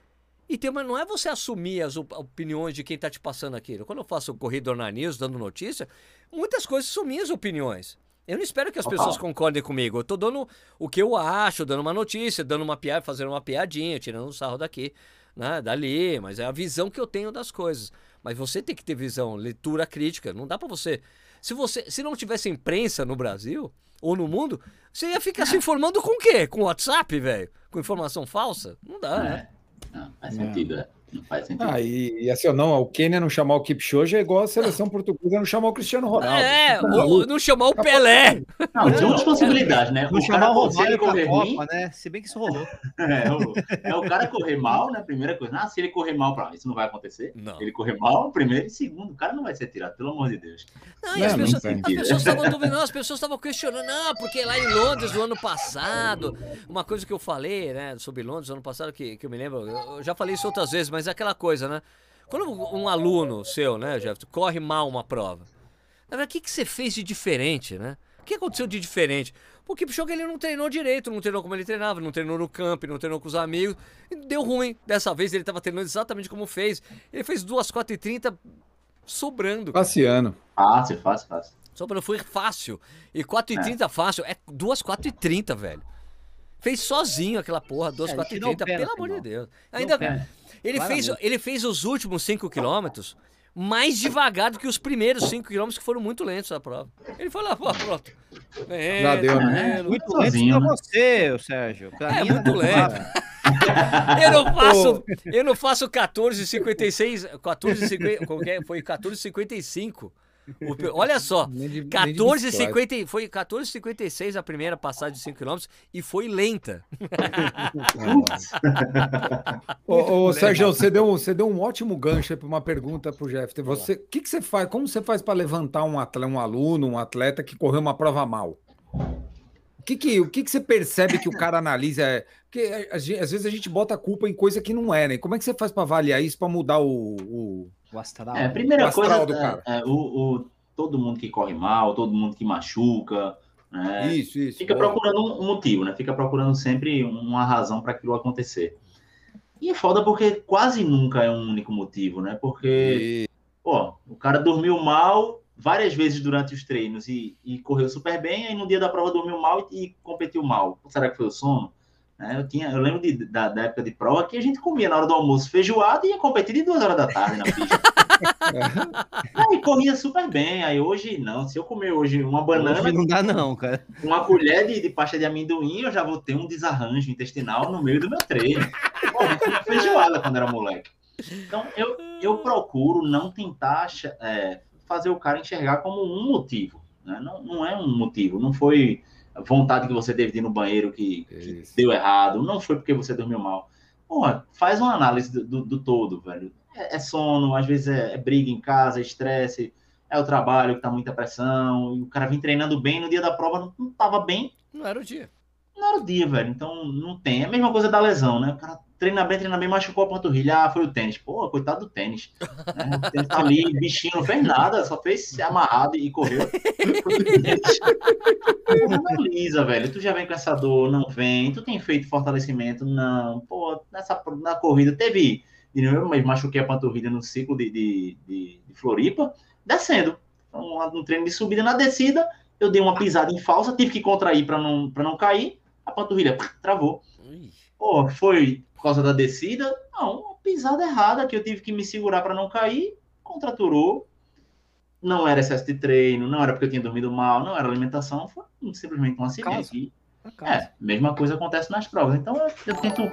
e ter uma, não é você assumir as op- opiniões de quem tá te passando aquilo. Quando eu faço o Corredor na News, dando notícia, muitas coisas são minhas opiniões. Eu não espero que as pessoas concordem comigo. Eu tô dando o que eu acho, dando uma notícia, dando uma piada, fazendo uma piadinha, tirando um sarro daqui, né, dali, mas é a visão que eu tenho das coisas. Mas você tem que ter visão, leitura crítica. Não dá pra você. Se você, se não tivesse imprensa no Brasil ou no mundo, você ia ficar se informando com o quê? Com WhatsApp, velho? Com informação falsa? Não dá, né? É. Não, faz sentido, é. Não faz sentido. Ah, e, e assim, não, o Quênia não chamar o Kipchoge é igual a seleção portuguesa não chamar o Cristiano Ronaldo. É, ou não chamar o Pelé. Não, tem outras possibilidades, né? Não o chamar o Romário correr Copa, né? Se bem que isso rolou. É o, é o cara correr mal, né? Primeira coisa. Ah, se ele correr mal, pra... isso não vai acontecer. Não. Ele correr mal, primeiro e segundo. O cara não vai ser tirado, pelo amor de Deus. Não, e as, não, pessoas, as pessoas estavam duvidando, as pessoas estavam questionando, não, porque lá em Londres, no ano passado, uma coisa que eu falei, né, sobre Londres, no ano passado, que, que eu me lembro, eu já falei isso outras vezes, mas é aquela coisa, né? Quando um aluno seu, né, Jeff, corre mal uma prova, na verdade, o que, que você fez de diferente, né? O que aconteceu de diferente? Porque o Kipchoge ele não treinou direito, não treinou como ele treinava, não treinou no campo, não treinou com os amigos. Deu ruim. Dessa vez ele estava treinando exatamente como fez. Ele fez 2 4 e 30 sobrando. Passeando. Fácil, fácil, fácil. Sobrando foi fácil. E 4 e 30 é. fácil. É 2 4 e 30, velho. Fez sozinho aquela porra, 2 4 e 30, pelo amor de Deus. Ainda ele fez, ele fez os últimos 5 quilômetros mais devagar do que os primeiros 5 quilômetros que foram muito lentos da prova. Ele foi lá, pô, pronto. É, Já deu, né? É, muito sozinho, lento pra você, Sérgio. Pra é, muito lento. eu não faço, eu não faço 14,56, 14,50, é? foi 14,55 olha só, 14,50 foi 14,56 a primeira passagem de 5 km e foi lenta. ô, ô Sérgio, você deu, você deu um ótimo gancho para uma pergunta para o Jeff. Você, o que, que você faz? Como você faz para levantar um, atleta, um aluno, um atleta que correu uma prova mal? O que, que, o que, que você percebe que o cara analisa? Porque às vezes a gente bota a culpa em coisa que não é, né? Como é que você faz para avaliar isso, para mudar o, o o astral. É, a primeira coisa, do cara. É, é, o, o, todo mundo que corre mal, todo mundo que machuca, né? Isso, isso. Fica procurando um motivo, né? Fica procurando sempre uma razão para aquilo acontecer. E é foda porque quase nunca é um único motivo, né? Porque, e... pô, o cara dormiu mal várias vezes durante os treinos e, e correu super bem, aí no dia da prova dormiu mal e, e competiu mal. Será que foi o sono? É, eu, tinha, eu lembro de, da, da, época de prova que a gente comia na hora do almoço feijoada e ia competir de duas horas da tarde na pista. aí corria super bem. Aí hoje, não. Se eu comer hoje uma banana. Hoje não dá, não, cara. Uma colher de, de pasta de amendoim, eu já vou ter um desarranjo intestinal no meio do meu treino. Pô, feijoada quando era moleque. Então, eu, eu procuro não tentar é, fazer o cara enxergar como um motivo. Né? Não, não é um motivo. Não foi vontade que você teve ir no banheiro que, que deu errado, não foi porque você dormiu mal. Porra, faz uma análise do, do, do todo, velho. É, é, sono, às vezes é, é, briga em casa, é estresse, é o trabalho que tá muita pressão, e o cara vem treinando bem, no dia da prova não, não tava bem. Não era o dia. Não era o dia, velho. Então não tem. É a mesma coisa da lesão, né? O cara treina bem, treina bem, machucou a panturrilha. Ah, foi o tênis. Pô, coitado do tênis. Né? O tênis tá ali, bichinho, não fez nada, só fez se amarrado e correu. Analisa, velho. Tu já vem com essa dor, não vem. Tu tem feito fortalecimento? Não. Pô, nessa, na corrida teve. Eu machuquei a panturrilha no ciclo de, de, de, de Floripa, descendo. Um, um treino de subida na descida, eu dei uma pisada em falsa, tive que contrair para não, não cair, a panturrilha travou. Pô, foi causa da descida? Não, uma pisada errada que eu tive que me segurar para não cair, contraturou. Não era excesso de treino, não era porque eu tinha dormido mal, não era alimentação, foi simplesmente um acidente. É, mesma coisa acontece nas provas. Então eu, eu tento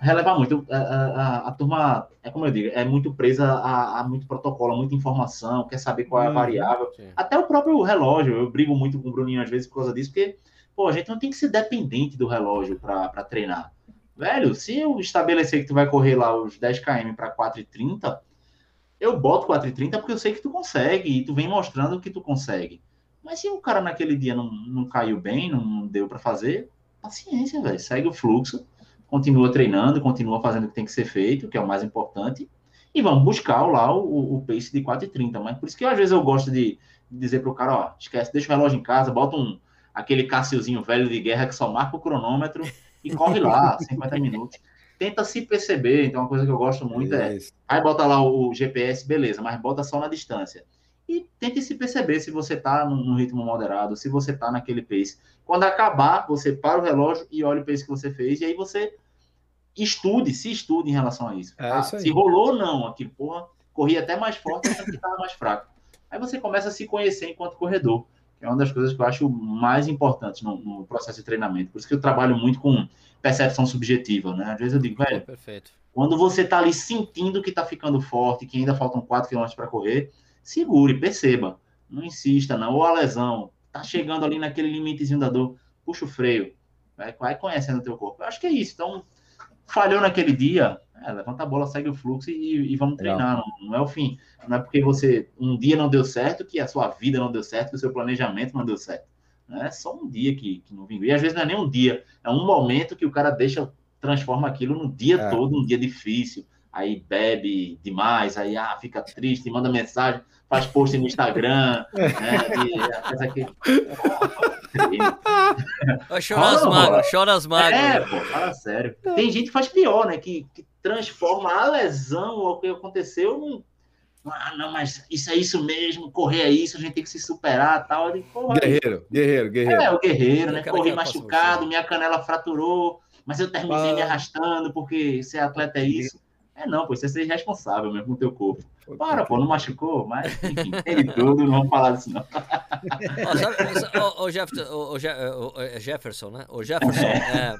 relevar muito. A, a, a, turma, é como eu digo, é muito presa a, a, muito protocolo, muita informação, quer saber qual é a uhum. variável. Sim. Até o próprio relógio, eu brigo muito com o Bruninho às vezes por causa disso, porque pô, a gente não tem que ser dependente do relógio para treinar. Velho, se eu estabelecer que tu vai correr lá os 10 km para 4,30, eu boto 4,30 porque eu sei que tu consegue e tu vem mostrando que tu consegue. Mas se o cara naquele dia não, não caiu bem, não deu para fazer, paciência, velho. Segue o fluxo, continua treinando, continua fazendo o que tem que ser feito, que é o mais importante, e vamos buscar lá o, o pace de 4,30. Mas por isso que às vezes eu gosto de, de dizer pro cara, ó, esquece, deixa o relógio em casa, bota um aquele Cassiozinho velho de guerra que só marca o cronômetro e corre lá, 50 minutos. Tenta se perceber, então uma coisa que eu gosto muito é, aí bota lá o GPS, beleza, mas bota só na distância. E tente se perceber se você está num ritmo moderado, se você está naquele pace. Quando acabar, você para o relógio e olha o pace que você fez, e aí você estude, se estude em relação a isso. É tá? isso se rolou ou não, aqui, porra, corri até mais forte, mas que estava mais fraco. Aí você começa a se conhecer enquanto corredor é uma das coisas que eu acho mais importantes no, no, processo de treinamento. Por isso que eu trabalho muito com percepção subjetiva, né? Às vezes eu digo, velho, Perfeito. Quando você está ali sentindo que está ficando forte, que ainda faltam 4 km para correr, segure, perceba. Não insista, não. Ou a lesão, tá chegando ali naquele limitezinho da dor, puxa o freio. Vai, vai conhecendo o teu corpo. Eu acho que é isso. Então, falhou naquele dia, é, levanta a bola, segue o fluxo e, e vamos treinar. Não, não, é o fim. Não é porque você um dia não deu certo que a sua vida não deu certo, que o seu planejamento não deu certo. É só um dia que, que não vingou. E às vezes não é nem um dia, é um momento que o cara deixa, transforma aquilo no dia é. todo, um dia difícil. Aí bebe demais, aí ah, fica triste, manda mensagem, faz post no Instagram, né? E faz aquele. chora as mágoas, chora as mágoas. É, pô, fala sério. Tem gente que faz pior, né? Que, que transforma a lesão ou o que aconteceu num ah, não, mas isso é isso mesmo, correr é isso, a gente tem que se superar tal. Digo, guerreiro, guerreiro, guerreiro. É, o guerreiro, né? Corri machucado, minha canela fraturou, mas eu terminei ah. me arrastando porque ser atleta é isso. É não, pô, você é responsável mesmo com o teu corpo. Para, pô, não machucou, mas enfim, ele tudo, não vamos falar disso não. Ô, Jefferson, né? O Jefferson, é,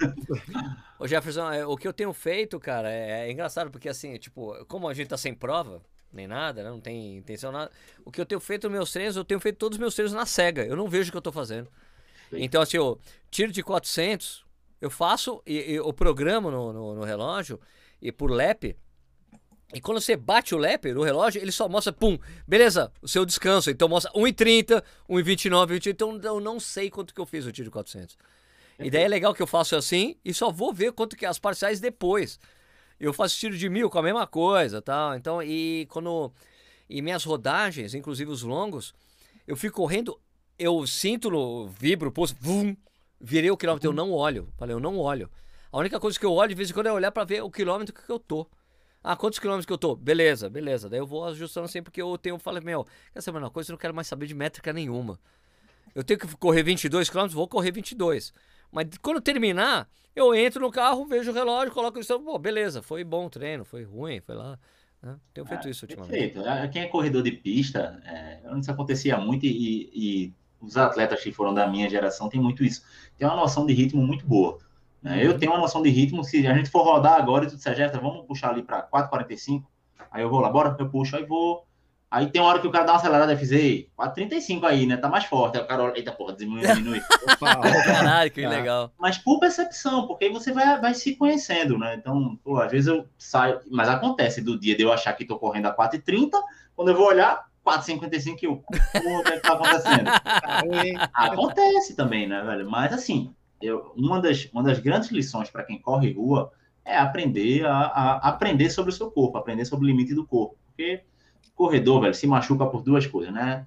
o Jefferson, é, o que eu tenho feito, cara, é, é engraçado, porque assim, tipo, como a gente tá sem prova, nem nada, né? não tem intenção nada. O que eu tenho feito nos meus treinos, eu tenho feito todos os meus treinos na cega. Eu não vejo o que eu tô fazendo. Sim. Então, assim, eu tiro de 400, eu faço e, e o programa no, no, no, relógio e por lap. E quando você bate o lap no relógio, ele só mostra, pum, beleza, o seu descanso. Então mostra 1,30, 1,29, 1,30. Então eu não sei quanto que eu fiz o tiro de 400. E daí é legal que eu faço assim e só vou ver quanto que é as parciais depois. Eu faço tiro de mil com a mesma coisa, tal. Então, e quando e minhas rodagens, inclusive os longos, eu fico correndo, eu sinto no vibro, pulso, vum, virei o quilômetro, eu não olho. Falei, eu não olho. A única coisa que eu olho de vez em quando é olhar para ver o quilômetro que eu tô. Ah, quantos quilômetros que eu tô? Beleza, beleza. Daí eu vou ajustando sempre porque eu tenho, falei, meu, quer saber uma coisa? Eu não quero mais saber de métrica nenhuma. Eu tenho que correr 22 quilômetros, vou correr 22. Mas quando terminar, eu entro no carro, vejo o relógio, coloco isso. Pô, beleza, foi bom o treino, foi ruim, foi lá. Né? Tenho feito ah, isso ultimamente. Perfeito. Quem é corredor de pista, é, isso acontecia muito e, e, os atletas que foram da minha geração têm muito isso. Tem uma noção de ritmo muito boa. Né? Eu tenho uma noção de ritmo, se a gente for rodar agora e tudo certo, vamos puxar ali para 4,45, aí eu vou lá, bora, eu puxo, aí vou Aí tem uma hora que o cara dá uma acelerada e fiz, ei, 4,35 aí, né? Tá mais forte. Aí o cara olha, eita porra, diminui, diminui. Caralho, que legal. Mas por percepção, porque aí você vai, vai se conhecendo, né? Então, pô, às vezes eu saio, mas acontece do dia de eu achar que tô correndo a 4,30, quando eu vou olhar, 4,55 e eu, porra, o que é que tá acontecendo? acontece também, né, velho? Mas assim, eu, uma, das, uma das grandes lições para quem corre rua é aprender a, a aprender sobre o seu corpo, aprender sobre o limite do corpo. Porque corredor, velho, se machuca por duas coisas, né?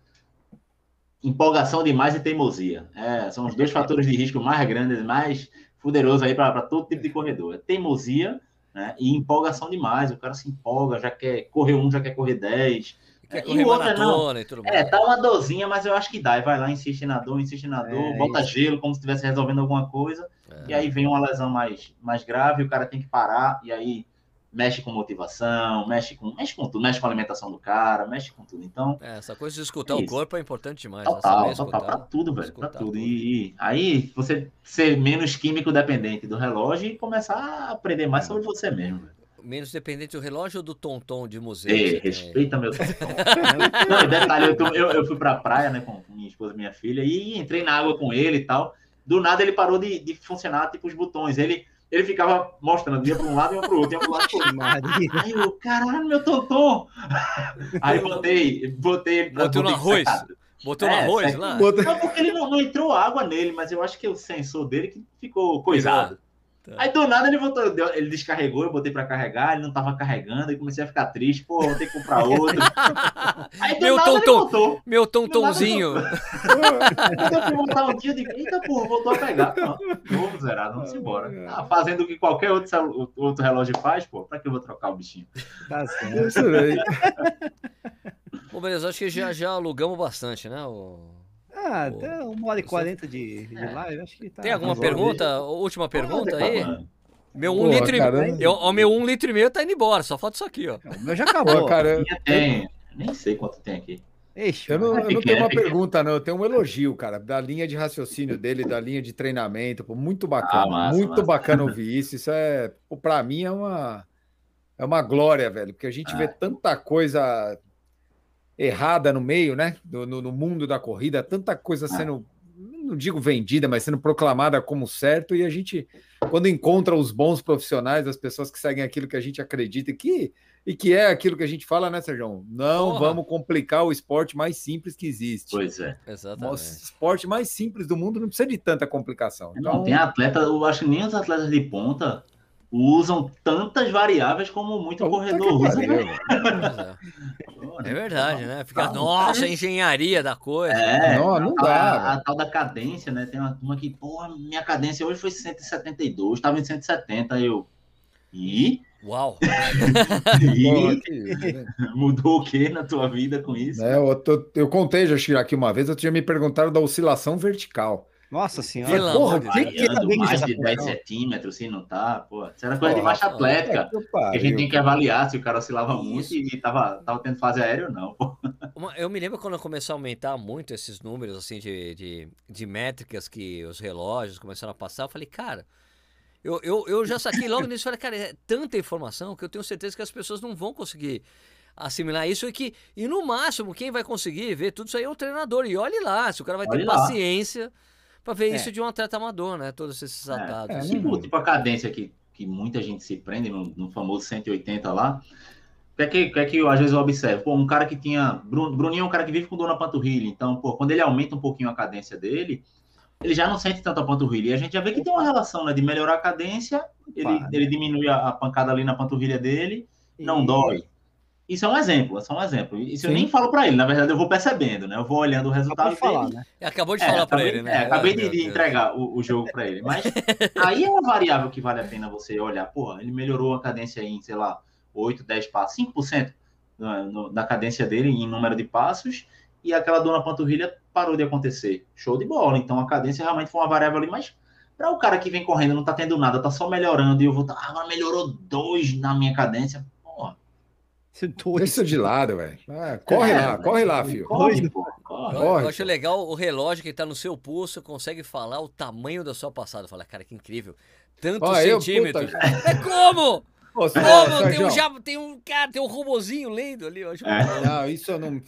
Empolgação demais e teimosia. É, são os dois fatores de risco mais grandes, mais poderosos aí para todo tipo de corredor. É teimosia né, e empolgação demais. O cara se empolga, já quer correr um, já quer correr dez. Quer correr e outra, não. E tudo é, tá uma dorzinha, mas eu acho que dá. E vai lá, insiste na dor, insiste na dor, é, bota isso. gelo como se estivesse resolvendo alguma coisa. É. E aí vem uma lesão mais, mais grave, o cara tem que parar, e aí mexe com motivação, mexe com, mexe com tudo, mexe com a alimentação do cara, mexe com tudo. Então. É, essa coisa de escutar é o corpo é importante demais. Total, né? total, pra tudo, velho. Pra tudo. E, e, aí você ser menos químico dependente do relógio e começar a aprender mais sobre você mesmo, velho. Menos dependente do relógio ou do tonton de museu? Ei, respeita meu tonton. Não, detalhe, eu, eu, eu, fui pra praia, né, com minha esposa e minha filha, e entrei na água com ele e tal. Do nada ele parou de, de funcionar, tipo, os botões. Ele ele ficava mostrando, ia para um lado e ia para o outro, ia um lado e outro. Aí eu, caralho, meu tonton! Aí botei, botei ele. Botou no arroz? Botou é, no arroz lá? Não, porque ele não, não, entrou água nele, mas eu acho que o sensor dele que ficou coisado. Tá. Aí do nada ele voltou, ele descarregou, eu botei pra carregar, ele não tava carregando, e comecei a ficar triste, pô, vou ter que comprar outro. Aí do meu nada tonton, ele voltou. Meu tontonzinho. Eu fui um dia, digo, eita porra, voltou a pegar. Novo zerado, vamos embora. Tá fazendo o que qualquer outro, outro relógio faz, pô, pra que eu vou trocar o bichinho? Tá certo. Isso aí. Bom, beleza, acho que já, já alugamos bastante, né? O... Ah, até uma hora e quarenta de, de é. live, acho que tá. Tem alguma pergunta? Última pergunta ah, aí? Meu um Pô, litro e eu, o meu um litro e meio tá indo embora, só falta isso aqui, ó. O meu já acabou. Pô, cara, tem, nem sei quanto tem aqui. Ixi, eu não, é eu não tenho uma pergunta, não. Eu tenho um elogio, cara, da linha de raciocínio dele, da linha de treinamento. Pô, muito bacana, ah, massa, muito massa. bacana ouvir isso. Isso é, para mim, é uma é uma glória, velho, porque a gente vê tanta coisa errada no meio, né? No, no, no mundo da corrida, tanta coisa sendo, não digo vendida, mas sendo proclamada como certo, e a gente, quando encontra os bons profissionais, as pessoas que seguem aquilo que a gente acredita que e que é aquilo que a gente fala, né, Sérgio? Não Porra. vamos complicar o esporte mais simples que existe. Pois é. Exatamente. O esporte mais simples do mundo não precisa de tanta complicação. Então... Não, tem atleta, eu acho que nem os atletas de ponta usam tantas variáveis como muito Puta corredor usa. Né? É verdade, né? Fica, ah, nossa, a engenharia da coisa. É, não, não dá. A, a, tal da cadência, né? Tem uma turma que, porra, minha cadência hoje foi 172, estava em 170, eu. E Uau! mudou o que na tua vida com isso? É, eu, tô, eu, contei já aqui uma vez, eu tinha me perguntado da oscilação vertical. Nossa senhora. Pela porra, que, que é mais de 10 centímetros, assim, não tá? Pô, isso era coisa de baixa atlética. É, que a gente tem que avaliar se o cara oscilava isso. muito e tava, tava tendo fase aérea ou não. Pô. eu me lembro quando começou a aumentar muito esses números, assim, de, de, de métricas que os relógios começaram a passar, eu falei, cara eu, eu, eu já saquei logo nisso, falei, cara, é tanta informação que eu tenho certeza que as pessoas não vão conseguir assimilar isso e que, e no máximo, quem vai conseguir ver tudo isso aí é o treinador. E olhe lá, se o cara vai olhe ter lá. paciência para ver é. isso de um atleta amador, né? Todos esses é, atados. É, tipo, tipo, a cadência que, que muita gente se prende no, no famoso 180 lá. O que é que, que, é que eu, às vezes eu observo? Pô, um cara que tinha. Bruninho é um cara que vive com dor na panturrilha. Então, pô, quando ele aumenta um pouquinho a cadência dele, ele já não sente tanto a panturrilha. E a gente já vê que tem uma relação, né? De melhorar a cadência, ele, ele diminui a, a, pancada ali na panturrilha dele, não e... dói. Isso é um exemplo, isso é um exemplo. Isso Sim. eu nem falo para ele, na verdade eu vou percebendo, né? Eu vou olhando o resultado falar, dele. Né? Acabou de é, falar para ele, né? É, acabei de, de entregar o, o, jogo para ele. Mas aí é uma variável que vale a pena você olhar. Porra, ele melhorou a cadência em, sei lá, 8, 10 passos, 5% no, no, da cadência dele em número de passos e aquela dor na panturrilha parou de acontecer. Show de bola. Então a cadência realmente foi uma variável ali, mas para o cara que vem correndo não tá tendo nada, tá só melhorando e eu vou tá, agora melhorou dois na minha cadência. Porra. Deixa de lado, velho. Ah, corre é, lá, corre lá, filho. Corre, corre, corre. Eu acho legal o relógio que tá no seu pulso, consegue falar o tamanho da sua passada. Fala, cara, que incrível. Tantos centímetros. Eu, é como? Ô, como? Tem um, já, tem um cara, tem um robozinho lendo ali. Eu acho é. Não, isso eu não.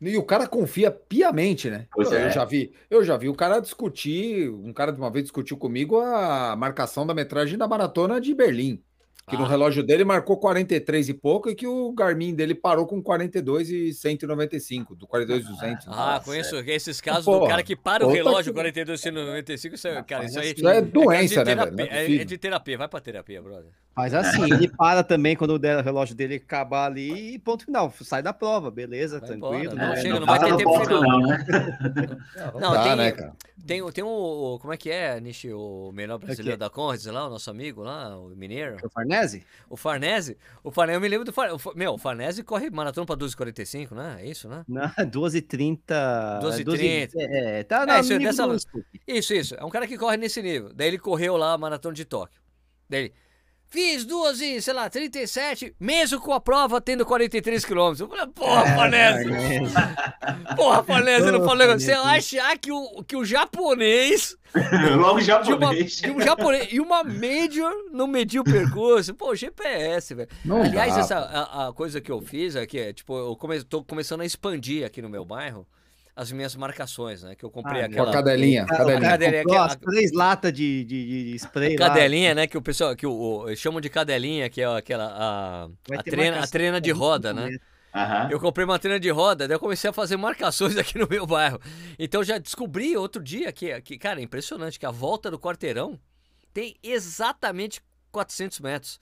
E o cara confia piamente, né? Pois eu, é. já vi, eu já vi o cara discutir, um cara de uma vez discutiu comigo a marcação da metragem da maratona de Berlim que ah. no relógio dele marcou 43 e pouco e que o Garmin dele parou com 42 e 195, do 42 e 200. Ah, Nossa, conheço é. esses casos Pô, do cara que para o relógio que... 42 e 195, isso é, cara, isso aí isso é doença, é né, velho? É, é, de terapia, vai pra terapia, brother. Mas assim, ele para também quando o relógio dele acabar ali e ponto final, sai da prova, beleza, vai tranquilo. Não, chega, não, não vai ter tempo final. Não, né? não, não dá, tem, né, cara? Tem, tem um, como é que é, Nishi, o melhor brasileiro da Conrads lá, o nosso amigo lá, o mineiro? O Farnese? O Farnese? O Farnese, eu me lembro do Farnese. Meu, o Farnese corre maratona pra 12h45, né? É isso, né? Não, 12h30. 12h30. É, tá na é, isso, dessa... isso, isso. É um cara que corre nesse nível. Daí ele correu lá a maratona de Tóquio. Daí ele, Fiz duas e, sei lá, 37, mesmo com a prova tendo 43 quilômetros. Eu falei, porra, é, Farnese! porra, Farnese, não falei. Você achar que o, que o japonês. Logo japonês. De, uma, de um japonês. E uma Major não mediu o percurso. Pô, GPS, velho. Aliás, dá. essa a, a, coisa que eu fiz aqui é, tipo, eu come, tô começando a expandir aqui no meu bairro as minhas marcações, né? Que eu comprei ah, aquela. Cadelinha. cadelinha. cadelinha que, as três latas de, de, de spray. Cadelinha, lá. né? Que o pessoal que o, o, chamam de cadelinha, que é aquela. A, a, treina, a treina de roda, né? Uhum. Eu comprei uma treina de roda, daí eu comecei a fazer marcações aqui no meu bairro. Então já descobri outro dia que, que cara, é impressionante que a volta do quarteirão tem exatamente 400 metros.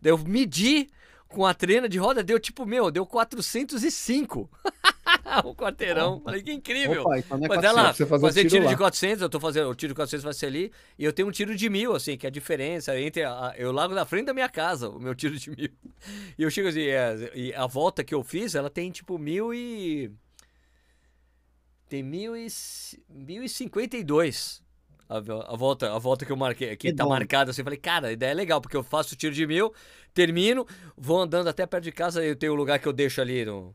Daí eu medi com a treina de roda, deu tipo, meu, deu 405. o quarteirão. Falei, que incrível. Opa, então é Mas ela fazer, fazer tiro, tiro de 400, eu tô fazendo, o tiro de 400 vai ser ali, e eu tenho um tiro de mil, assim, que é a diferença entre, a, eu largo na frente da minha casa, o meu tiro de mil. E eu chego assim, é, e a volta que eu fiz, ela tem tipo mil e... Tem mil e, mil e cinquenta e dois. A, a, volta, a volta que eu marquei, que, que tá marcada assim, eu falei, cara, a ideia é legal, porque eu faço o tiro de mil, termino, vou andando até perto de casa, eu tenho o um lugar que eu deixo ali no,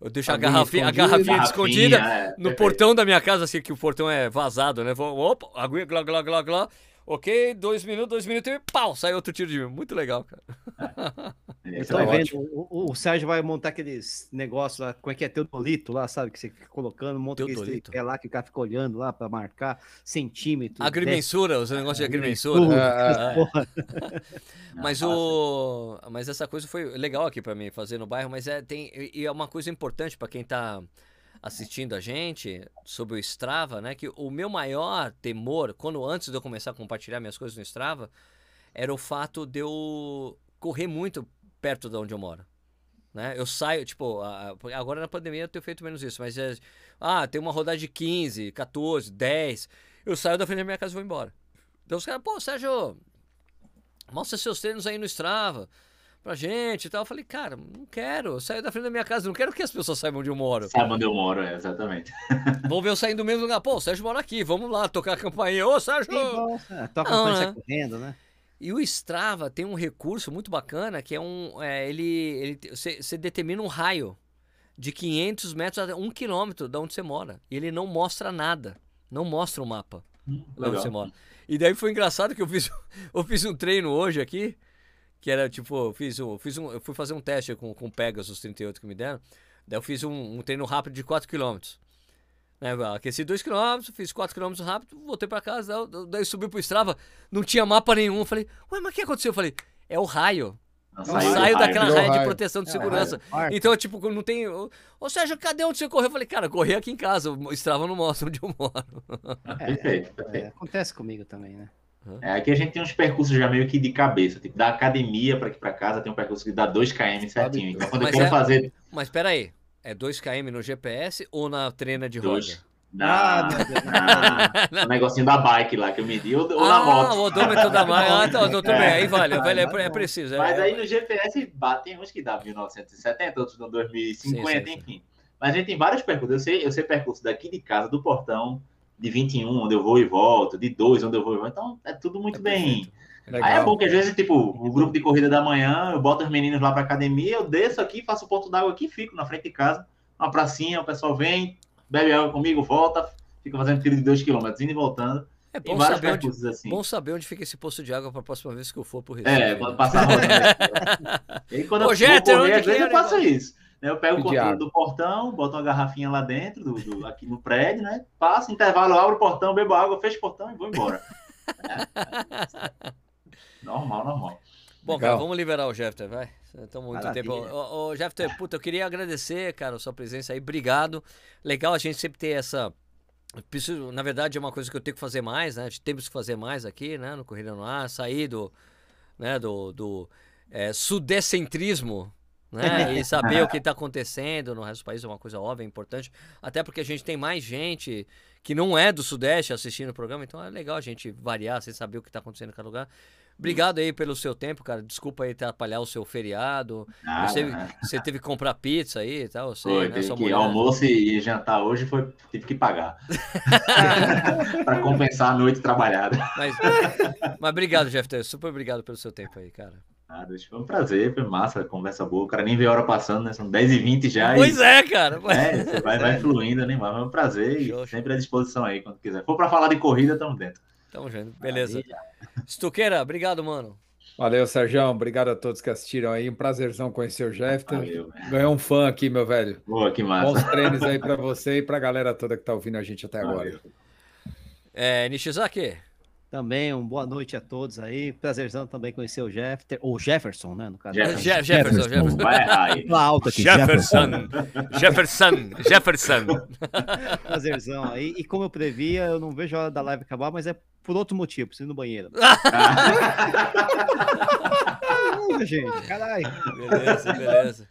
eu deixo a, a garrafinha, a garrafinha escondida é, no portão da minha casa, assim, que o portão é vazado, né? Vou, opa, aguinha, glá, glá, glá, glá. Ok, dois minutos, dois minutos e pau, sai outro tiro de mim. Muito legal, cara. Eu tô é vendo, o, o, Sérgio vai montar aqueles negócios lá, como é que é, teodolito lá, sabe? Que você fica colocando, monta aquele é lá que o cara fica olhando lá para marcar centímetros. Agrimensura, os negócios de agrimensura. Uh, é. mas o, mas essa coisa foi legal aqui para mim fazer no bairro, mas é tem e é uma coisa importante para quem tá assistindo a gente sobre o Strava, né? Que o meu maior temor, quando antes de eu começar a compartilhar minhas coisas no Strava, era o fato de eu correr muito perto de onde eu moro. Né? Eu saio, tipo, agora na pandemia eu tenho feito menos isso, mas é, ah, tem uma rodada de 15, 14, 10. Eu saio da frente da minha casa e vou embora. Então os caras, pô, Sérgio, mostra seus treinos aí no Strava pra gente e tal. Eu falei, cara, não quero. Eu saio da frente da minha casa, não quero que as pessoas saibam onde eu moro. Saibam onde eu moro, é, exatamente. Vou ver eu saindo do mesmo lugar. Pô, o Sérgio mora aqui, vamos lá tocar a campainha. Ô, Sérgio! É, toca a campainha né? correndo, né? E o Strava tem um recurso muito bacana que é um. É, ele. Você determina um raio de 500 metros a 1 quilômetro da onde você mora. E ele não mostra nada. Não mostra o mapa hum, onde você mora. E daí foi engraçado que eu fiz, eu fiz um treino hoje aqui. Que era tipo, eu fiz um, fiz um, eu fui fazer um teste com, com Pegasus 38 que me deram. Daí eu fiz um, um treino rápido de 4 quilômetros. Né, aqueci 2km, fiz 4km rápido, voltei para casa, daí subi pro Strava, não tinha mapa nenhum. Falei, ué, mas o que aconteceu? Eu falei, é o raio. Eu saio daquela raia de proteção de é, segurança. É, então, tipo, não tem. Ô, Sérgio, cadê onde você correu? Eu falei, cara, corri aqui em casa. O Strava não mostra onde eu moro. É, perfeito, perfeito. É, acontece comigo também, né? É, aqui a gente tem uns percursos já meio que de cabeça. Tipo, da academia para aqui para casa tem um percurso que dá 2 km certinho. Então, quando eu for fazer. Mas peraí, é 2 km no GPS ou na treina de dois. roda? Na, na, no negocinho da bike lá que eu medi, ou, ou ah, na moto. o odômetro da bike. Ah, tá, tudo bem, aí vale, é, vale, é, é preciso. É, Mas aí no GPS batem uns que dá 1970, outros no 2050, sim, sim, enfim. Sim. Mas a gente tem vários percursos. Eu sei, eu sei percurso daqui de casa, do portão, de 21, onde eu vou e volto, de 2, onde eu vou e volto. Então é tudo muito é bem. Legal. Aí é bom que às vezes, tipo, o grupo de corrida da manhã, eu boto os meninos lá pra academia, eu desço aqui, faço o ponto d'água aqui, fico na frente de casa, uma pracinha, o pessoal vem, bebe água comigo, volta, fica fazendo tiro de 2 km, indo e voltando. É bom saber, onde, assim. bom saber onde fica esse poço de água para a próxima vez que eu for pro Recife. É, quando passar rodando. e quando Ô, eu Jeter, correr, às vezes eu faço isso. Né? Eu pego o controle do portão, boto uma garrafinha lá dentro, do, do, aqui no prédio, né? Passo, intervalo, abro o portão, bebo água, fecho o portão e vou embora. é, normal, normal. Bom, cara, vamos liberar o Jeffter, vai. Estamos muito Maravilha. tempo. Ô, ô, Jeffter, puta, eu queria agradecer, cara, a sua presença aí. Obrigado. Legal a gente sempre ter essa. Preciso, na verdade, é uma coisa que eu tenho que fazer mais, né? Temos que fazer mais aqui, né? No Corrida no Ar, sair do, né? do, do é, sudecentrismo, né? E saber o que está acontecendo no resto do país é uma coisa óbvia, importante. Até porque a gente tem mais gente que não é do Sudeste assistindo o programa, então é legal a gente variar, sem saber o que está acontecendo em cada lugar. Obrigado aí pelo seu tempo, cara. Desculpa aí atrapalhar o seu feriado. Ah, sei, você teve que comprar pizza aí e tal. Sei, foi, né? teve que almoço e jantar hoje foi, tive que pagar. para compensar a noite trabalhada. Mas, mas obrigado, Jeff. Super obrigado pelo seu tempo aí, cara. Ah, foi um prazer, foi massa, conversa boa. O cara nem vê a hora passando, né? São 10h20 já. Pois e... é, cara. É, você vai, vai fluindo, né? Mas é um prazer show, e sempre à disposição aí, quando quiser. For para falar de corrida, estamos dentro. Tamo junto, beleza. Stuqueira, obrigado, mano. Valeu, Sérgio. Obrigado a todos que assistiram aí. Um prazerzão conhecer o Jeff. Ganhou um fã aqui, meu velho. Boa, que massa. Bons treinos aí para você e para a galera toda que tá ouvindo a gente até agora. É, Nishizaki. Também, uma boa noite a todos aí. Prazerzão também conhecer o Jeff, ou Jefferson, né? No caso. Jefferson, Jefferson. Jefferson. Jefferson. Vai alto aqui. Jefferson. Jefferson. Jefferson. Prazerzão aí. E como eu previa, eu não vejo a hora da live acabar, mas é por outro motivo, preciso ir no banheiro. gente, caralho. Beleza, beleza.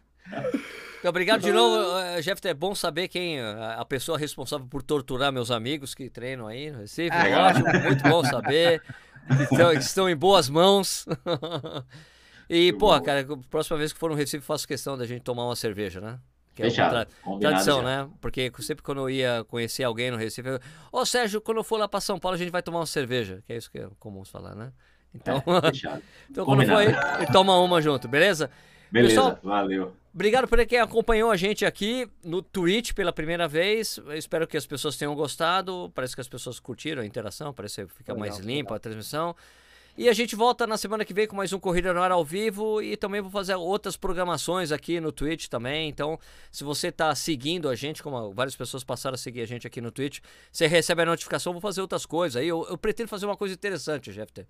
Então, obrigado de novo, eh, Jeff. É bom saber quem eh, a pessoa responsável por torturar meus amigos que treinam aí no Recife. É ótimo, muito bom saber. Então, estão em boas mãos. E, pô, cara, próxima vez que for no Recife, faço questão da gente tomar uma cerveja, né? Que é Fechado. Tra tradição, já. né? Porque sempre quando eu ia conhecer alguém no Recife, eu, ô Sérgio, quando eu for lá para São Paulo, a gente vai tomar uma cerveja. Que é isso que é comum falar, né? Então, é, então quando for aí, toma uma junto, beleza? Beleza, Pessoal, valeu. Obrigado por quem acompanhou a gente aqui no Twitch pela primeira vez. Eu espero que as pessoas tenham gostado. Parece que as pessoas curtiram a interação, parece que fica Legal, mais limpa a transmissão. E a gente volta na semana que vem com mais um Corrida no Ar ao vivo e também vou fazer outras programações aqui no Twitch também. Então, se você está seguindo a gente, como várias pessoas passaram a seguir a gente aqui no Twitch, você recebe a notificação, vou fazer outras coisas. Aí eu, eu pretendo fazer uma coisa interessante, Jeffter,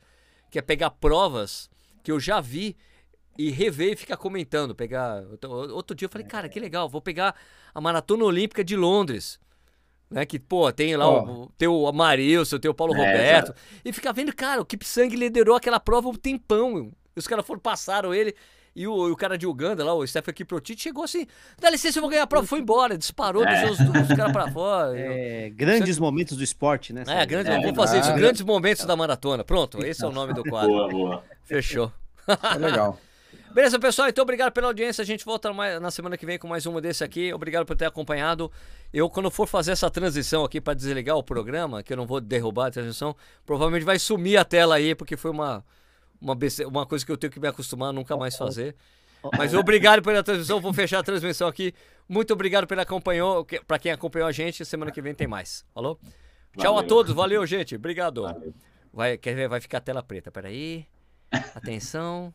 que é pegar provas que eu já vi e rever e ficar comentando. Pegar. Outro dia eu falei, cara, que legal, vou pegar a Maratona Olímpica de Londres. Né, que, pô, tem lá oh. o, tem o Amarilson, tem o Paulo é, Roberto. E fica vendo, cara, o Kipsang liderou aquela prova um tempão. E os caras foram, passaram ele. E o, o, cara de Uganda lá, o Stephen Kiprotite, chegou assim: dá licença, eu vou ganhar a prova. Foi embora, disparou, é. deixou os, os caras pra fora. É, grandes Você... momentos do esporte, né? É, grandes, é, vou fazer isso. Grandes momentos da maratona. Pronto, esse é o nome do quadro. Boa, boa. Fechou. É legal. Beleza, pessoal? Então, obrigado pela audiência. A gente volta na semana que vem com mais uma desse aqui. Obrigado por ter acompanhado. Eu, quando for fazer essa transição aqui para desligar o programa, que eu não vou derrubar a transmissão, provavelmente vai sumir a tela aí, porque foi uma, uma, uma coisa que eu tenho que me acostumar a nunca mais fazer. Mas obrigado pela transmissão. Vou fechar a transmissão aqui. Muito obrigado pela acompanhou, para quem acompanhou a gente. Semana que vem tem mais. Falou? Valeu. Tchau a todos. Valeu, gente. Obrigado. Valeu. Vai, quer ver? Vai ficar a tela preta. Peraí. Atenção.